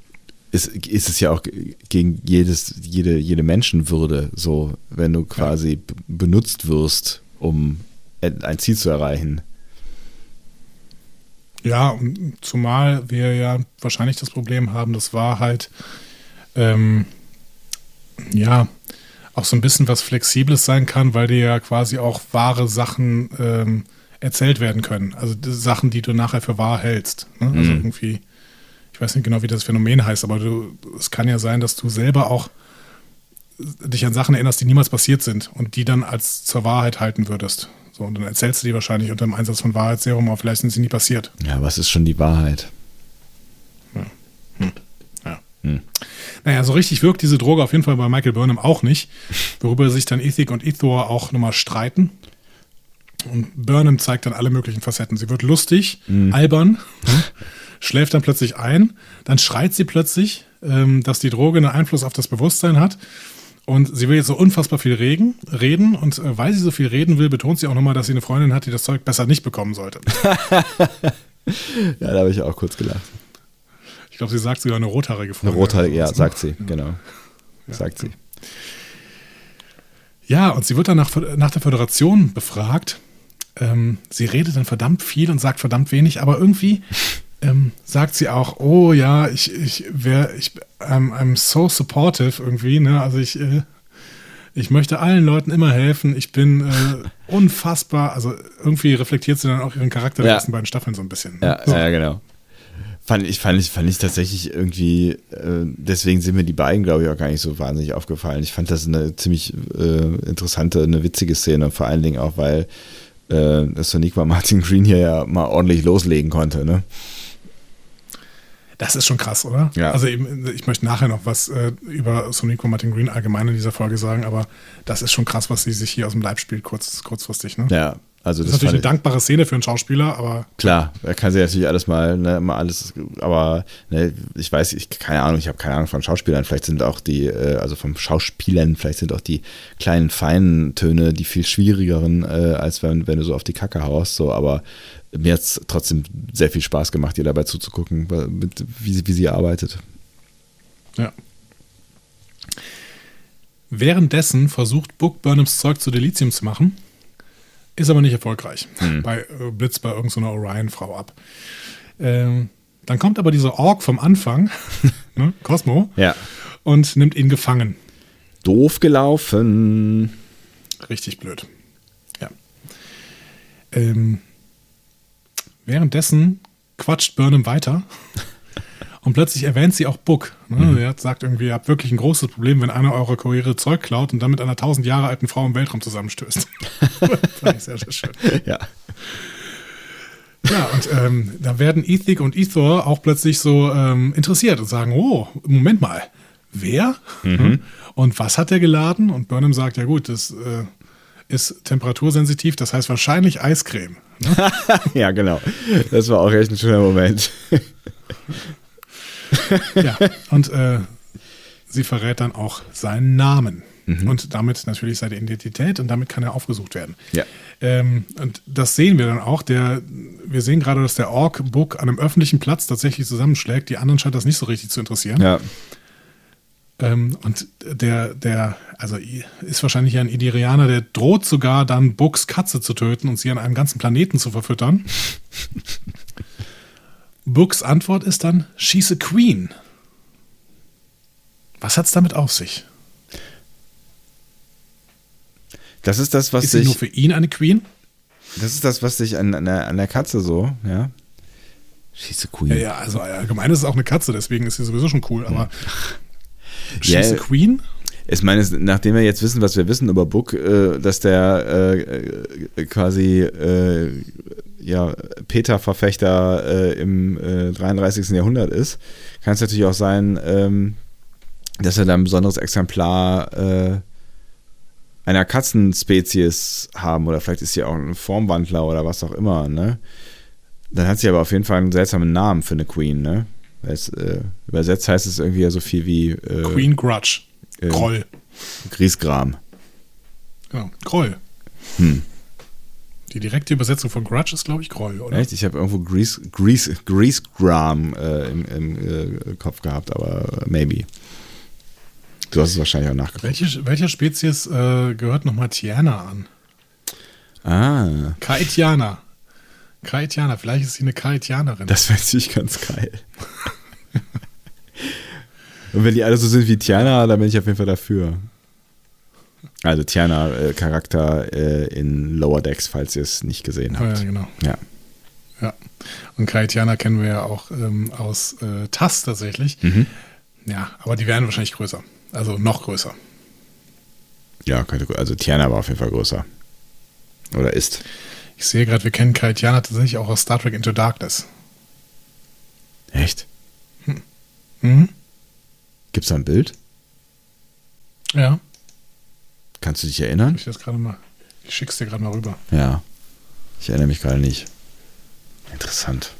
ist, ist es ja auch gegen jedes, jede, jede Menschenwürde so, wenn du quasi ja. benutzt wirst, um ein Ziel zu erreichen. Ja, zumal wir ja wahrscheinlich das Problem haben, das war halt ähm, ja, auch so ein bisschen was Flexibles sein kann, weil dir ja quasi auch wahre Sachen ähm, erzählt werden können. Also Sachen, die du nachher für wahr hältst. Ne? Also mhm. irgendwie, ich weiß nicht genau, wie das Phänomen heißt, aber du, es kann ja sein, dass du selber auch dich an Sachen erinnerst, die niemals passiert sind und die dann als zur Wahrheit halten würdest. So, und dann erzählst du die wahrscheinlich unter dem Einsatz von Wahrheitsserum, aber vielleicht sind sie nie passiert. Ja, was ist schon die Wahrheit? Ja. Hm. ja. Hm. Naja, so richtig wirkt diese Droge auf jeden Fall bei Michael Burnham auch nicht, worüber sich dann Ethik und Ethor auch nochmal streiten. Und Burnham zeigt dann alle möglichen Facetten. Sie wird lustig, mhm. albern, schläft dann plötzlich ein, dann schreit sie plötzlich, ähm, dass die Droge einen Einfluss auf das Bewusstsein hat. Und sie will jetzt so unfassbar viel reden, reden und äh, weil sie so viel reden will, betont sie auch nochmal, dass sie eine Freundin hat, die das Zeug besser nicht bekommen sollte. ja, da habe ich auch kurz gelacht glaube, sie sagt sogar eine rothaarige Frau. Eine rothaarige, ja, sagt sie, genau. Sagt sie. Ja, und sie wird dann nach, nach der Föderation befragt. Ähm, sie redet dann verdammt viel und sagt verdammt wenig, aber irgendwie ähm, sagt sie auch, oh ja, ich, ich wäre, ich, I'm, I'm so supportive irgendwie, ne? Also ich, äh, ich möchte allen Leuten immer helfen. Ich bin äh, unfassbar, also irgendwie reflektiert sie dann auch ihren Charakter der Ja. ersten beiden Staffeln so ein bisschen. Ja, so. ja, genau. Fand ich, fand ich, fand ich tatsächlich irgendwie, äh, deswegen sind mir die beiden, glaube ich, auch gar nicht so wahnsinnig aufgefallen. Ich fand das eine ziemlich äh, interessante, eine witzige Szene, vor allen Dingen auch, weil äh, Soniqua Martin Green hier ja mal ordentlich loslegen konnte, ne? Das ist schon krass, oder? Ja. Also eben, ich möchte nachher noch was äh, über Sonico Martin Green allgemein in dieser Folge sagen, aber das ist schon krass, was sie sich hier aus dem Leib spielt, kurz, kurzfristig. Ne? Ja, also Das das, ist natürlich eine dankbare Szene für einen Schauspieler, aber klar, er kann sich natürlich alles mal, ne, mal alles, aber ne, ich weiß, ich keine Ahnung, ich habe keine Ahnung von Schauspielern, vielleicht sind auch die, äh, also vom Schauspielern, vielleicht sind auch die kleinen feinen Töne die viel schwierigeren, äh, als wenn, wenn du so auf die Kacke haust, so, aber mir hat es trotzdem sehr viel Spaß gemacht, ihr dabei zuzugucken, mit, wie, sie- wie sie arbeitet. ja. Währenddessen versucht Book Burnhams Zeug zu Delizium zu machen, ist aber nicht erfolgreich. Bei äh, Blitz bei irgendeiner Orion-Frau ab. Ähm, dann kommt aber dieser Ork vom Anfang, ne, Cosmo, Ja. und nimmt ihn gefangen. Doof gelaufen. Richtig blöd. Ja. Ähm, währenddessen quatscht Burnham weiter und plötzlich erwähnt sie auch Book. Ne? Er sagt irgendwie, ihr habt wirklich ein großes Problem, wenn einer eurer Kuriere Zeug klaut und dann mit einer tausend Jahre alten Frau im Weltraum zusammenstößt. Fand ich sehr, sehr schön. Ja. Ja, und ähm, da werden Ethik und Ethor auch plötzlich so ähm, interessiert und sagen, oh, Moment mal, wer? Und was hat der geladen? Und Burnham sagt, ja gut, das äh, ist temperatursensitiv, das heißt wahrscheinlich Eiscreme. ja, genau. Das war auch echt ein schöner Moment. Ja, und äh, sie verrät dann auch seinen Namen. Und damit natürlich seine Identität und damit kann er aufgesucht werden. Ja. Ähm, und das sehen wir dann auch. Der, wir sehen gerade, dass der Ork Book an einem öffentlichen Platz tatsächlich zusammenschlägt. Die anderen scheint das nicht so richtig zu interessieren. Ja. Ähm, und der, der, also ist wahrscheinlich ein Idirianer, der droht sogar dann Books Katze zu töten und sie an einem ganzen Planeten zu verfüttern. Books Antwort ist dann, she's a queen. Was hat's damit auf sich? Das ist das, was Ist sie nur sich, für ihn eine Queen? das ist das, was sich an, an, der, an der Katze so, ja. She's a queen. Ja, ja, also allgemein ist es auch eine Katze, deswegen ist sie sowieso schon cool, aber she's Ja, a queen? Ich meine, es- nachdem wir jetzt wissen, was wir wissen über Book, äh, dass der äh, äh, quasi äh, ja, Peter-Verfechter äh, im äh, 33. Jahrhundert ist, kann es natürlich auch sein, ähm, dass er da ein besonderes Exemplar äh, einer Katzenspezies haben oder vielleicht ist sie auch ein Formwandler oder was auch immer, ne? Dann hat sie aber auf jeden Fall einen seltsamen Namen für eine Queen, ne? Weil es, äh, übersetzt heißt es irgendwie ja so viel wie äh, Queen Grudge. äh, Groll. Griesgram. Genau, Groll. Hm. Die direkte Übersetzung von Grudge ist, glaube ich, Groll, oder? Echt? Ich habe irgendwo Grease, Grease, Greasegram äh, im, im äh, Kopf gehabt, aber maybe. Du hast es wahrscheinlich auch nachgeguckt. Welche, welcher Spezies äh, gehört nochmal Tiana an? Ah, Kaitiana. Kaitiana, vielleicht ist sie eine Kaitianerin. das wäre natürlich ganz geil. Und wenn die alle so sind wie Tiana, dann bin ich auf jeden Fall dafür. Also Tiana, äh, Charakter äh, in Lower Decks, falls ihr es nicht gesehen ja, habt. genau. Ja. Ja. Und Kaitiana kennen wir ja auch ähm, aus äh, TAS tatsächlich. Mhm. Ja, aber die werden wahrscheinlich größer. Also noch größer. Ja, also Tiana war auf jeden Fall größer. Oder ist. Ich sehe gerade, wir kennen Kaitiana tatsächlich auch aus Star Trek Into Darkness. Echt? Mhm. Gibt es da ein Bild? Ja, Kannst du dich erinnern? ich das mal. Ich schick's dir gerade mal rüber. Ja. Ich erinnere mich gerade nicht. Interessant.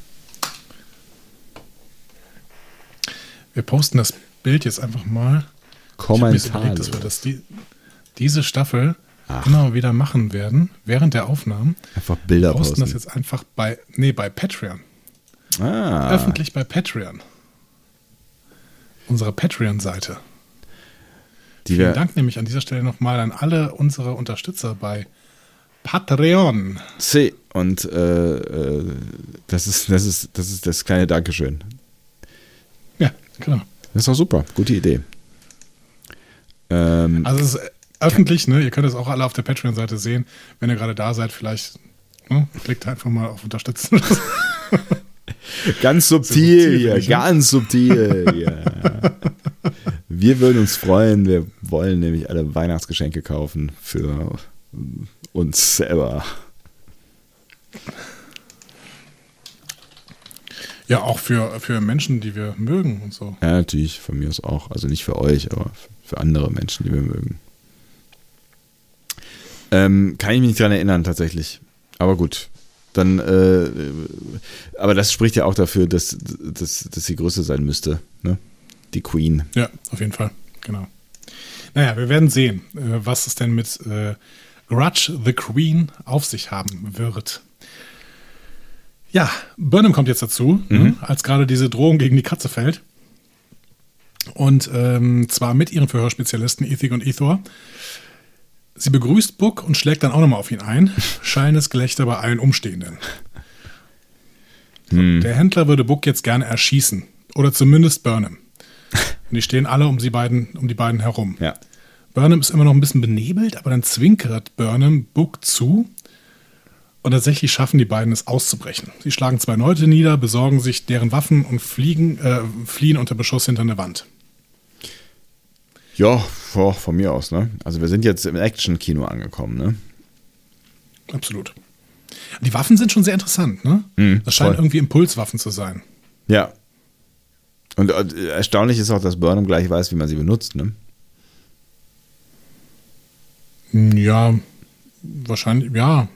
Wir posten das Bild jetzt einfach mal. Ich Kommentar. überlegt, dass wir das die, diese Staffel Ach. immer wieder machen werden, während der Aufnahmen. Einfach Bilder posten posten. das jetzt einfach bei, nee, bei Patreon. ah, Öffentlich bei Patreon. unserer Patreon-Seite. Die Vielen Dank nämlich an dieser Stelle nochmal an alle unsere Unterstützer bei Patreon. C. Und äh, äh, das, ist, das, ist, das ist das kleine Dankeschön. Ja, genau. Das ist doch super. Gute Idee. Ähm, Also es ist öffentlich, ne? Ihr könnt es auch alle auf der Patreon-Seite sehen. Wenn ihr gerade da seid, vielleicht ne? klickt einfach mal auf Unterstützen. Ganz subtil hier, ne? ganz subtil hier. Wir würden uns freuen, wir wollen nämlich alle Weihnachtsgeschenke kaufen für uns selber. ja, auch für, für Menschen, die wir mögen und so. Ja, natürlich, von mir aus auch. Also nicht für euch, aber für andere Menschen, die wir mögen. Ähm, kann ich mich nicht dran erinnern, tatsächlich. Aber gut. Dann, äh, aber das spricht ja auch dafür, dass, dass, dass sie größer sein müsste, ne? Die Queen. Ja, auf jeden Fall. Genau. Naja, wir werden sehen, äh, was es denn mit äh, Grudge the Queen auf sich haben wird. Ja, Burnham kommt jetzt dazu, ne, als gerade diese Drohung gegen die Katze fällt. Und ähm, zwar mit ihren Verhörspezialisten Ethik und Ethor. Sie begrüßt Book und schlägt dann auch nochmal auf ihn ein. Schallendes Gelächter bei allen Umstehenden. So, Der Händler würde Book jetzt gerne erschießen. Oder zumindest Burnham. Und die stehen alle um, sie beiden, um die beiden herum. Ja. Burnham ist immer noch ein bisschen benebelt, aber dann zwinkert Burnham Book zu. Und tatsächlich schaffen die beiden es auszubrechen. Sie schlagen zwei Leute nieder, besorgen sich deren Waffen und fliegen, äh, fliehen unter Beschuss hinter eine Wand. Ja, boah, von mir aus, ne? Also wir sind jetzt im Action-Kino angekommen, ne? Absolut. Die Waffen sind schon sehr interessant, ne? Mhm, das scheint voll. irgendwie Impulswaffen zu sein. Ja. Und äh, erstaunlich ist auch, dass Burnham gleich weiß, wie man sie benutzt, ne? Ja, wahrscheinlich, ja.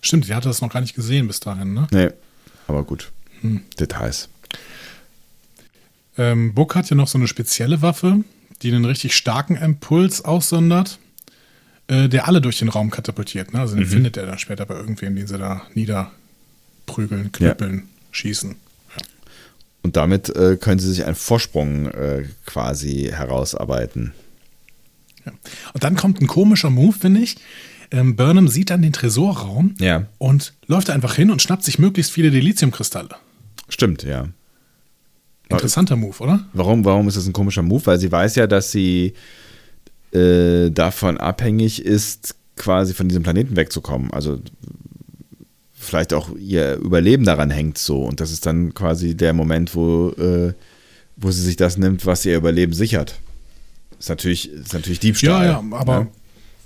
Stimmt, die hatte das noch gar nicht gesehen bis dahin, ne? Nee, aber gut. Details. Ähm, Book hat ja noch so eine spezielle Waffe, die einen richtig starken Impuls aussondert, äh, der alle durch den Raum katapultiert. Ne? Also den findet er dann später bei irgendwem, den sie da niederprügeln, knüppeln, schießen. Und damit äh, können sie sich einen Vorsprung äh, quasi herausarbeiten. Ja. Und dann kommt ein komischer Move, finde ich. Ähm, Burnham sieht dann den Tresorraum Ja. und läuft einfach hin und schnappt sich möglichst viele Dilithiumkristalle. Stimmt, ja. Interessanter Move, oder? Warum, warum ist das ein komischer Move? Weil sie weiß ja, dass sie äh, davon abhängig ist, quasi von diesem Planeten wegzukommen. Also vielleicht auch ihr Überleben daran hängt so. Und das ist dann quasi der Moment, wo, äh, wo sie sich das nimmt, was ihr Überleben sichert. Ist natürlich, ist natürlich Diebstahl. Ja, ja, aber ne?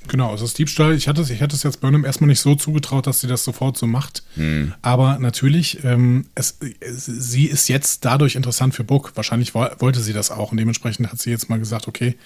Genau, es ist Diebstahl. Ich hatte, es- ich hatte es jetzt Burnham erstmal nicht so zugetraut, dass sie das sofort so macht. Hm. Aber natürlich, ähm, es, sie ist jetzt dadurch interessant für Book. Wahrscheinlich wo, wollte sie das auch und dementsprechend hat sie jetzt mal gesagt, okay,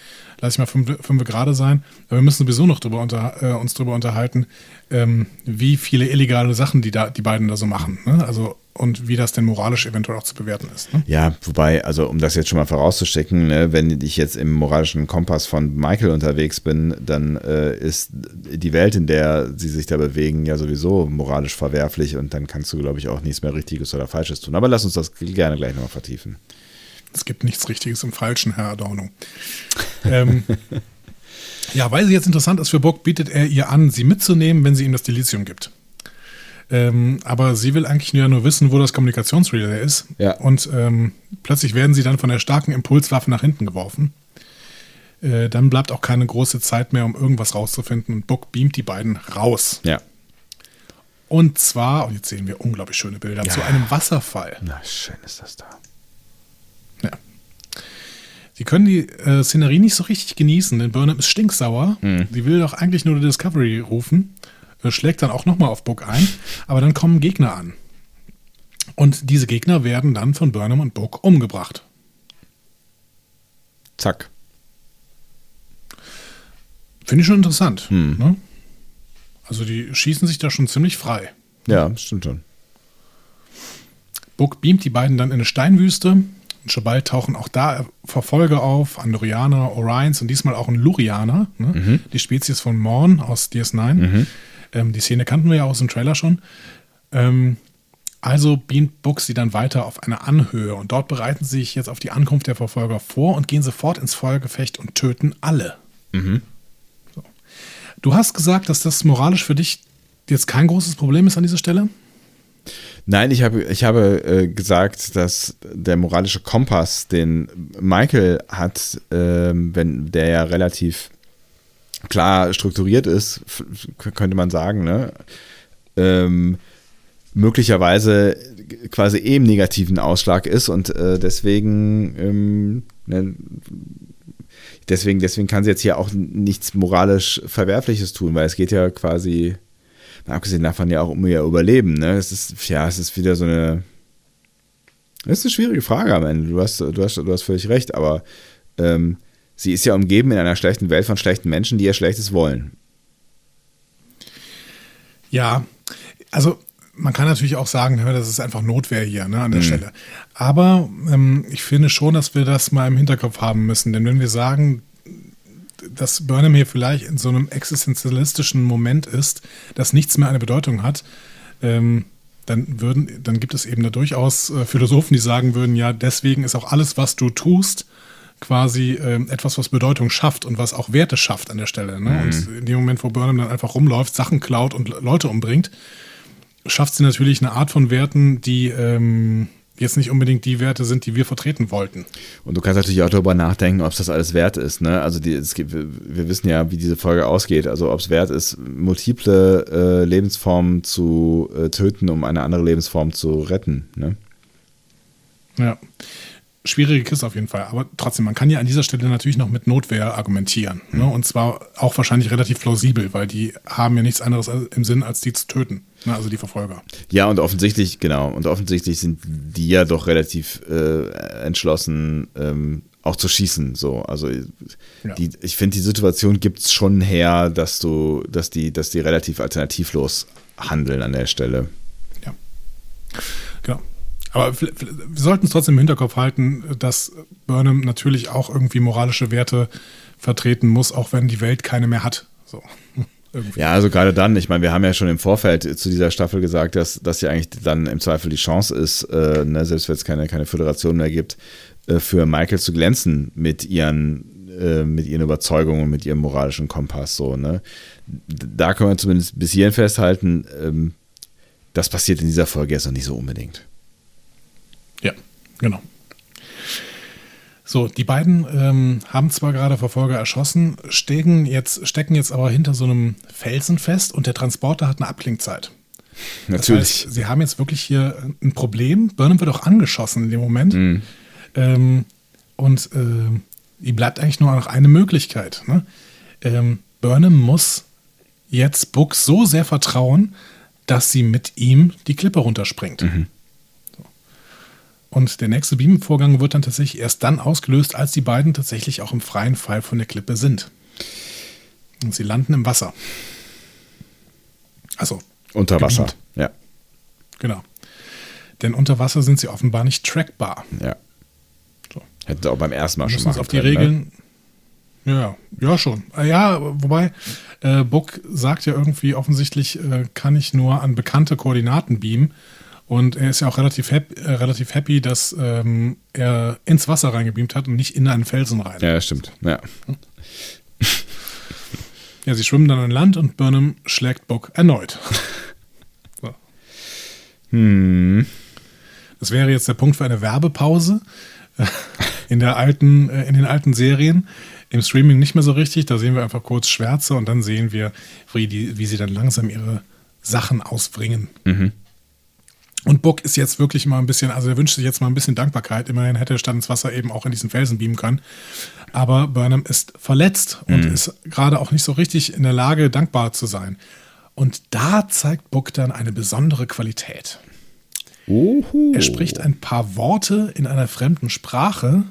lass ich mal fünf, fünf gerade sein. Aber wir müssen sowieso noch drüber unter, äh, uns drüber unterhalten, ähm, wie viele illegale Sachen die, da, die beiden da so machen. Ne? Also und wie das denn moralisch eventuell auch zu bewerten ist. Ne? Ja, wobei, also um das jetzt schon mal vorauszuschicken, ne, wenn ich jetzt im moralischen Kompass von Michael unterwegs bin, dann äh, ist die Welt, in der sie sich da bewegen, ja sowieso moralisch verwerflich und dann kannst du, glaube ich, auch nichts mehr Richtiges oder Falsches tun. Aber lass uns das gerne gleich nochmal vertiefen. Es gibt nichts Richtiges im Falschen, Herr Adorno. ähm, ja, weil sie jetzt interessant ist für Bock, bietet er ihr an, sie mitzunehmen, wenn sie ihm das Dilithium gibt. Ähm, aber sie will eigentlich nur, nur wissen, wo das Kommunikationsrelay ist. Ja. Und ähm, plötzlich werden sie dann von der starken Impulswaffe nach hinten geworfen. Äh, dann bleibt auch keine große Zeit mehr, um irgendwas rauszufinden. Und Book beamt die beiden raus. Ja. Und zwar, und jetzt sehen wir unglaublich schöne Bilder, zu einem Wasserfall. Na, schön ist das da. Ja. Sie können die äh, Szenerie nicht so richtig genießen, denn Burnham ist stinksauer. Sie will doch eigentlich nur die Discovery rufen, schlägt dann auch nochmal auf Book ein, aber dann kommen Gegner an. Und diese Gegner werden dann von Burnham und Book umgebracht. Zack. Finde ich schon interessant. Ne? Also die schießen sich da schon ziemlich frei. Ja, stimmt schon. Book beamt die beiden dann in eine Steinwüste. Und schon bald tauchen auch da Verfolger auf, Andorianer, Orions und diesmal auch ein Lurianer, ne? die Spezies von Morn aus DS9. Ähm, die Szene kannten wir ja aus dem Trailer schon. Ähm, Also beamt Book sie dann weiter auf eine Anhöhe und dort bereiten sie sich jetzt auf die Ankunft der Verfolger vor und gehen sofort ins Feuergefecht und töten alle. So. Du hast gesagt, dass das moralisch für dich jetzt kein großes Problem ist an dieser Stelle? Nein, ich habe, ich habe äh, gesagt, dass der moralische Kompass, den Michael hat, ähm, wenn der ja relativ klar strukturiert ist, könnte man sagen, ne? Ähm, möglicherweise quasi eh negativen Ausschlag ist und äh, deswegen, ähm, ne, deswegen, deswegen kann sie jetzt hier auch nichts moralisch Verwerfliches tun, weil es geht ja quasi, abgesehen davon ja auch um ihr Überleben, ne? Es ist, ja, es ist wieder so eine, das ist eine schwierige Frage am Ende. Du hast, du hast, du hast völlig recht, aber ähm, sie ist ja umgeben in einer schlechten Welt von schlechten Menschen, die ihr Schlechtes wollen. Ja, also man kann natürlich auch sagen, das ist einfach Notwehr hier ne, an der Stelle. Aber ähm, ich finde schon, dass wir das mal im Hinterkopf haben müssen. Denn wenn wir sagen, dass Burnham hier vielleicht in so einem existenzialistischen Moment ist, dass nichts mehr eine Bedeutung hat, ähm, dann, würden, dann gibt es eben da durchaus äh, Philosophen, die sagen würden, ja, deswegen ist auch alles, was du tust, quasi ähm, etwas, was Bedeutung schafft und was auch Werte schafft an der Stelle. Ne? Und in dem Moment, wo Burnham dann einfach rumläuft, Sachen klaut und Leute umbringt, schafft sie natürlich eine Art von Werten, die ähm, jetzt nicht unbedingt die Werte sind, die wir vertreten wollten. Und du kannst natürlich auch darüber nachdenken, ob es das alles wert ist. Ne? Also die, gibt, wir, wir wissen ja, wie diese Folge ausgeht. Also ob es wert ist, multiple äh, Lebensformen zu äh, töten, um eine andere Lebensform zu retten. Ne? Ja. Schwierige Kiste auf jeden Fall. Aber trotzdem, man kann ja an dieser Stelle natürlich noch mit Notwehr argumentieren. Ne? Und zwar auch wahrscheinlich relativ plausibel, weil die haben ja nichts anderes im Sinn, als die zu töten. Ne? Also die Verfolger. Ja, und offensichtlich, genau, und offensichtlich sind die ja doch relativ äh, entschlossen, ähm, auch zu schießen. So. Also Ja. die, ich finde, die Situation gibt es schon her, dass du, dass die, dass die relativ alternativlos handeln an der Stelle. Ja. Genau. Aber wir sollten es trotzdem im Hinterkopf halten, dass Burnham natürlich auch irgendwie moralische Werte vertreten muss, auch wenn die Welt keine mehr hat. So. Irgendwie. Ja, also gerade dann, ich meine, wir haben ja schon im Vorfeld zu dieser Staffel gesagt, dass das ja eigentlich dann im Zweifel die Chance ist, äh, ne, selbst wenn es keine, keine Föderation mehr gibt, äh, für Michael zu glänzen mit ihren, äh, mit ihren Überzeugungen und mit ihrem moralischen Kompass. So, ne? Da können wir zumindest bis hierhin festhalten, ähm, das passiert in dieser Folge jetzt noch nicht so unbedingt. Genau. So, die beiden ähm, haben zwar gerade Verfolger erschossen, stecken jetzt, stecken jetzt aber hinter so einem Felsen fest und der Transporter hat eine Abklingzeit. Das Natürlich. heißt, sie haben jetzt wirklich hier ein Problem. Burnham wird auch angeschossen in dem Moment. Mhm. Ähm, und ähm, ihm bleibt eigentlich nur noch eine Möglichkeit. Ne? Ähm, Burnham muss jetzt Book so sehr vertrauen, dass sie mit ihm die Klippe runterspringt. So. Und der nächste Beam-Vorgang wird dann tatsächlich erst dann ausgelöst, als die beiden tatsächlich auch im freien Fall von der Klippe sind. Und sie landen im Wasser. Also Unter Wasser. gebeamt. Ja, Genau. Denn unter Wasser sind sie offenbar nicht trackbar. ja. So. Hätten sie auch beim ersten Mal schon machen auf die können, Ne? Regeln. Ja, ja, schon. Äh, Ja, wobei, äh, Buck sagt ja irgendwie, offensichtlich äh, kann ich nur an bekannte Koordinaten beamen. Und er ist ja auch relativ, hap äh, relativ happy, dass ähm, er ins Wasser reingebeamt hat und nicht in einen Felsen rein. Ja, stimmt. Ja. Ja, sie schwimmen dann an Land und Burnham schlägt Buck erneut. so. Hm. Das wäre jetzt der Punkt für eine Werbepause äh, in, der alten, äh, in den alten Serien. Im Streaming nicht mehr so richtig. Da sehen wir einfach kurz Schwärze und dann sehen wir, wie, die, wie sie dann langsam ihre Sachen ausbringen. Und Buck ist jetzt wirklich mal ein bisschen, also er wünscht sich jetzt mal ein bisschen Dankbarkeit. Immerhin hätte er statt ins Wasser eben auch in diesen Felsen beamen können. Aber Burnham ist verletzt und ist gerade auch nicht so richtig in der Lage, dankbar zu sein. Und da zeigt Buck dann eine besondere Qualität. Uhu. Er spricht ein paar Worte in einer fremden Sprache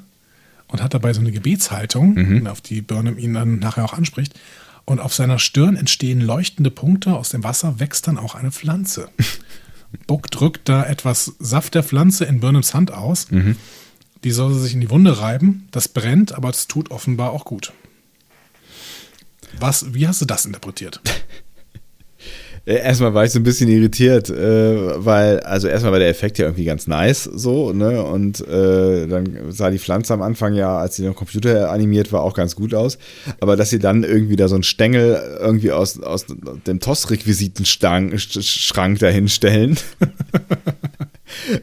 und hat dabei so eine Gebetshaltung, auf die Burnham ihn dann nachher auch anspricht. Und auf seiner Stirn entstehen leuchtende Punkte. Aus dem Wasser wächst dann auch eine Pflanze. Buck drückt da etwas Saft der Pflanze in Burnhams Hand aus. Die soll sie sich in die Wunde reiben. Das brennt, aber es tut offenbar auch gut. Was, wie hast du das interpretiert? Äh, erstmal war ich so ein bisschen irritiert, äh, weil, also erstmal war der Effekt ja irgendwie ganz nice, so, ne? Und äh, dann sah die Pflanze am Anfang ja, als sie noch Computer animiert war, auch ganz gut aus. Aber dass sie dann irgendwie da so einen Stängel irgendwie aus, aus dem TOS-Requisitenschrank dahinstellen.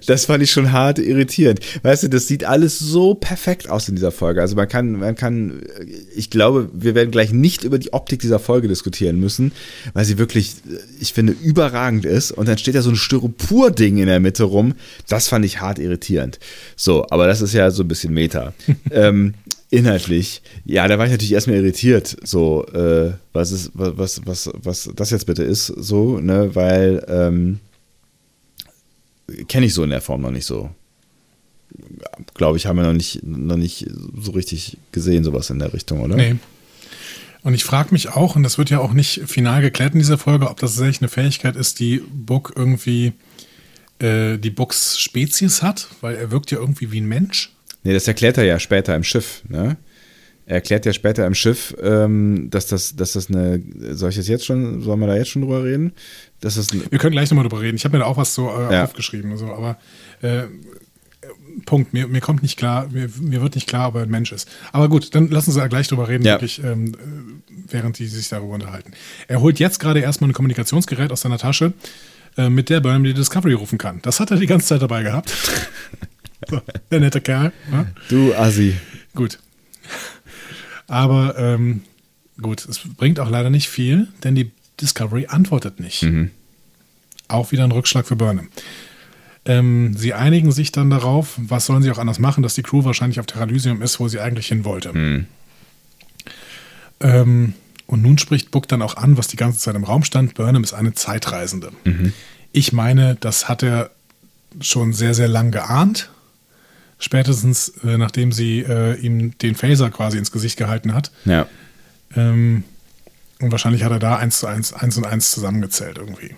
Das fand ich schon hart irritierend. Weißt du, das sieht alles so perfekt aus in dieser Folge. Also man kann, man kann, ich glaube, wir werden gleich nicht über die Optik dieser Folge diskutieren müssen, weil sie wirklich, ich finde, überragend ist. Und dann steht da so ein Styropor-Ding in der Mitte rum. Das fand ich hart irritierend. So, aber das ist ja so ein bisschen Meta. ähm, inhaltlich, ja, da war ich natürlich erstmal irritiert, so, äh, was ist, was, was, was das jetzt bitte ist, so, ne, weil, ähm, kenne ich so in der Form noch nicht so. Glaube ich, haben wir noch nicht, noch nicht so richtig gesehen, sowas in der Richtung, oder? Nee. Und ich frage mich auch, und das wird ja auch nicht final geklärt in dieser Folge, ob das tatsächlich eine Fähigkeit ist, die Book irgendwie äh, die Books Spezies hat, weil er wirkt ja irgendwie wie ein Mensch. Nee, das erklärt er ja später im Schiff, ne? Er erklärt ja später im Schiff, ähm, dass, das, dass das eine, soll ich das jetzt schon, sollen wir da jetzt schon drüber reden? Dass das wir können gleich nochmal drüber reden. Ich habe mir da auch was so äh, ja. aufgeschrieben, also, aber äh, Punkt, mir, mir kommt nicht klar, mir, mir wird nicht klar, ob er ein Mensch ist. Aber gut, dann lassen Sie gleich drüber reden, ja. wirklich, ähm, während die sich darüber unterhalten. Er holt jetzt gerade erstmal ein Kommunikationsgerät aus seiner Tasche, äh, mit der Burnham die Discovery rufen kann. Das hat er die ganze Zeit dabei gehabt. so, der nette Kerl. Ja? Du Assi. Gut. Aber ähm, gut, es bringt auch leider nicht viel, denn die Discovery antwortet nicht. Mhm. Auch wieder ein Rückschlag für Burnham. Ähm, sie einigen sich dann darauf, was sollen sie auch anders machen, dass die Crew wahrscheinlich auf Terralysium ist, wo sie eigentlich hin wollte. Mhm. Ähm, und nun spricht Book dann auch an, was die ganze Zeit im Raum stand. Burnham ist eine Zeitreisende. Mhm. Ich meine, das hat er schon sehr, sehr lang geahnt spätestens äh, nachdem sie äh, ihm den Phaser quasi ins Gesicht gehalten hat. Ja. Ähm, und wahrscheinlich hat er da eins zu eins, eins und eins zusammengezählt irgendwie.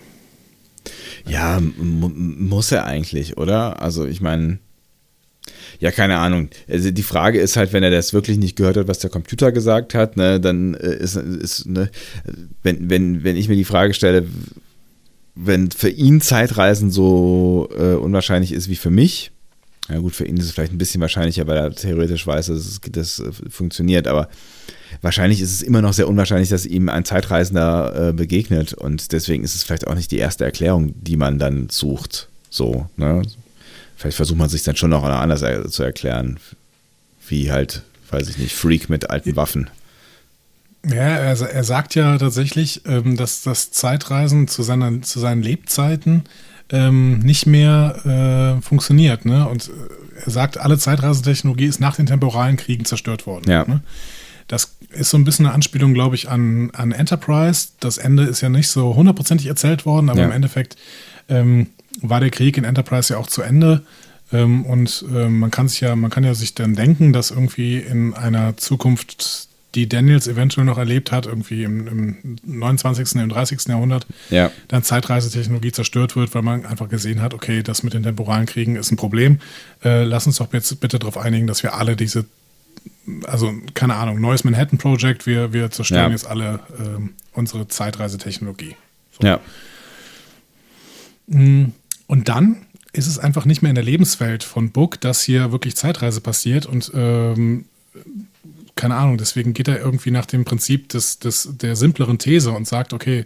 Ja, muss er eigentlich, oder? Also ich meine, ja, keine Ahnung. Also die Frage ist halt, wenn er das wirklich nicht gehört hat, was der Computer gesagt hat, ne, dann äh, ist, ist ne, wenn, wenn, wenn ich mir die Frage stelle, wenn für ihn Zeitreisen so äh, unwahrscheinlich ist wie für mich, ja gut, für ihn ist es vielleicht ein bisschen wahrscheinlicher, weil er theoretisch weiß, dass es, das äh, funktioniert, aber wahrscheinlich ist es immer noch sehr unwahrscheinlich, dass ihm ein Zeitreisender äh, begegnet und deswegen ist es vielleicht auch nicht die erste Erklärung, die man dann sucht. So, ne? Vielleicht versucht man sich dann schon noch anders zu erklären, wie halt, weiß ich nicht, Freak mit alten Waffen. Ja, er, er sagt ja tatsächlich, ähm, dass das Zeitreisen zu, seiner, zu seinen Lebzeiten ähm, nicht mehr äh, funktioniert. Ne? Und äh, er sagt, alle Zeitreisetechnologie ist nach den temporalen Kriegen zerstört worden. Ja. Ne? Das ist so ein bisschen eine Anspielung, glaube ich, an, an Enterprise. Das Ende ist ja nicht so hundertprozentig erzählt worden, aber ja. im Endeffekt ähm, war der Krieg in Enterprise ja auch zu Ende. Ähm, und ähm, man kann sich ja, man kann ja sich dann denken, dass irgendwie in einer Zukunft die Daniels eventuell noch erlebt hat, irgendwie im, im 29., im 30. Jahrhundert, ja. dann Zeitreisetechnologie zerstört wird, weil man einfach gesehen hat, okay, das mit den temporalen Kriegen ist ein Problem. Äh, lass uns doch jetzt bitte darauf einigen, dass wir alle diese, also keine Ahnung, neues Manhattan Project, wir, wir zerstören ja. jetzt alle äh, unsere Zeitreisetechnologie. So. Ja. Mm, und dann ist es einfach nicht mehr in der Lebenswelt von Book, dass hier wirklich Zeitreise passiert und ähm, keine Ahnung, deswegen geht er irgendwie nach dem Prinzip des, des, der simpleren These und sagt, okay,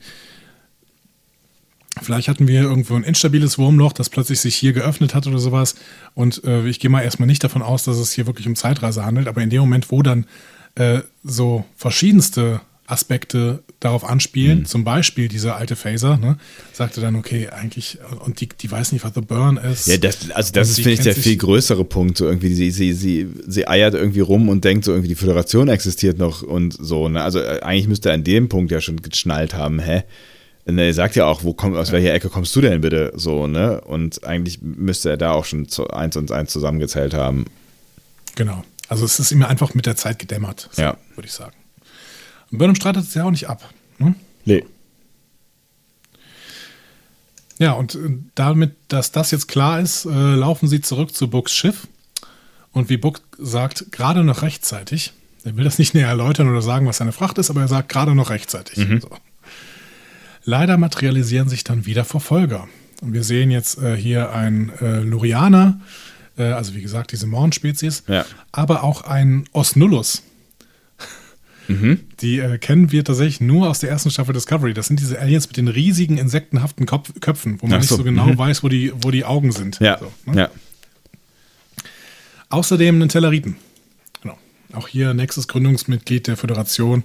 vielleicht hatten wir irgendwo ein instabiles Wurmloch, das plötzlich sich hier geöffnet hat oder sowas. Und äh, ich gehe mal erstmal nicht davon aus, dass es hier wirklich um Zeitreise handelt, aber in dem Moment, wo dann äh, so verschiedenste Aspekte darauf anspielen, mhm. zum Beispiel dieser alte Phaser, ne, sagte dann, okay, eigentlich, und die, die weiß nicht, was The Burn ist. Ja, das, also das ist, finde ich, der viel größere Punkt, so irgendwie, sie, sie, sie, sie eiert irgendwie rum und denkt so irgendwie, die Föderation existiert noch und so, ne, also äh, eigentlich müsste er an dem Punkt ja schon geschnallt haben, hä? Und er sagt ja auch, wo komm, aus welcher Ecke kommst du denn bitte, so, ne, und eigentlich müsste er da auch schon zu eins und eins zusammengezählt haben. Genau, also es ist ihm einfach mit der Zeit gedämmert, so, ja. würde ich sagen. Und Burnham streitet es ja auch nicht ab. Ne? Nee. Ja, und äh, damit, dass das jetzt klar ist, äh, laufen sie zurück zu Books Schiff. Und wie Book sagt, gerade noch rechtzeitig. Er will das nicht näher erläutern oder sagen, was seine Fracht ist, aber er sagt gerade noch rechtzeitig. Mhm. So. Leider materialisieren sich dann wieder Verfolger. Und wir sehen jetzt äh, hier ein äh, Lurianer, äh, also wie gesagt, diese Morn-Spezies, Ja. aber auch ein Osnullus. Die äh, kennen wir tatsächlich nur aus der ersten Staffel Discovery. Das sind diese Aliens mit den riesigen insektenhaften Kopf Köpfen, wo man Ach nicht so, so genau mhm. weiß, wo die, wo die Augen sind. Ja, So, ne? ja. Außerdem einen Telleriten. Genau. Auch hier nächstes Gründungsmitglied der Föderation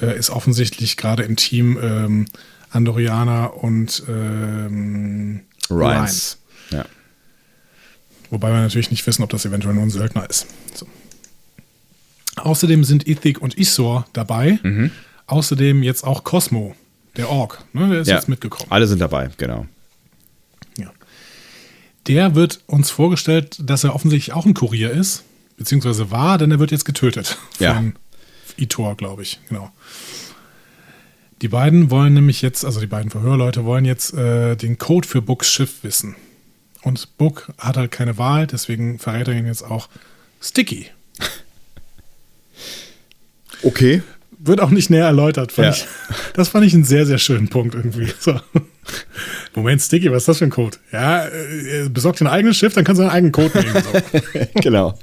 äh, ist offensichtlich gerade im Team ähm, Andorianer und ähm, Ryans. Ja. Wobei wir natürlich nicht wissen, ob das eventuell nur ein Söldner ist. So. Außerdem sind Ithik und Isor dabei. Mhm. Außerdem jetzt auch Cosmo, der Ork. Ne, der ist ja. jetzt mitgekommen. Alle sind dabei, genau. Ja. Der wird uns vorgestellt, dass er offensichtlich auch ein Kurier ist, beziehungsweise war, denn er wird jetzt getötet Ja. von Itor, glaube ich. Genau. Die beiden wollen nämlich jetzt, also die beiden Verhörleute wollen jetzt äh, den Code für Books Schiff wissen. Und Book hat halt keine Wahl, deswegen verrät er ihn jetzt auch Sticky. Okay. Wird auch nicht näher erläutert. Fand Ja. ich, das fand ich einen sehr, sehr schönen Punkt irgendwie. So. Moment, Sticky, was ist das für ein Code? Ja, äh, besorgt dir ein eigenes Schiff, dann kannst du einen eigenen Code nehmen. So. genau.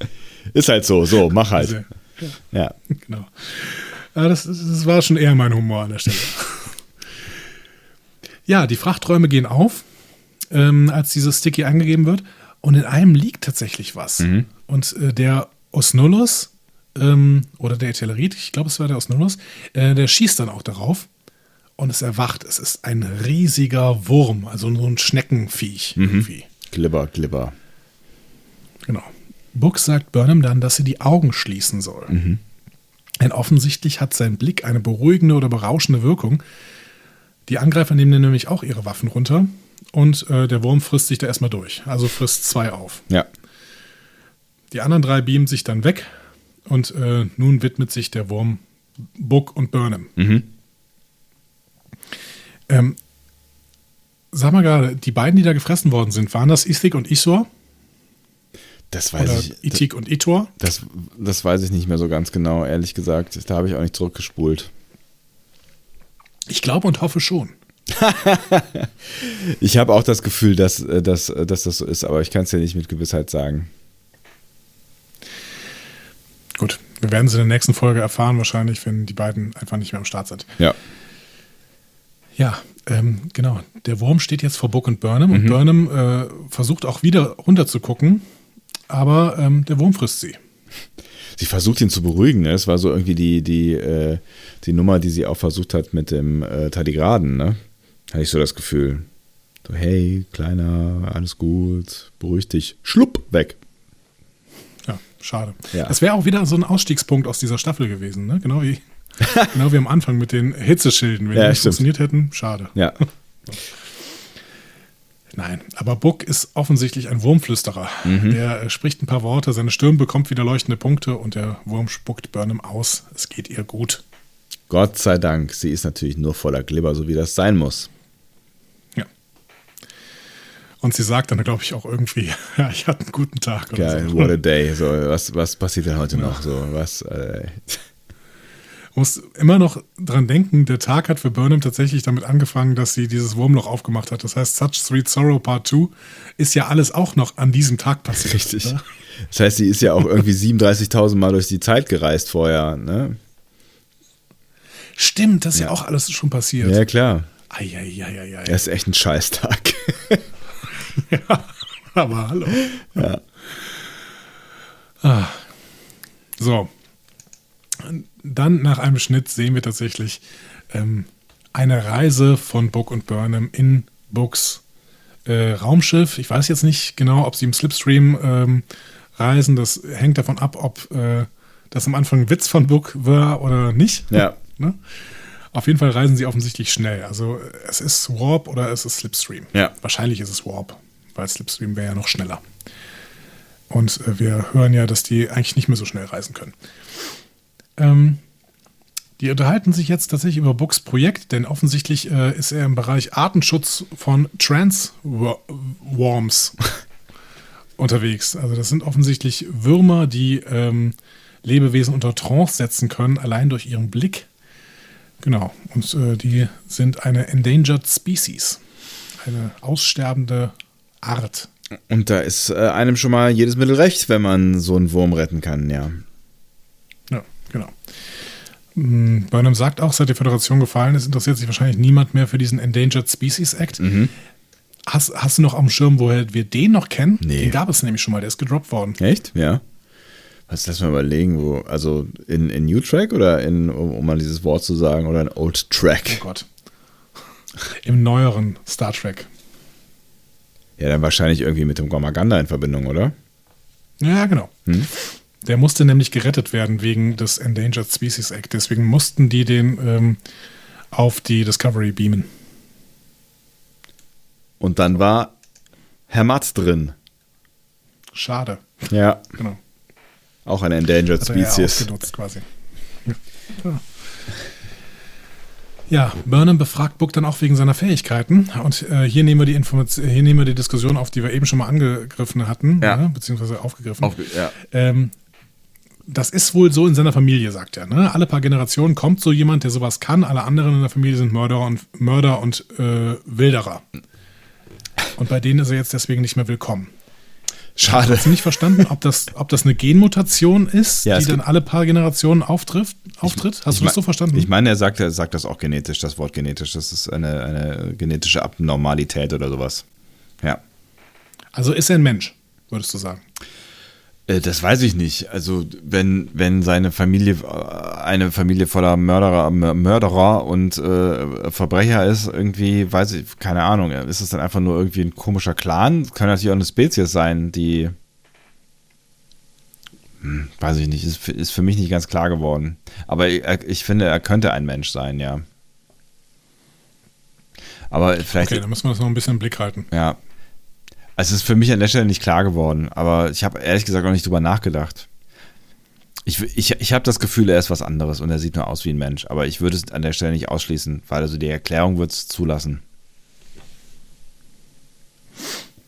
Ist halt so, so, mach halt. Sehr- Ja. Genau. Ja, das, das war schon eher mein Humor an der Stelle. ja, die Frachträume gehen auf, ähm, als dieses Sticky angegeben wird. Und in einem liegt tatsächlich was. Und äh, der Osnullus ähm, oder der Tellerit, ich glaube, es war der Osnullus, äh, der schießt dann auch darauf. Und es erwacht. Es ist ein riesiger Wurm, also so ein Schneckenviech irgendwie. Glibber, glibber. Genau. Book sagt Burnham dann, dass sie die Augen schließen soll. Denn offensichtlich hat sein Blick eine beruhigende oder berauschende Wirkung. Die Angreifer nehmen dann nämlich auch ihre Waffen runter und äh, der Wurm frisst sich da erstmal durch. Also frisst zwei auf. Ja. Die anderen drei beamen sich dann weg und äh, nun widmet sich der Wurm Book und Burnham. Ähm, sag mal gerade, die beiden, die da gefressen worden sind, waren das Ithik und Isor? Das weiß Oder ich. Ithik und Itor? Das, das weiß ich nicht mehr so ganz genau, ehrlich gesagt. Da habe ich auch nicht zurückgespult. Ich glaube und hoffe schon. Ich habe auch das Gefühl, dass, äh, dass, äh, dass das so ist, aber ich kann es ja nicht mit Gewissheit sagen. Gut, wir werden es in der nächsten Folge erfahren, wahrscheinlich, wenn die beiden einfach nicht mehr am Start sind. Ja. Ja, ähm, genau. Der Wurm steht jetzt vor Book und Burnham und Burnham äh, versucht auch wieder runter zu gucken, aber ähm, der Wurm frisst sie. Sie versucht ihn zu beruhigen. Ne? Es war so irgendwie die, die, äh, die Nummer, die sie auch versucht hat mit dem äh, Tardigraden. Ne? Hatte ich so das Gefühl. So, hey, Kleiner, alles gut, beruhig dich. Schlupp, weg. Schade. Ja. Das wäre auch wieder so ein Ausstiegspunkt aus dieser Staffel gewesen, ne? Genau wie, genau wie am Anfang mit den Hitzeschilden. Wenn Ja, die nicht stimmt. funktioniert hätten, schade. Ja. Nein, aber Book ist offensichtlich ein Wurmflüsterer. Mhm. Der äh, spricht ein paar Worte, seine Stirn bekommt wieder leuchtende Punkte und der Wurm spuckt Burnham aus. Es geht ihr gut. Gott sei Dank, sie ist natürlich nur voller Glibber, so wie das sein muss. Ja. Und sie sagt dann, glaube ich, auch irgendwie, ja, ich hatte einen guten Tag. Geil, so. what a day. So, was, was passiert denn heute noch? So, was, äh, muss immer noch dran denken, der Tag hat für Burnham tatsächlich damit angefangen, dass sie dieses Wurmloch aufgemacht hat. Das heißt, Such Sweet Sorrow Part 2 ist ja alles auch noch an diesem Tag passiert. richtig. Ne? Das heißt, sie ist ja auch irgendwie 37.000 Mal durch die Zeit gereist vorher, ne? Stimmt, das ist ja. Ja. auch alles schon passiert. Ja, klar. Eieieiei. Das ist echt ein Scheißtag. Aber hallo. Ah. So. Dann nach einem Schnitt sehen wir tatsächlich ähm, eine Reise von Book und Burnham in Books äh, Raumschiff. Ich weiß jetzt nicht genau, ob sie im Slipstream ähm, reisen. Das hängt davon ab, ob äh, das am Anfang ein Witz von Book war oder nicht. Ja. Ne? Auf jeden Fall reisen sie offensichtlich schnell. Also es ist Warp oder es ist Slipstream. Ja. Wahrscheinlich ist es Warp, weil Slipstream wäre ja noch schneller. Und äh, wir hören ja, dass die eigentlich nicht mehr so schnell reisen können. Ähm, die unterhalten sich jetzt tatsächlich über Books Projekt, denn offensichtlich äh, ist er im Bereich Artenschutz von Transworms unterwegs. Also das sind offensichtlich Würmer, die ähm, Lebewesen unter Trance setzen können, allein durch ihren Blick. Genau. Und äh, die sind eine Endangered Species. Eine aussterbende Art. Und da ist äh, einem schon mal jedes Mittel recht, wenn man so einen Wurm retten kann, ja. Ja, genau. Mm, Burnham sagt auch, seit die Föderation gefallen ist, interessiert sich wahrscheinlich niemand mehr für diesen Endangered Species Act. Mhm. Hast, hast du noch am Schirm, woher wir den noch kennen? Nee. Den gab es nämlich schon mal, der ist gedroppt worden. Echt? Ja. Was lass mal überlegen, wo, also in, in New Track oder in, um, um mal dieses Wort zu sagen, oder in Old Track? Oh Gott. Im neueren Star Trek. Ja, dann wahrscheinlich irgendwie mit dem Gamaganda in Verbindung, oder? Ja, genau. Hm? Der musste nämlich gerettet werden wegen des Endangered Species Act. Deswegen mussten die den ähm, auf die Discovery beamen. Und dann war Herr Matz drin. Schade. Ja, Genau. auch eine Endangered Hat er Species. ausgenutzt quasi. Ja. Ja, Burnham befragt Book dann auch wegen seiner Fähigkeiten. Und äh, hier nehmen wir die Information, hier nehmen wir die Diskussion auf, die wir eben schon mal angegriffen hatten, Ja. ne, beziehungsweise aufgegriffen. Aufge ja. Ähm, das ist wohl so in seiner Familie, sagt er. Ne? Alle paar Generationen kommt so jemand, der sowas kann. Alle anderen in der Familie sind Mörder und Mörder und äh, Wilderer. Und bei denen ist er jetzt deswegen nicht mehr willkommen. Schade. Hast du nicht verstanden, ob das, ob das eine Genmutation ist, Ja, die dann alle paar Generationen auftrifft? auftritt? Hast Ich du das so verstanden? Ich meine, er sagt, er sagt das auch genetisch, das Wort genetisch. Das ist eine, eine genetische Abnormalität oder sowas. Ja. also ist er ein Mensch, würdest du sagen? Äh, Das weiß ich nicht. Also wenn, wenn seine Familie äh, eine Familie voller Mörderer, Mörderer und äh, Verbrecher ist, irgendwie, weiß ich, keine Ahnung, ist es dann einfach nur irgendwie ein komischer Clan? Kann natürlich auch eine Spezies sein, die hm, weiß ich nicht, ist, für- ist für mich nicht ganz klar geworden. Aber ich, ich finde, er könnte ein Mensch sein, ja. Aber vielleicht, Okay, dann müssen wir das noch ein bisschen im Blick halten. ja. Also es ist für mich an der Stelle nicht klar geworden, aber ich habe ehrlich gesagt auch nicht drüber nachgedacht. Ich, ich, ich habe das Gefühl, er ist was anderes und er sieht nur aus wie ein Mensch, aber ich würde es an der Stelle nicht ausschließen, weil also die Erklärung wird es zulassen.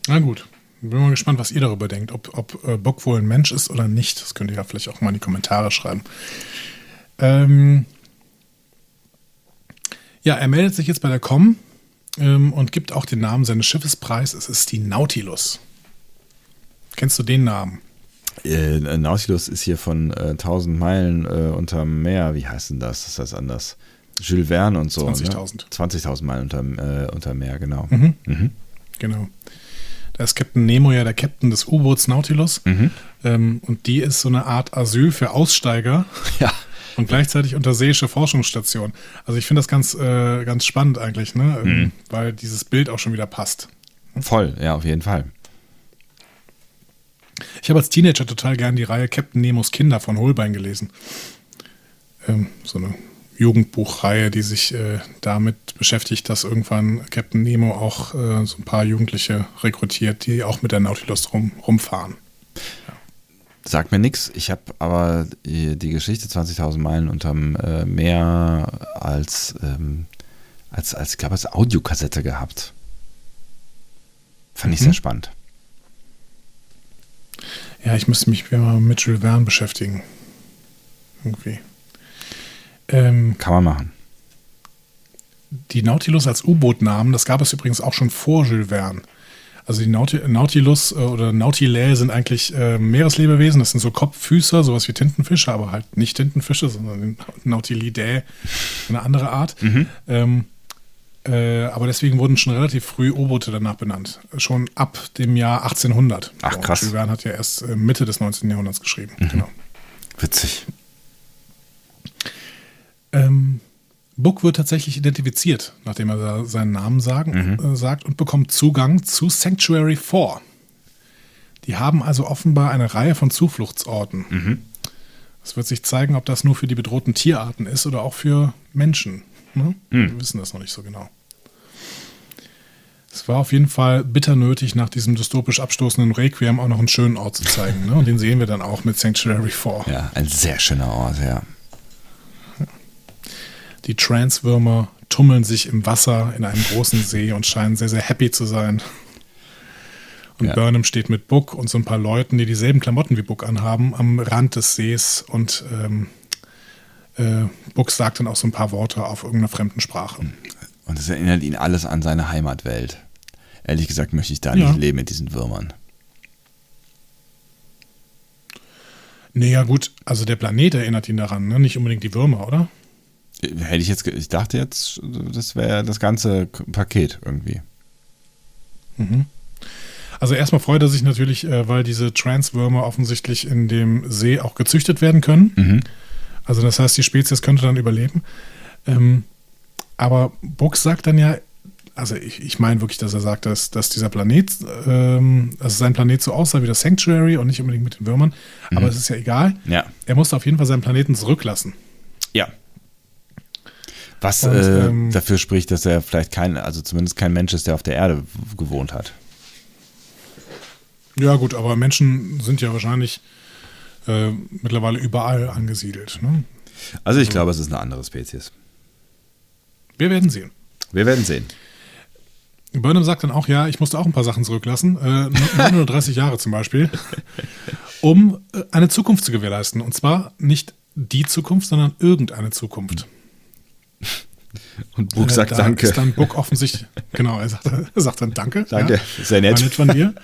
Na gut. Bin mal gespannt, was ihr darüber denkt, ob, ob äh, Bock wohl ein Mensch ist oder nicht. Das könnt ihr ja vielleicht auch mal in die Kommentare schreiben. Ähm ja, er meldet sich jetzt bei der Com ähm, und gibt auch den Namen seines Schiffes preis. Es ist die Nautilus. Kennst du den Namen? Äh, Nautilus ist hier von äh, 1000 Meilen äh, unterm Meer. Wie heißt denn das? Das heißt anders. Jules Verne und so. 20.000. Ne? 20.000 Meilen unterm, äh, unterm Meer, genau. Mhm. Mhm. Genau. Da ist Captain Nemo ja der Captain des U-Boots Nautilus. Mhm. Ähm, und die ist so eine Art Asyl für Aussteiger. Ja. und gleichzeitig unterseeische Forschungsstation. Also ich finde das ganz, äh, ganz spannend eigentlich, ne? Ähm, Mhm. weil dieses Bild auch schon wieder passt. Voll, ja, auf jeden Fall. Ich habe als Teenager total gern die Reihe Captain Nemos Kinder von Holbein gelesen. Ähm, so eine Jugendbuchreihe, die sich äh, damit beschäftigt, dass irgendwann Captain Nemo auch äh, so ein paar Jugendliche rekrutiert, die auch mit der Nautilus rum, rumfahren. Sagt mir nichts. Ich habe aber die, Geschichte 20.000 Meilen unterm äh, Meer als, ähm, als, als, ich glaube, als Audiokassette gehabt. Fand ich Mhm. sehr spannend. Ja, ich müsste mich mal mit Jules Verne beschäftigen. Irgendwie. Ähm, Kann man machen. die Nautilus als U-Boot-Namen, das gab es übrigens auch schon vor Jules Verne. Also die Nauti Nautilus äh, oder Nautilae sind eigentlich äh, Meereslebewesen, das sind so Kopffüßer, sowas wie Tintenfische, aber halt nicht Tintenfische, sondern Nautilidae, eine andere Art. Ähm, äh, aber deswegen wurden schon relativ früh U-Boote danach benannt. Schon ab dem Jahr 1800. Ach, krass. Jules Verne hat ja erst äh, Mitte des 19. Jahrhunderts geschrieben. Genau. Witzig. Ähm, Book wird tatsächlich identifiziert, nachdem er seinen Namen sagen, äh, sagt und bekommt Zugang zu Sanctuary 4. Die haben also offenbar eine Reihe von Zufluchtsorten. Es wird sich zeigen, ob das nur für die bedrohten Tierarten ist oder auch für Menschen. Ne? Wir wissen das noch nicht so genau. Es war auf jeden Fall bitter nötig, nach diesem dystopisch abstoßenden Requiem auch noch einen schönen Ort zu zeigen. Ne? Und den sehen wir dann auch mit Sanctuary 4. Ja, ein sehr schöner Ort, ja. Die Transwürmer tummeln sich im Wasser in einem großen See und scheinen sehr, sehr happy zu sein. Und Ja. Burnham steht mit Book und so ein paar Leuten, die dieselben Klamotten wie Book anhaben, am Rand des Sees und ähm, äh, Books sagt dann auch so ein paar Worte auf irgendeiner fremden Sprache. Und es erinnert ihn alles an seine Heimatwelt. Ehrlich gesagt möchte ich da Ja. nicht leben mit diesen Würmern. Nee, ja gut, also der Planet erinnert ihn daran, ne? nicht unbedingt die Würmer, oder? Hätte ich jetzt, ich dachte jetzt, das wäre das ganze Paket irgendwie. Also erstmal freut er sich natürlich, äh, weil diese Transwürmer offensichtlich in dem See auch gezüchtet werden können. Also das heißt, die Spezies könnte dann überleben. Ähm, aber Books sagt dann ja, also ich, ich meine wirklich, dass er sagt, dass, dass dieser Planet, ähm, dass sein Planet so aussah wie das Sanctuary und nicht unbedingt mit den Würmern. Aber es ist ja egal. Ja. Er musste auf jeden Fall seinen Planeten zurücklassen. Ja. Was Und, äh, ähm, dafür spricht, dass er vielleicht kein, also zumindest kein Mensch ist, der auf der Erde gewohnt hat. Ja gut, aber Menschen sind ja wahrscheinlich äh, mittlerweile überall angesiedelt. Ne? Also ich glaube, es ist eine andere Spezies. Wir werden sehen. Wir werden sehen. Burnham sagt dann auch, ja, ich musste auch ein paar Sachen zurücklassen, äh, 930 Jahre zum Beispiel, um äh, eine Zukunft zu gewährleisten. Und zwar nicht die Zukunft, sondern irgendeine Zukunft. Und Buch Äh, sagt da Danke. Ist dann Book offensichtlich, genau, er sagt, er sagt dann Danke. Danke, ja, sehr nett. War nett von dir.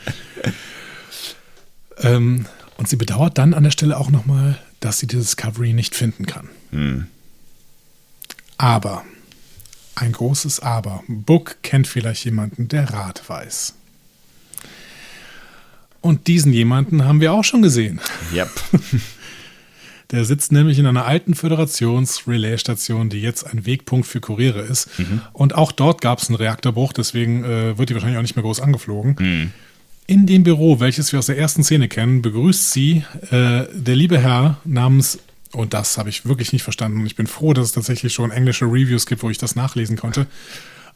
ähm, und sie bedauert dann an der Stelle auch nochmal, dass sie die Discovery nicht finden kann. Hm. Aber, ein großes Aber. Book kennt vielleicht jemanden, der Rat weiß. Und diesen jemanden haben wir auch schon gesehen. Yep. Der sitzt nämlich in einer alten Föderations-Relay-Station, die jetzt ein Wegpunkt für Kuriere ist. Und auch dort gab es einen Reaktorbruch, deswegen äh, wird die wahrscheinlich auch nicht mehr groß angeflogen. In dem Büro, welches wir aus der ersten Szene kennen, begrüßt sie äh, der liebe Herr namens, und das habe ich wirklich nicht verstanden, und ich bin froh, dass es tatsächlich schon englische Reviews gibt, wo ich das nachlesen konnte.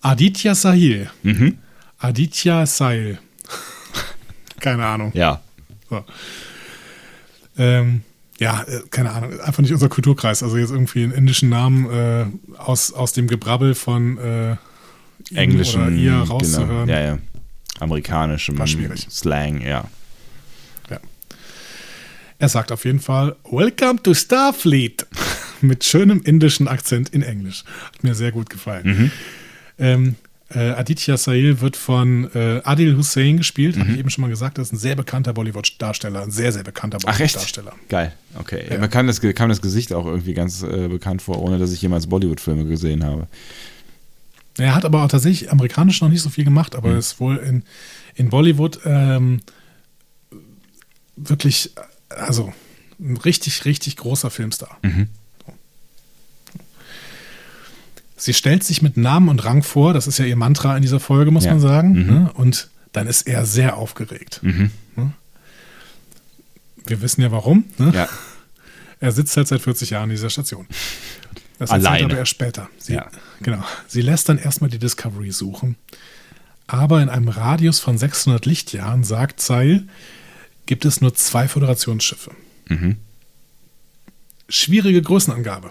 Aditya Sahil. Aditya Sahil. Keine Ahnung. Ja. So. Ähm, ja, äh, keine Ahnung, einfach nicht unser Kulturkreis. Also jetzt irgendwie einen indischen Namen äh, aus, aus dem Gebrabbel von äh, Englischen. oder ihr Genau. rauszuhören. Ja, ja. Amerikanischem. Slang, ja. Ja. Er sagt auf jeden Fall Welcome to Starfleet mit schönem indischen Akzent in Englisch. Hat mir sehr gut gefallen. Mhm. Ähm, äh, Aditya Sahil wird von äh, Adil Hussein gespielt, Mhm. habe ich eben schon mal gesagt. Das ist ein sehr bekannter Bollywood-Darsteller, ein sehr, sehr bekannter Ach echt? Bollywood-Darsteller. Geil, okay. Ja. Mir kam das, kam das Gesicht auch irgendwie ganz äh, bekannt vor, ohne dass ich jemals Bollywood-Filme gesehen habe. Er hat aber auch tatsächlich amerikanisch noch nicht so viel gemacht, aber ist wohl in, in Bollywood ähm, wirklich, also ein richtig, richtig großer Filmstar. Sie stellt sich mit Namen und Rang vor, das ist ja ihr Mantra in dieser Folge, muss Ja. man sagen. Mhm. Ne? Und dann ist er sehr aufgeregt. Mhm. Wir wissen ja warum. Ne? Ja. Er sitzt halt seit 40 Jahren in dieser Station. Das Alleine. erzählt aber erst später. Sie, Ja. Genau. Sie lässt dann erstmal die Discovery suchen. Aber in einem Radius von 600 Lichtjahren, sagt Zeil, gibt es nur zwei Föderationsschiffe. Mhm. Schwierige Größenangabe.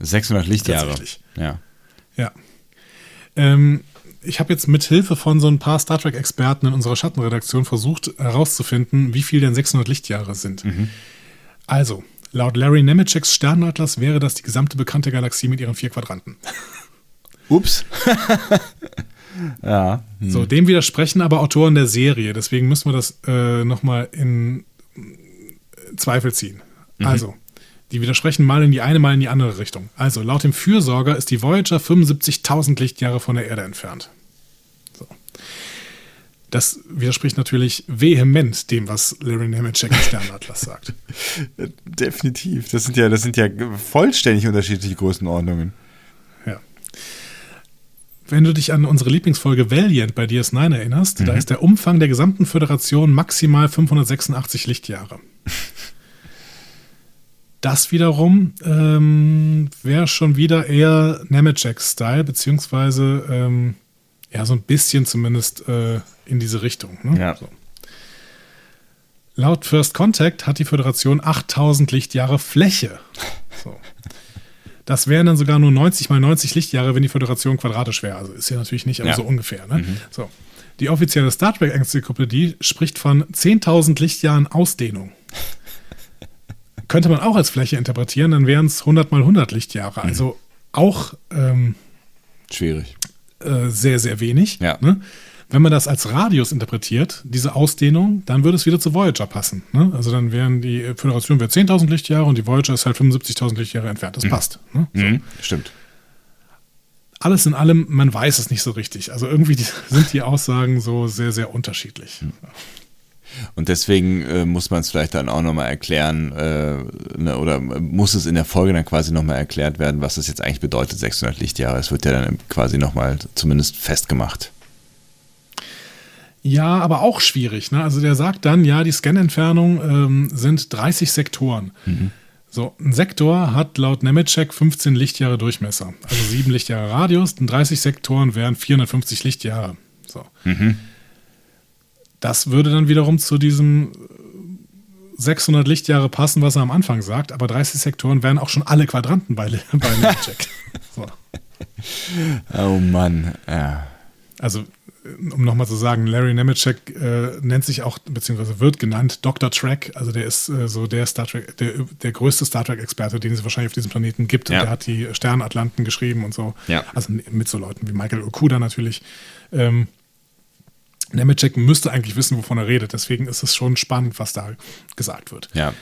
600 Lichtjahre. Tatsächlich. Ja. Ja. Ähm, ich habe jetzt mit Hilfe von so ein paar Star Trek-Experten in unserer Schattenredaktion versucht herauszufinden, wie viel denn 600 Lichtjahre sind. Also, laut Larry Nemeczeks Sternatlas wäre das die gesamte bekannte Galaxie mit ihren vier Quadranten. Ups. ja. Hm. So, dem widersprechen aber Autoren der Serie, deswegen müssen wir das äh, nochmal in Zweifel ziehen. Also, die widersprechen mal in die eine, mal in die andere Richtung. Also, laut dem Fürsorger ist die Voyager 75.000 Lichtjahre von der Erde entfernt. So. Das widerspricht natürlich vehement dem, was Larry Nemeczek im Sternatlas sagt. Definitiv. Das sind ja, das sind ja vollständig unterschiedliche Größenordnungen. Ja. Wenn du dich an unsere Lieblingsfolge Valiant bei DS9 erinnerst, da ist der Umfang der gesamten Föderation maximal 586 Lichtjahre. Das wiederum ähm, wäre schon wieder eher Nemeczek-Style, beziehungsweise ähm, ja, so ein bisschen zumindest äh, in diese Richtung. Ne? Ja. So. Laut First Contact hat die Föderation 8000 Lichtjahre Fläche. So. Das wären dann sogar nur 90 mal 90 Lichtjahre, wenn die Föderation quadratisch wäre. Also ist ja natürlich nicht, aber Ja. so ungefähr. Ne? So. Die offizielle Star Trek-Enzyklopädie spricht von 10.000 Lichtjahren Ausdehnung. Könnte man auch als Fläche interpretieren, dann wären es 100 mal 100 Lichtjahre. Also auch ähm, Schwierig. äh, sehr, sehr wenig. Ja. Ne? Wenn man das als Radius interpretiert, diese Ausdehnung, dann würde es wieder zu Voyager passen. Ne? Also dann wären die Föderation wäre 10.000 Lichtjahre und die Voyager ist halt 75.000 Lichtjahre entfernt. Das passt. Ne? Mhm. Stimmt. Alles in allem, man weiß es nicht so richtig. Also irgendwie die, sind die Aussagen so sehr, sehr unterschiedlich. Und deswegen äh, muss man es vielleicht dann auch nochmal erklären, äh, ne, oder muss es in der Folge dann quasi nochmal erklärt werden, was es jetzt eigentlich bedeutet, 600 Lichtjahre. Es wird ja dann quasi nochmal zumindest festgemacht. Ja, aber auch schwierig. Ne? Also der sagt dann, ja, die Scan-Entfernung ähm, sind 30 Sektoren. So, ein Sektor hat laut Nemetschek 15 Lichtjahre Durchmesser. Also 7 Lichtjahre Radius und 30 Sektoren wären 450 Lichtjahre. So. Das würde dann wiederum zu diesem äh, 600 Lichtjahre passen, was er am Anfang sagt, aber 30 Sektoren wären auch schon alle Quadranten bei, bei Nemetschek. so. Oh Mann, ja. Also, äh, um nochmal zu sagen, Larry Nemeczek äh, nennt sich auch, beziehungsweise wird genannt Dr. Trek. Also der ist äh, so der Star Trek, der, der größte Star Trek-Experte, den es wahrscheinlich auf diesem Planeten gibt. Ja. Und der hat die Sternatlanten geschrieben und so. Ja. Also mit so Leuten wie Michael Okuda natürlich. Ähm, Nemeczek müsste eigentlich wissen, wovon er redet. Deswegen ist es schon spannend, was da gesagt wird Ja,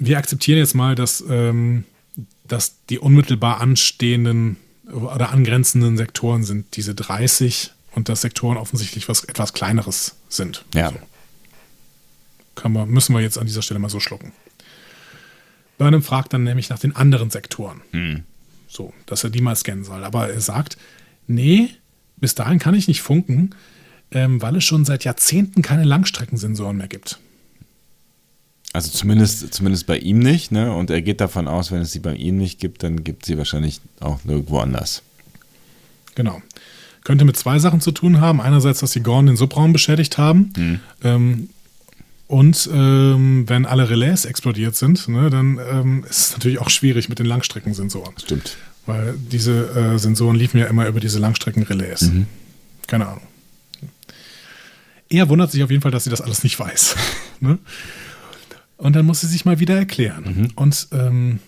wir akzeptieren jetzt mal, dass, ähm, dass die unmittelbar anstehenden oder angrenzenden Sektoren sind diese 30 und dass Sektoren offensichtlich was etwas kleineres sind. ja. Können wir, müssen wir jetzt an dieser Stelle mal so schlucken. Burnham fragt dann nämlich nach den anderen Sektoren. So, dass er die mal scannen soll. Aber er sagt, nee, bis dahin kann ich nicht funken, ähm, weil es schon seit Jahrzehnten keine Langstreckensensoren mehr gibt. Also zumindest, zumindest bei ihm nicht, ne? Und er geht davon aus, wenn es sie bei ihm nicht gibt, dann gibt es sie wahrscheinlich auch nirgendwo anders. Genau. Könnte mit zwei Sachen zu tun haben. Einerseits, dass die Gorn den Subraum beschädigt haben. Ähm, und ähm, wenn alle Relais explodiert sind, ne, dann ähm, ist es natürlich auch schwierig mit den Langstreckensensoren. Stimmt. Weil diese äh, Sensoren liefen ja immer über diese Langstreckenrelais. Keine Ahnung. Er wundert sich auf jeden Fall, dass sie das alles nicht weiß. ne? Und dann muss sie sich mal wieder erklären. Und ähm,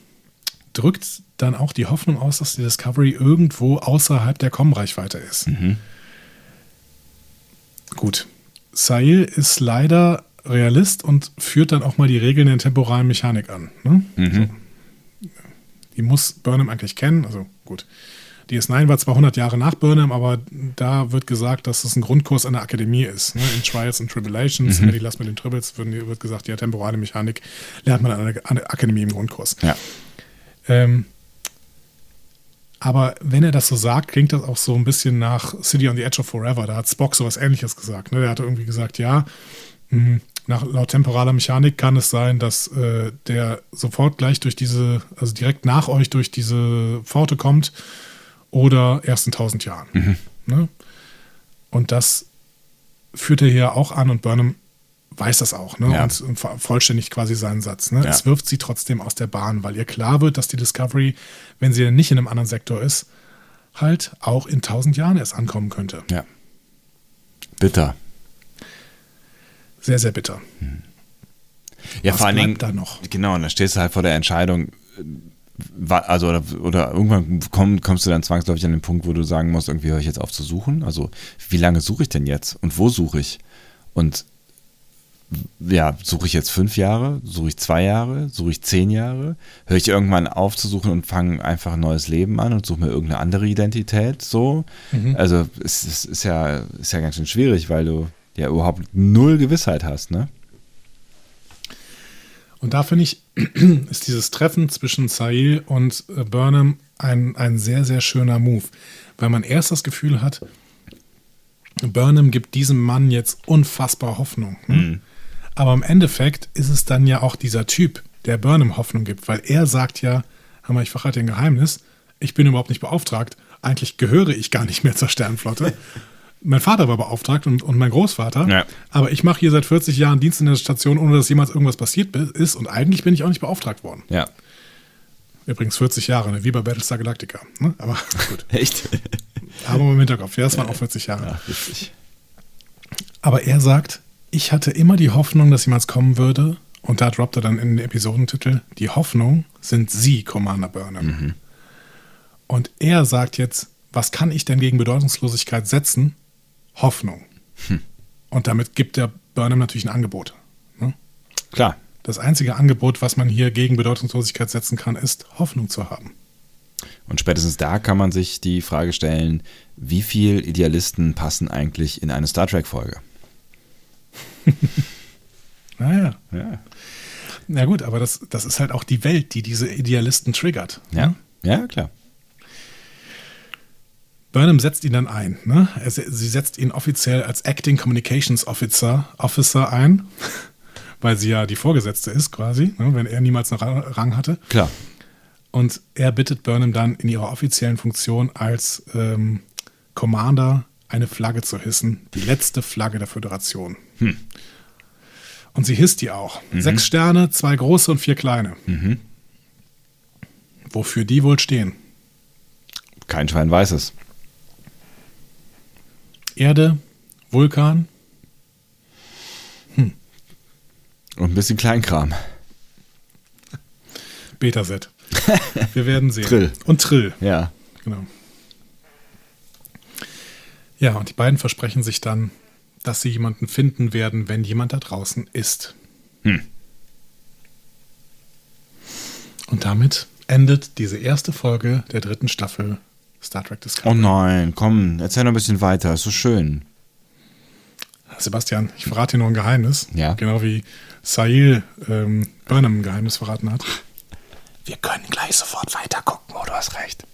drückt dann auch die Hoffnung aus, dass die Discovery irgendwo außerhalb der Com-Reichweite ist. Gut. Sail ist leider Realist und führt dann auch mal die Regeln der temporalen Mechanik an. Ne? So. Die muss Burnham eigentlich kennen. Also gut. DS9 war zwar 100 Jahre nach Burnham, aber da wird gesagt, dass es ein Grundkurs an der Akademie ist. Ne? In Trials and Tribulations, mhm. die Lass mit den Tribbles, wird, wird gesagt, ja, temporale Mechanik lernt man an der, an der Akademie im Grundkurs. Ja. Ähm, aber wenn er das so sagt, klingt das auch so ein bisschen nach City on the Edge of Forever. Da hat Spock sowas ähnliches gesagt. Ne? Der hatte irgendwie gesagt, ja, mh, nach, laut temporaler Mechanik kann es sein, dass äh, der sofort gleich durch diese, also direkt nach euch durch diese Pforte kommt oder erst in tausend Jahren. Ne? Und das führt er hier auch an und Burnham weiß das auch ne? Ja. und, vollständigt quasi seinen Satz. Ne? Ja. Es wirft sie trotzdem aus der Bahn, weil ihr klar wird, dass die Discovery, wenn sie nicht in einem anderen Sektor ist, halt auch in tausend Jahren erst ankommen könnte. Ja. Bitter. Sehr, sehr bitter. Ja, Was vor allen Dingen. da noch? Genau, und da stehst du halt vor der Entscheidung, also oder, oder irgendwann komm, kommst du dann zwangsläufig an den Punkt, wo du sagen musst, irgendwie höre ich jetzt auf zu suchen. Also wie lange suche ich denn jetzt und wo suche ich? Und ja, suche ich jetzt fünf Jahre, suche ich zwei Jahre, suche ich zehn Jahre, höre ich irgendwann auf zu suchen und fange einfach ein neues Leben an und suche mir irgendeine andere Identität, so. Also es, es ist ja, ist ja ganz schön schwierig, weil du ja überhaupt null Gewissheit hast, ne? Und da finde ich, ist dieses Treffen zwischen Sail und äh, Burnham ein, ein sehr, sehr schöner Move. Weil man erst das Gefühl hat, Burnham gibt diesem Mann jetzt unfassbar Hoffnung. Ne? Aber im Endeffekt ist es dann ja auch dieser Typ, der Burnham Hoffnung gibt, weil er sagt ja, hör mal, ich verrate dir ein Geheimnis, ich bin überhaupt nicht beauftragt, eigentlich gehöre ich gar nicht mehr zur Sternflotte. Mein Vater war beauftragt und, und mein Großvater, Ja. aber ich mache hier seit 40 Jahren Dienst in der Station, ohne dass jemals irgendwas passiert ist und eigentlich bin ich auch nicht beauftragt worden. Ja. Übrigens 40 Jahre, ne? wie bei Battlestar Galactica. Ne? Aber gut, Echt? haben wir im Hinterkopf. Ja, das waren auch 40 Jahre. Ja, richtig. Aber er sagt, ich hatte immer die Hoffnung, dass jemals kommen würde Und da droppt er dann in den Episodentitel, die Hoffnung sind Sie, Commander Burnham. Mhm. Und er sagt jetzt, was kann ich denn gegen Bedeutungslosigkeit setzen? Hoffnung. Hm. Und damit gibt der Burnham natürlich ein Angebot. Ne? Klar. Das einzige Angebot, was man hier gegen Bedeutungslosigkeit setzen kann, ist Hoffnung zu haben. Und spätestens da kann man sich die Frage stellen, wie viel Idealisten passen eigentlich in eine Star Trek-Folge? Naja. Ja. Na gut, aber das, das ist halt auch die Welt, die diese Idealisten triggert. Ja. ne? Ja, klar. Burnham setzt ihn dann ein. Ne? Er, sie setzt ihn offiziell als Acting Communications Officer, Officer ein, weil sie ja die Vorgesetzte ist quasi, ne? wenn er niemals einen Ra- Rang hatte. Klar. Und er bittet Burnham dann in ihrer offiziellen Funktion als ähm, Commander eine Flagge zu hissen, die letzte Flagge der Föderation. Und sie hisst die auch. Sechs Sterne, zwei große und vier kleine. Wofür die wohl stehen? Kein Schwein weiß es. Erde, Vulkan, Und ein bisschen Kleinkram. Betaset. Wir werden sehen. Trill. Und Trill, Ja. genau. Ja, und die beiden versprechen sich dann, dass sie jemanden finden werden, wenn jemand da draußen ist. Hm. Und damit endet diese erste Folge der dritten Staffel Star Trek Oh Discovery. nein, komm, erzähl noch ein bisschen weiter, ist so schön. Sebastian, ich verrate dir noch ein Geheimnis. Ja. Genau wie Sail ähm, Burnham ein Geheimnis verraten hat. Wir können gleich sofort weiter gucken. Oh, du hast recht.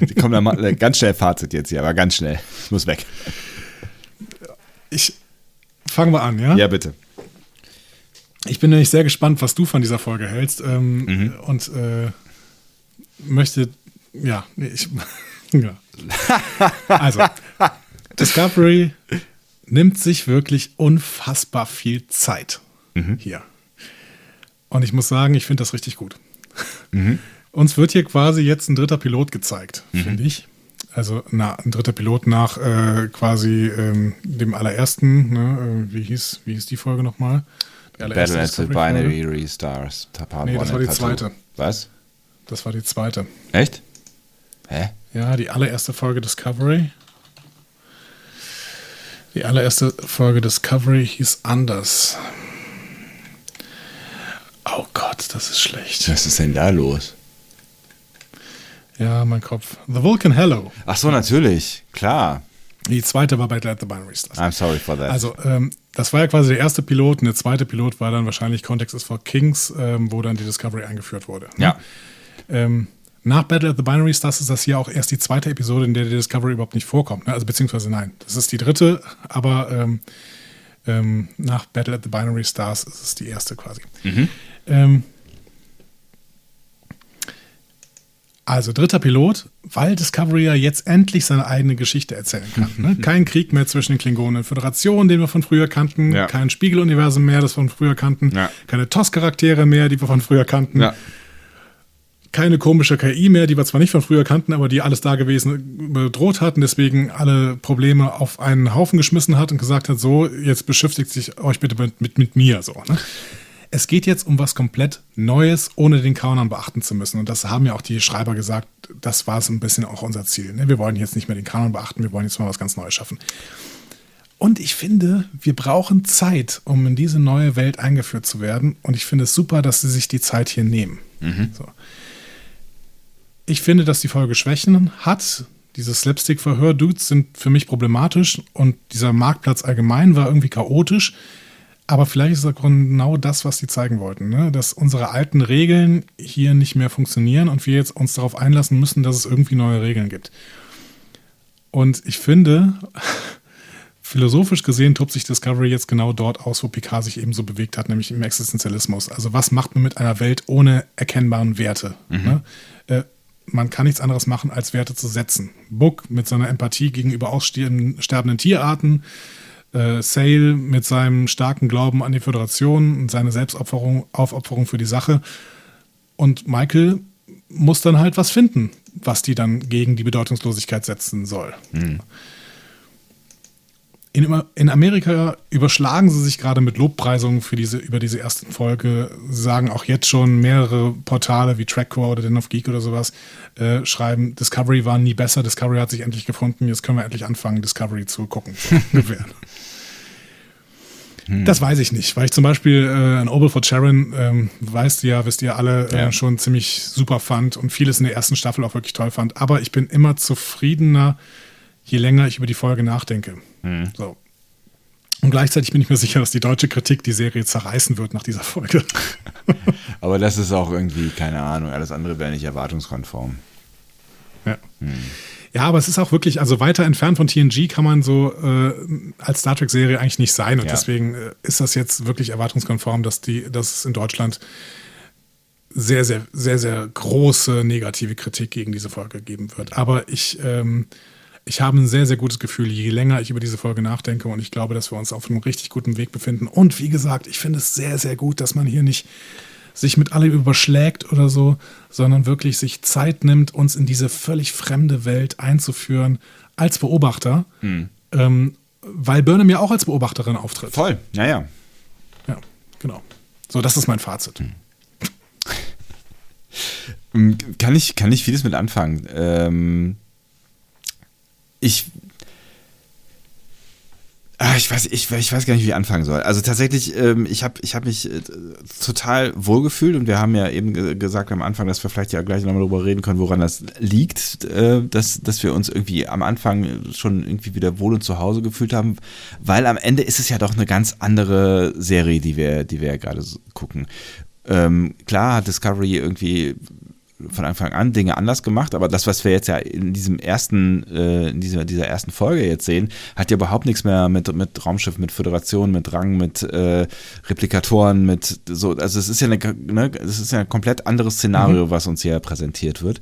Die kommen dann mal, ganz schnell Fazit jetzt hier, aber ganz schnell. Ich muss weg. Ich fangen wir an, ja? Ja, bitte. Ich bin nämlich sehr gespannt, was du von dieser Folge hältst. Ähm, Mhm. Und äh, möchte, ja, nee, ich, ja. Also, Discovery nimmt sich wirklich unfassbar viel Zeit Mhm. hier. Und ich muss sagen, ich finde das richtig gut. Mhm. Uns wird hier quasi jetzt ein dritter Pilot gezeigt, finde ich. Also na, ein dritter Pilot nach äh, quasi ähm, dem allerersten, ne, äh, wie, hieß, wie hieß die Folge nochmal? Battle at the? Binary Restars. Nee, das war die zweite. Was? Das war die zweite. Echt? Hä? Ja, die allererste Folge Discovery. Die allererste Folge Discovery hieß anders. Oh Gott, das ist schlecht. Was ist denn da los? Ja, mein Kopf. The Vulcan Hello. Ach so, natürlich. Klar. Die zweite war Battle at the Binary Stars. I'm sorry for that. Also, ähm, das war ja quasi der erste Pilot und der zweite Pilot war dann wahrscheinlich Context is for Kings, ähm, wo dann die Discovery eingeführt wurde. ne? ja. Ähm, nach Battle at the Binary Stars ist das hier auch erst die zweite Episode, in der die Discovery überhaupt nicht vorkommt. Ne? Also beziehungsweise nein, das ist die dritte, aber ähm, ähm, nach Battle at the Binary Stars ist es die erste quasi. Ähm, also dritter Pilot, weil Discovery ja jetzt endlich seine eigene Geschichte erzählen kann. Ne? Kein Krieg mehr zwischen den Klingonen und Föderation, den wir von früher kannten, Ja. kein Spiegeluniversum mehr, das wir von früher kannten, Ja. keine TOS-Charaktere mehr, die wir von früher kannten Ja. Keine komische KI mehr, die wir zwar nicht von früher kannten, aber die alles Dagewesen bedroht hat und deswegen alle Probleme auf einen Haufen geschmissen hat und gesagt hat, so, jetzt beschäftigt sich euch bitte mit, mit, mit mir. So, ne? Es geht jetzt um was komplett Neues, ohne den Kanon beachten zu müssen. Und das haben ja auch die Schreiber gesagt, das war es ein bisschen auch unser Ziel. Ne? Wir wollen jetzt nicht mehr den Kanon beachten, wir wollen jetzt mal was ganz Neues schaffen. Und ich finde, wir brauchen Zeit, um in diese neue Welt eingeführt zu werden. Und ich finde es super, dass sie sich die Zeit hier nehmen. So. Ich finde, dass die Folge Schwächen hat. Diese Slapstick-Verhör-Dudes sind für mich problematisch und dieser Marktplatz allgemein war irgendwie chaotisch. Aber vielleicht ist das genau das, was die zeigen wollten, ne? dass unsere alten Regeln hier nicht mehr funktionieren und wir jetzt uns darauf einlassen müssen, dass es irgendwie neue Regeln gibt. Und ich finde, philosophisch gesehen tobt sich Discovery jetzt genau dort aus, wo Picard sich eben so bewegt hat, nämlich im Existenzialismus. Also was macht man mit einer Welt ohne erkennbaren Werte? Ne? Äh, man kann nichts anderes machen, als Werte zu setzen. Book mit seiner Empathie gegenüber aussterbenden Tierarten, äh, Sale mit seinem starken Glauben an die Föderation und seine Selbstaufopferung Aufopferung für die Sache. Und Michael muss dann halt was finden, was die dann gegen die Bedeutungslosigkeit setzen soll. In, in, Amerika überschlagen sie sich gerade mit Lobpreisungen für diese, über diese ersten Folge. Sie sagen auch jetzt schon mehrere Portale wie Trackcore oder Den of Geek oder sowas äh, schreiben, Discovery war nie besser, Discovery hat sich endlich gefunden, jetzt können wir endlich anfangen, Discovery zu gucken. Hm. Das weiß ich nicht, weil ich zum Beispiel äh, ein Obel for Sharon, ähm, weißt du ja, wisst ihr alle, äh, ja. schon ziemlich super fand und vieles in der ersten Staffel auch wirklich toll fand. Aber ich bin immer zufriedener, je länger ich über die Folge nachdenke. Mhm. So. Und gleichzeitig bin ich mir sicher, dass die deutsche Kritik die Serie zerreißen wird nach dieser Folge. Aber das ist auch irgendwie, keine Ahnung, alles andere wäre nicht erwartungskonform. Ja. Hm. Ja, aber es ist auch wirklich, also weiter entfernt von TNG kann man so äh, als Star Trek-Serie eigentlich nicht sein. Und ja. deswegen äh, ist das jetzt wirklich erwartungskonform, dass, die, dass es in Deutschland sehr, sehr, sehr, sehr große negative Kritik gegen diese Folge geben wird. Aber ich ähm, ich habe ein sehr, sehr gutes Gefühl, je länger ich über diese Folge nachdenke und ich glaube, dass wir uns auf einem richtig guten Weg befinden. Und wie gesagt, ich finde es sehr, sehr gut, dass man hier nicht sich mit allem überschlägt oder so, sondern wirklich sich Zeit nimmt, uns in diese völlig fremde Welt einzuführen als Beobachter, hm. ähm, weil Burnham ja auch als Beobachterin auftritt. Voll, ja, ja. Ja, genau. So, das ist mein Fazit. Hm. Kann ich, kann ich vieles mit anfangen. Ähm, ich Ach, ich weiß, ich, ich weiß gar nicht, wie ich anfangen soll. Also tatsächlich, ähm, ich habe ich hab mich äh, total wohlgefühlt und wir haben ja eben gesagt am Anfang, dass wir vielleicht ja gleich nochmal darüber reden können, woran das liegt, äh, dass, dass wir uns irgendwie am Anfang schon irgendwie wieder wohl und zu Hause gefühlt haben, weil am Ende ist es ja doch eine ganz andere Serie, die wir, die wir ja gerade gucken. Ähm, klar hat Discovery irgendwie von Anfang an Dinge anders gemacht, aber das, was wir jetzt ja in diesem ersten, äh, in dieser, dieser ersten Folge jetzt sehen, hat ja überhaupt nichts mehr mit, mit Raumschiff, mit Föderation, mit Rang, mit äh, Replikatoren, mit so, also es ist ja eine, ne, es ist ja ein komplett anderes Szenario, mhm. was uns hier präsentiert wird.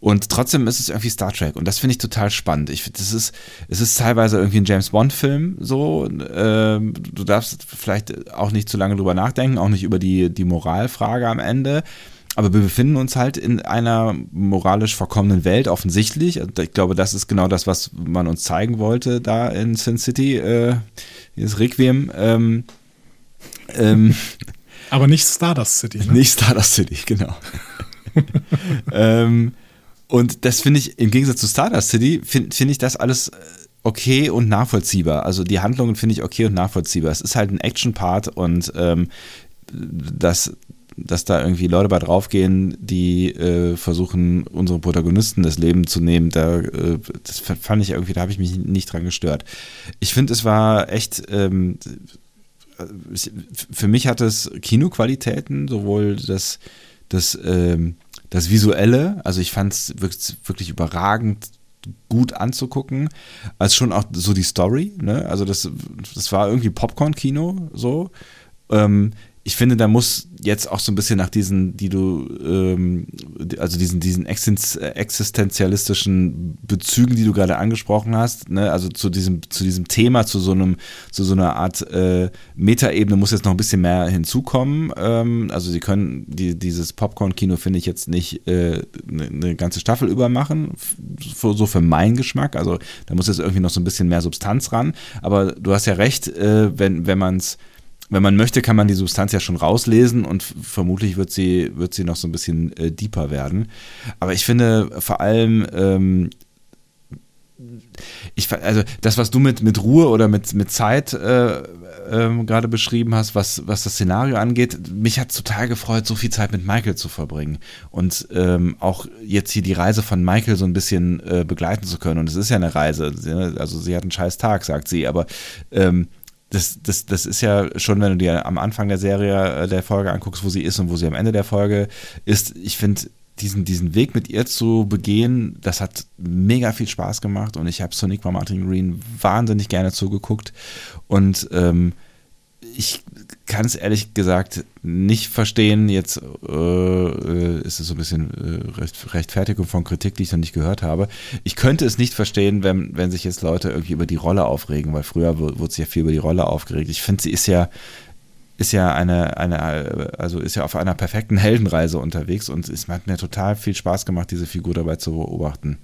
Und trotzdem ist es irgendwie Star Trek und das finde ich total spannend. Ich finde, das ist, es ist teilweise irgendwie ein James Bond-Film so. Ähm, du darfst vielleicht auch nicht zu lange drüber nachdenken, auch nicht über die, die Moralfrage am Ende aber wir befinden uns halt in einer moralisch verkommenen Welt, offensichtlich. Ich glaube, das ist genau das, was man uns zeigen wollte da in Sin City, äh, ist Requiem. Ähm, ähm, Aber nicht Stardust City. Ne? Nicht Stardust City, genau. ähm, und das finde ich, im Gegensatz zu Stardust City, finde find ich das alles äh, okay und nachvollziehbar. Also die Handlungen finde ich okay und nachvollziehbar. Es ist halt ein Action-Part und ähm, das dass da irgendwie Leute bei draufgehen, die äh, versuchen, unsere Protagonisten das Leben zu nehmen, da, äh, das fand ich irgendwie, da habe ich mich nicht dran gestört. Ich finde, es war echt, ähm, für mich hat es Kinoqualitäten, sowohl das, das, ähm, das Visuelle, also ich fand es wirklich, wirklich überragend gut anzugucken, als schon auch so die Story, ne? Also das, das war irgendwie Popcorn-Kino so. Ähm, ich finde, da muss jetzt auch so ein bisschen nach diesen, die du, ähm, also diesen, diesen existenzialistischen Bezügen, die du gerade angesprochen hast, ne, also zu diesem, zu diesem Thema, zu so einem, zu so einer Art äh, Metaebene muss jetzt noch ein bisschen mehr hinzukommen. Ähm, also sie können die, dieses Popcorn-Kino finde ich jetzt nicht äh, eine, eine ganze Staffel über machen, so für meinen Geschmack. Also da muss jetzt irgendwie noch so ein bisschen mehr Substanz ran. Aber du hast ja recht, äh, wenn, wenn man es wenn man möchte, kann man die Substanz ja schon rauslesen und vermutlich wird sie, wird sie noch so ein bisschen äh, deeper werden. Aber ich finde vor allem, ähm, ich, also das, was du mit, mit Ruhe oder mit, mit Zeit äh, äh, gerade beschrieben hast, was, was das Szenario angeht, mich hat total gefreut, so viel Zeit mit Michael zu verbringen und ähm, auch jetzt hier die Reise von Michael so ein bisschen äh, begleiten zu können. Und es ist ja eine Reise, also sie hat einen scheiß Tag, sagt sie, aber ähm, das, das, das ist ja schon, wenn du dir am Anfang der Serie äh, der Folge anguckst, wo sie ist und wo sie am Ende der Folge ist, ich finde, diesen, diesen Weg mit ihr zu begehen, das hat mega viel Spaß gemacht und ich habe Sonic Martin Green wahnsinnig gerne zugeguckt und ähm, ich kann es ehrlich gesagt nicht verstehen. Jetzt äh, ist es so ein bisschen äh, Recht, Rechtfertigung von Kritik, die ich noch nicht gehört habe. Ich könnte es nicht verstehen, wenn, wenn sich jetzt Leute irgendwie über die Rolle aufregen, weil früher wurde sich ja viel über die Rolle aufgeregt. Ich finde, sie ist ja ist ja eine, eine, also ist ja auf einer perfekten Heldenreise unterwegs und es hat mir total viel Spaß gemacht, diese Figur dabei zu beobachten.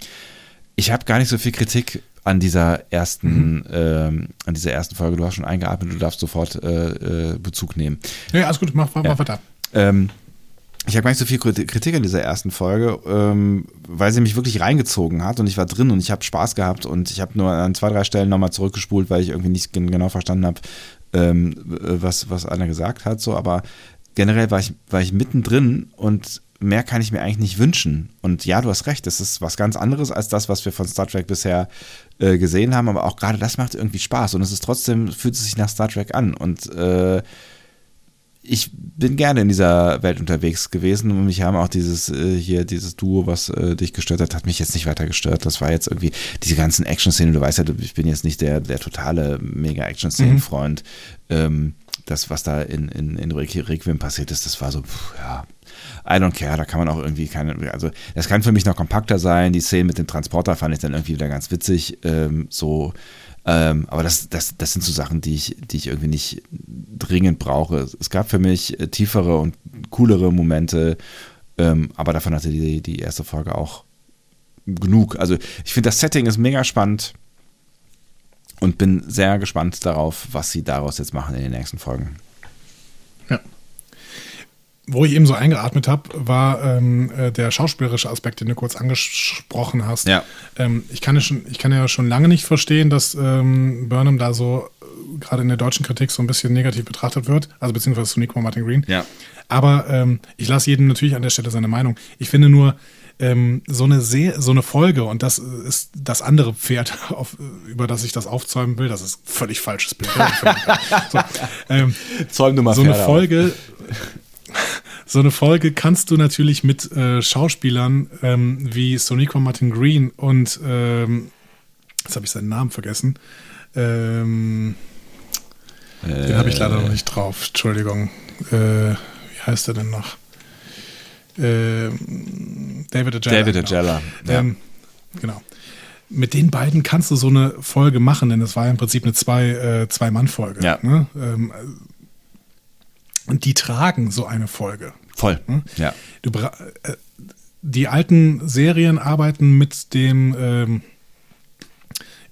Ich habe gar nicht so viel Kritik an dieser ersten, mhm. ähm, an dieser ersten Folge. Du hast schon eingeatmet, du darfst sofort äh, äh, Bezug nehmen. Ja, alles gut, mach, mach, ja. weiter. Ähm, ich habe gar nicht so viel Kritik in dieser ersten Folge, ähm, weil sie mich wirklich reingezogen hat und ich war drin und ich habe Spaß gehabt und ich habe nur an zwei, drei Stellen nochmal zurückgespult, weil ich irgendwie nicht genau verstanden habe, ähm, was, was einer gesagt hat. So, aber generell war ich, war ich mittendrin und mehr kann ich mir eigentlich nicht wünschen. Und ja, du hast recht, das ist was ganz anderes als das, was wir von Star Trek bisher äh, gesehen haben, aber auch gerade das macht irgendwie Spaß und es ist trotzdem, fühlt es sich nach Star Trek an und äh, ich bin gerne in dieser Welt unterwegs gewesen und mich haben auch dieses äh, hier, dieses Duo, was äh, dich gestört hat, hat mich jetzt nicht weiter gestört. Das war jetzt irgendwie diese ganzen Action-Szenen. Du weißt ja, ich bin jetzt nicht der, der totale mega Action-Szenen-Freund. Mhm. Ähm, das, was da in, in, in Requiem passiert ist, das war so, pff, ja, I don't care, da kann man auch irgendwie keine, also das kann für mich noch kompakter sein. Die Szene mit dem Transporter fand ich dann irgendwie wieder ganz witzig. Ähm, so ähm, aber das, das, das sind so Sachen, die ich, die ich irgendwie nicht dringend brauche. Es gab für mich äh, tiefere und coolere Momente, ähm, aber davon hatte die, die erste Folge auch genug. Also ich finde, das Setting ist mega spannend und bin sehr gespannt darauf, was sie daraus jetzt machen in den nächsten Folgen wo ich eben so eingeatmet habe, war ähm, äh, der schauspielerische Aspekt, den du kurz angesprochen hast. Ja. Ähm, ich, kann ja schon, ich kann ja schon lange nicht verstehen, dass ähm, Burnham da so äh, gerade in der deutschen Kritik so ein bisschen negativ betrachtet wird, also beziehungsweise zu Nico Martin Green. Ja. Aber ähm, ich lasse jedem natürlich an der Stelle seine Meinung. Ich finde nur, ähm, so eine See, so eine Folge und das ist das andere Pferd, auf, über das ich das aufzäumen will. Das ist völlig falsches Bild. so, ähm, Zäum du mal so eine Folge. so eine Folge kannst du natürlich mit äh, Schauspielern ähm, wie Sonico Martin Green und ähm, jetzt habe ich seinen Namen vergessen. Ähm, äh, den habe ich leider noch nicht drauf. Entschuldigung. Äh, wie heißt er denn noch? Ähm, David Ajala. David Ajala. Genau. Ja. Ähm, genau. Mit den beiden kannst du so eine Folge machen, denn es war ja im Prinzip eine Zwei-Mann-Folge. Zwei, äh, ja. Ne? Und die tragen so eine Folge. Voll. Hm? Ja. Du, äh, die alten Serien arbeiten mit dem, ähm,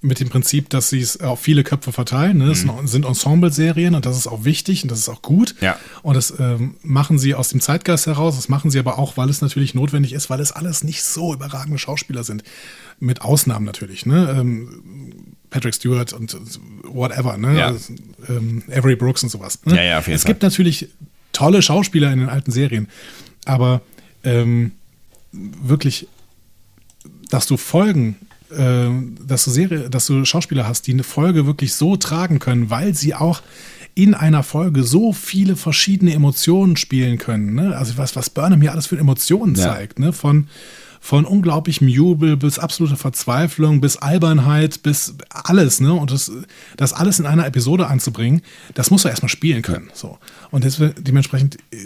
mit dem Prinzip, dass sie es auf viele Köpfe verteilen. Ne? Das mhm. sind Ensemble-Serien und das ist auch wichtig und das ist auch gut. Ja. Und das ähm, machen sie aus dem Zeitgeist heraus. Das machen sie aber auch, weil es natürlich notwendig ist, weil es alles nicht so überragende Schauspieler sind. Mit Ausnahmen natürlich. Ne? Ähm, Patrick Stewart und whatever, ne? Ja. Also, ähm, Avery Brooks und sowas. Ne? Ja, ja, auf jeden es Fall. gibt natürlich tolle Schauspieler in den alten Serien, aber ähm, wirklich, dass du Folgen, äh, dass du Serie, dass du Schauspieler hast, die eine Folge wirklich so tragen können, weil sie auch in einer Folge so viele verschiedene Emotionen spielen können. Ne? Also was, was Burnham hier alles für Emotionen ja. zeigt, ne? Von von unglaublichem Jubel bis absolute Verzweiflung, bis Albernheit, bis alles, ne? Und das, das alles in einer Episode anzubringen, das musst du erstmal spielen können. So. Und dementsprechend, äh,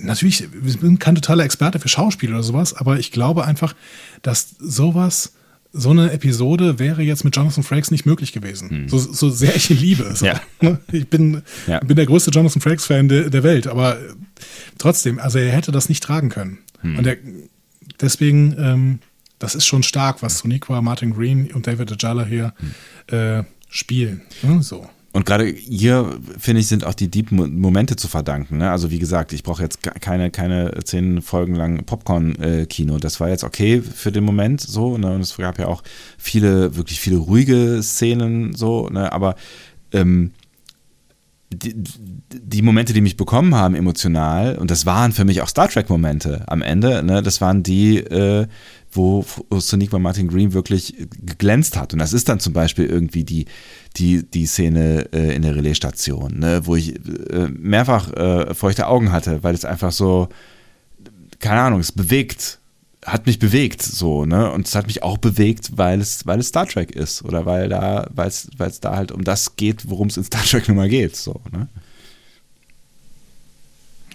natürlich, wir sind kein totaler Experte für Schauspiel oder sowas, aber ich glaube einfach, dass sowas so eine Episode wäre jetzt mit Jonathan Frakes nicht möglich gewesen. Hm. So, so, sehr ich ihn liebe. So. Ja. Ich bin, ja. bin der größte Jonathan Frakes-Fan de, der Welt, aber trotzdem, also er hätte das nicht tragen können. Hm. Und er, deswegen, ähm, das ist schon stark, was Soniqua, Martin Green und David Ajala hier äh, spielen. Ne? So. Und gerade hier, finde ich, sind auch die Deep Momente zu verdanken. Ne? Also wie gesagt, ich brauche jetzt keine, keine zehn Folgen lang Popcorn-Kino. Das war jetzt okay für den Moment so. Ne? Und es gab ja auch viele, wirklich viele ruhige Szenen so. Ne? Aber ähm, die, die, Momente, die mich bekommen haben emotional, und das waren für mich auch Star Trek-Momente am Ende, ne, das waren die, äh, wo Sonic bei Martin Green wirklich geglänzt hat. Und das ist dann zum Beispiel irgendwie die, die, die Szene äh, in der Relaisstation, ne, wo ich äh, mehrfach äh, feuchte Augen hatte, weil es einfach so, keine Ahnung, es bewegt hat mich bewegt, so, ne? Und es hat mich auch bewegt, weil es, weil es Star Trek ist oder weil da, weil es, weil es da halt um das geht, worum es in Star Trek nun mal geht, so, ne?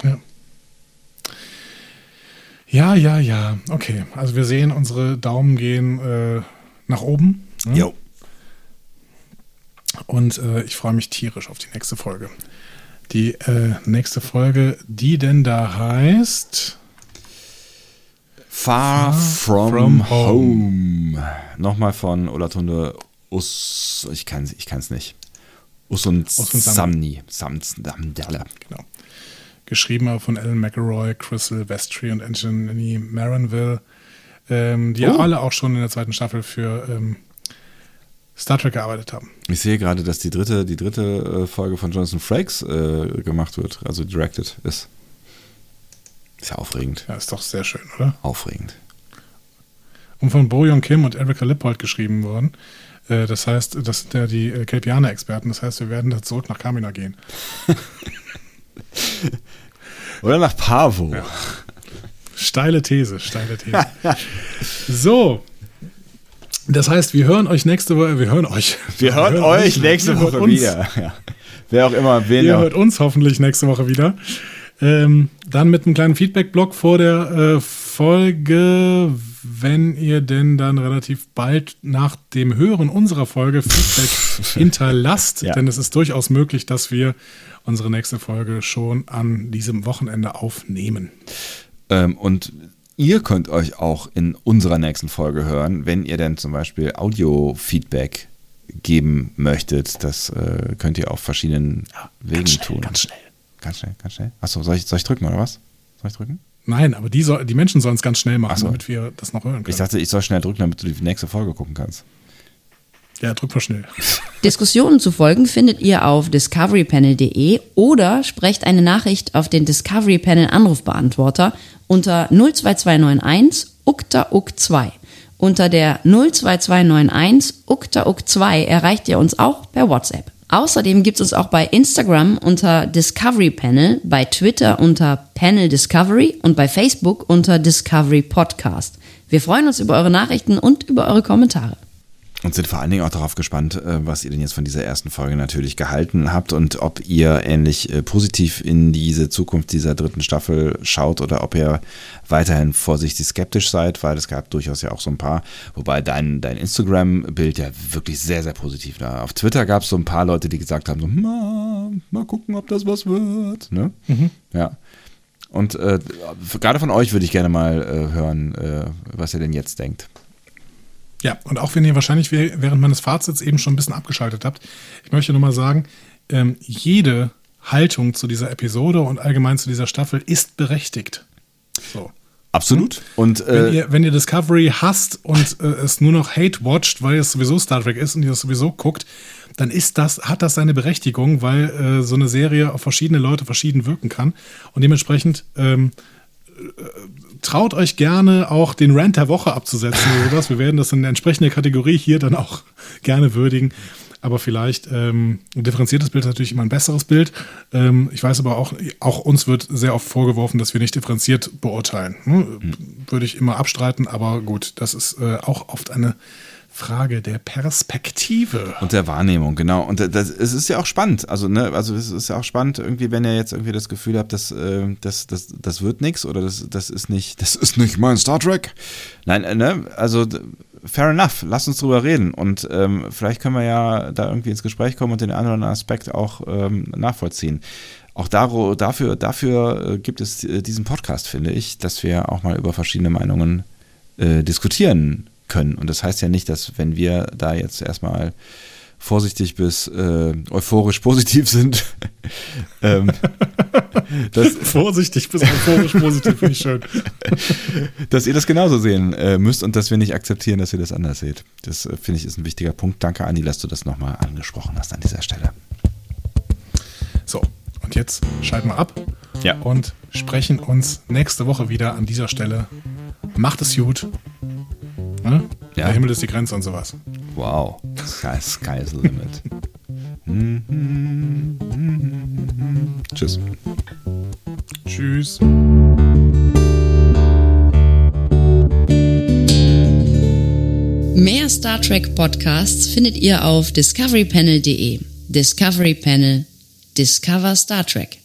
Ja. Ja, ja, ja. Okay. Also wir sehen, unsere Daumen gehen äh, nach oben. Ne? Jo. Und äh, ich freue mich tierisch auf die nächste Folge. Die äh, nächste Folge, die denn da heißt. Far, From, from home. home. Nochmal von Olatunde Us, ich kann es ich kann's nicht. Us und, Us und Samni. Samdala. Genau. Geschrieben von Alan McElroy, Chris Silvestri und Anthony Maronville, ähm, die Oh. alle auch schon in der zweiten Staffel für ähm, Star Trek gearbeitet haben. Ich sehe gerade, dass die dritte, die dritte äh, Folge von Jonathan Frakes äh, gemacht wird, also directed ist. Ist ja aufregend. Ja, ist doch sehr schön, oder? Aufregend. Und von Bo Young Kim und Erika Lippold geschrieben worden. Äh, das heißt, das sind ja die äh, Kelpianer-Experten. Das heißt, wir werden da zurück nach Kamina gehen. Oder nach Pavo. Ja. Steile These, steile These. so. Das heißt, wir hören euch nächste Woche, wir hören euch. Wir hören euch nächste Woche wieder. Ja. Wer auch immer, wen Ihr hört uns hoffentlich nächste Woche wieder. Ähm, dann mit einem kleinen Feedback-Blog vor der äh, Folge, wenn ihr denn dann relativ bald nach dem Hören unserer Folge Feedback hinterlasst. Ja. Denn es ist durchaus möglich, dass wir unsere nächste Folge schon an diesem Wochenende aufnehmen. Ähm, und ihr könnt euch auch in unserer nächsten Folge hören, wenn ihr denn zum Beispiel Audio-Feedback geben möchtet. Das äh, könnt ihr auf verschiedenen Wegen tun. ganz schnell. Ganz schnell, ganz schnell. Achso, soll ich, soll ich drücken oder was? Soll ich drücken? Nein, aber die, soll, die Menschen sollen es ganz schnell machen, Ach so. damit wir das noch hören Ich können. dachte, ich soll schnell drücken, damit du die nächste Folge gucken kannst. ja, drück mal schnell. Diskussionen zu folgen findet ihr auf discoverypanel.de oder sprecht eine Nachricht auf den Discovery Panel Anrufbeantworter unter 02291 ukta uk 2. Unter der 02291 ukta uk 2 erreicht ihr uns auch per WhatsApp. Außerdem gibt es uns auch bei Instagram unter Discovery Panel, bei Twitter unter Panel Discovery und bei Facebook unter Discovery Podcast. Wir freuen uns über eure Nachrichten und über eure Kommentare. Und sind vor allen Dingen auch darauf gespannt, äh, was ihr denn jetzt von dieser ersten Folge natürlich gehalten habt und ob ihr ähnlich äh, positiv in diese Zukunft dieser dritten Staffel schaut oder ob ihr weiterhin vorsichtig skeptisch seid, weil es gab durchaus ja auch so ein paar, wobei dein, dein Instagram-Bild ja wirklich sehr, sehr positiv war. Auf Twitter gab es so ein paar Leute, die gesagt haben, so, mal, mal gucken, ob das was wird. Ne? Ja. Und äh, gerade von euch würde ich gerne mal äh, hören, äh, was ihr denn jetzt denkt. Ja, und auch wenn ihr wahrscheinlich wäh- während meines Fazits eben schon ein bisschen abgeschaltet habt, ich möchte nur mal sagen, ähm, jede Haltung zu dieser Episode und allgemein zu dieser Staffel ist berechtigt. So. Absolut. Und Wenn, äh, ihr, wenn ihr Discovery hasst und äh, es nur noch Hate watcht, weil es sowieso Star Trek ist und ihr es sowieso guckt, dann ist das, hat das seine Berechtigung, weil äh, so eine Serie auf verschiedene Leute verschieden wirken kann. Und dementsprechend ähm, äh, traut euch gerne auch den Rant der Woche abzusetzen oder sowas. Wir werden das in der entsprechenden Kategorie hier dann auch gerne würdigen. Aber vielleicht ähm, ein differenziertes Bild ist natürlich immer ein besseres Bild. Ähm, ich weiß aber auch, auch uns wird sehr oft vorgeworfen, dass wir nicht differenziert beurteilen. Hm? Würde ich immer abstreiten, aber gut, das ist äh, auch oft eine Frage der Perspektive. Und der Wahrnehmung, genau. Und das, es ist ja auch spannend. Also, ne, also es ist ja auch spannend, irgendwie, wenn ihr jetzt irgendwie das Gefühl habt, dass, äh, das, das, das wird nichts oder das, das ist nicht, das ist nicht mein Star Trek. Nein, äh, ne, also fair enough, lasst uns drüber reden. Und ähm, vielleicht können wir ja da irgendwie ins Gespräch kommen und den anderen Aspekt auch ähm, nachvollziehen. Auch dafür, dafür äh, gibt es äh, diesen Podcast, finde ich, dass wir auch mal über verschiedene Meinungen äh, diskutieren können. Und das heißt ja nicht, dass wenn wir da jetzt erstmal vorsichtig bis äh, euphorisch positiv sind, ähm, dass, Vorsichtig bis euphorisch positiv, finde ich schön. dass ihr das genauso sehen äh, müsst und dass wir nicht akzeptieren, dass ihr das anders seht. Das äh, finde ich ist ein wichtiger Punkt. Danke, Andi, dass du das nochmal angesprochen hast an dieser Stelle. So, und jetzt schalten wir ab Ja. und sprechen uns nächste Woche wieder an dieser Stelle. Macht es gut. Ne? Ja. Der Himmel ist die Grenze und sowas. Wow. Sky, sky's the limit. Tschüss. Tschüss. Mehr Star Trek Podcasts findet ihr auf discoverypanel.de. Discovery Panel. Discover Star Trek.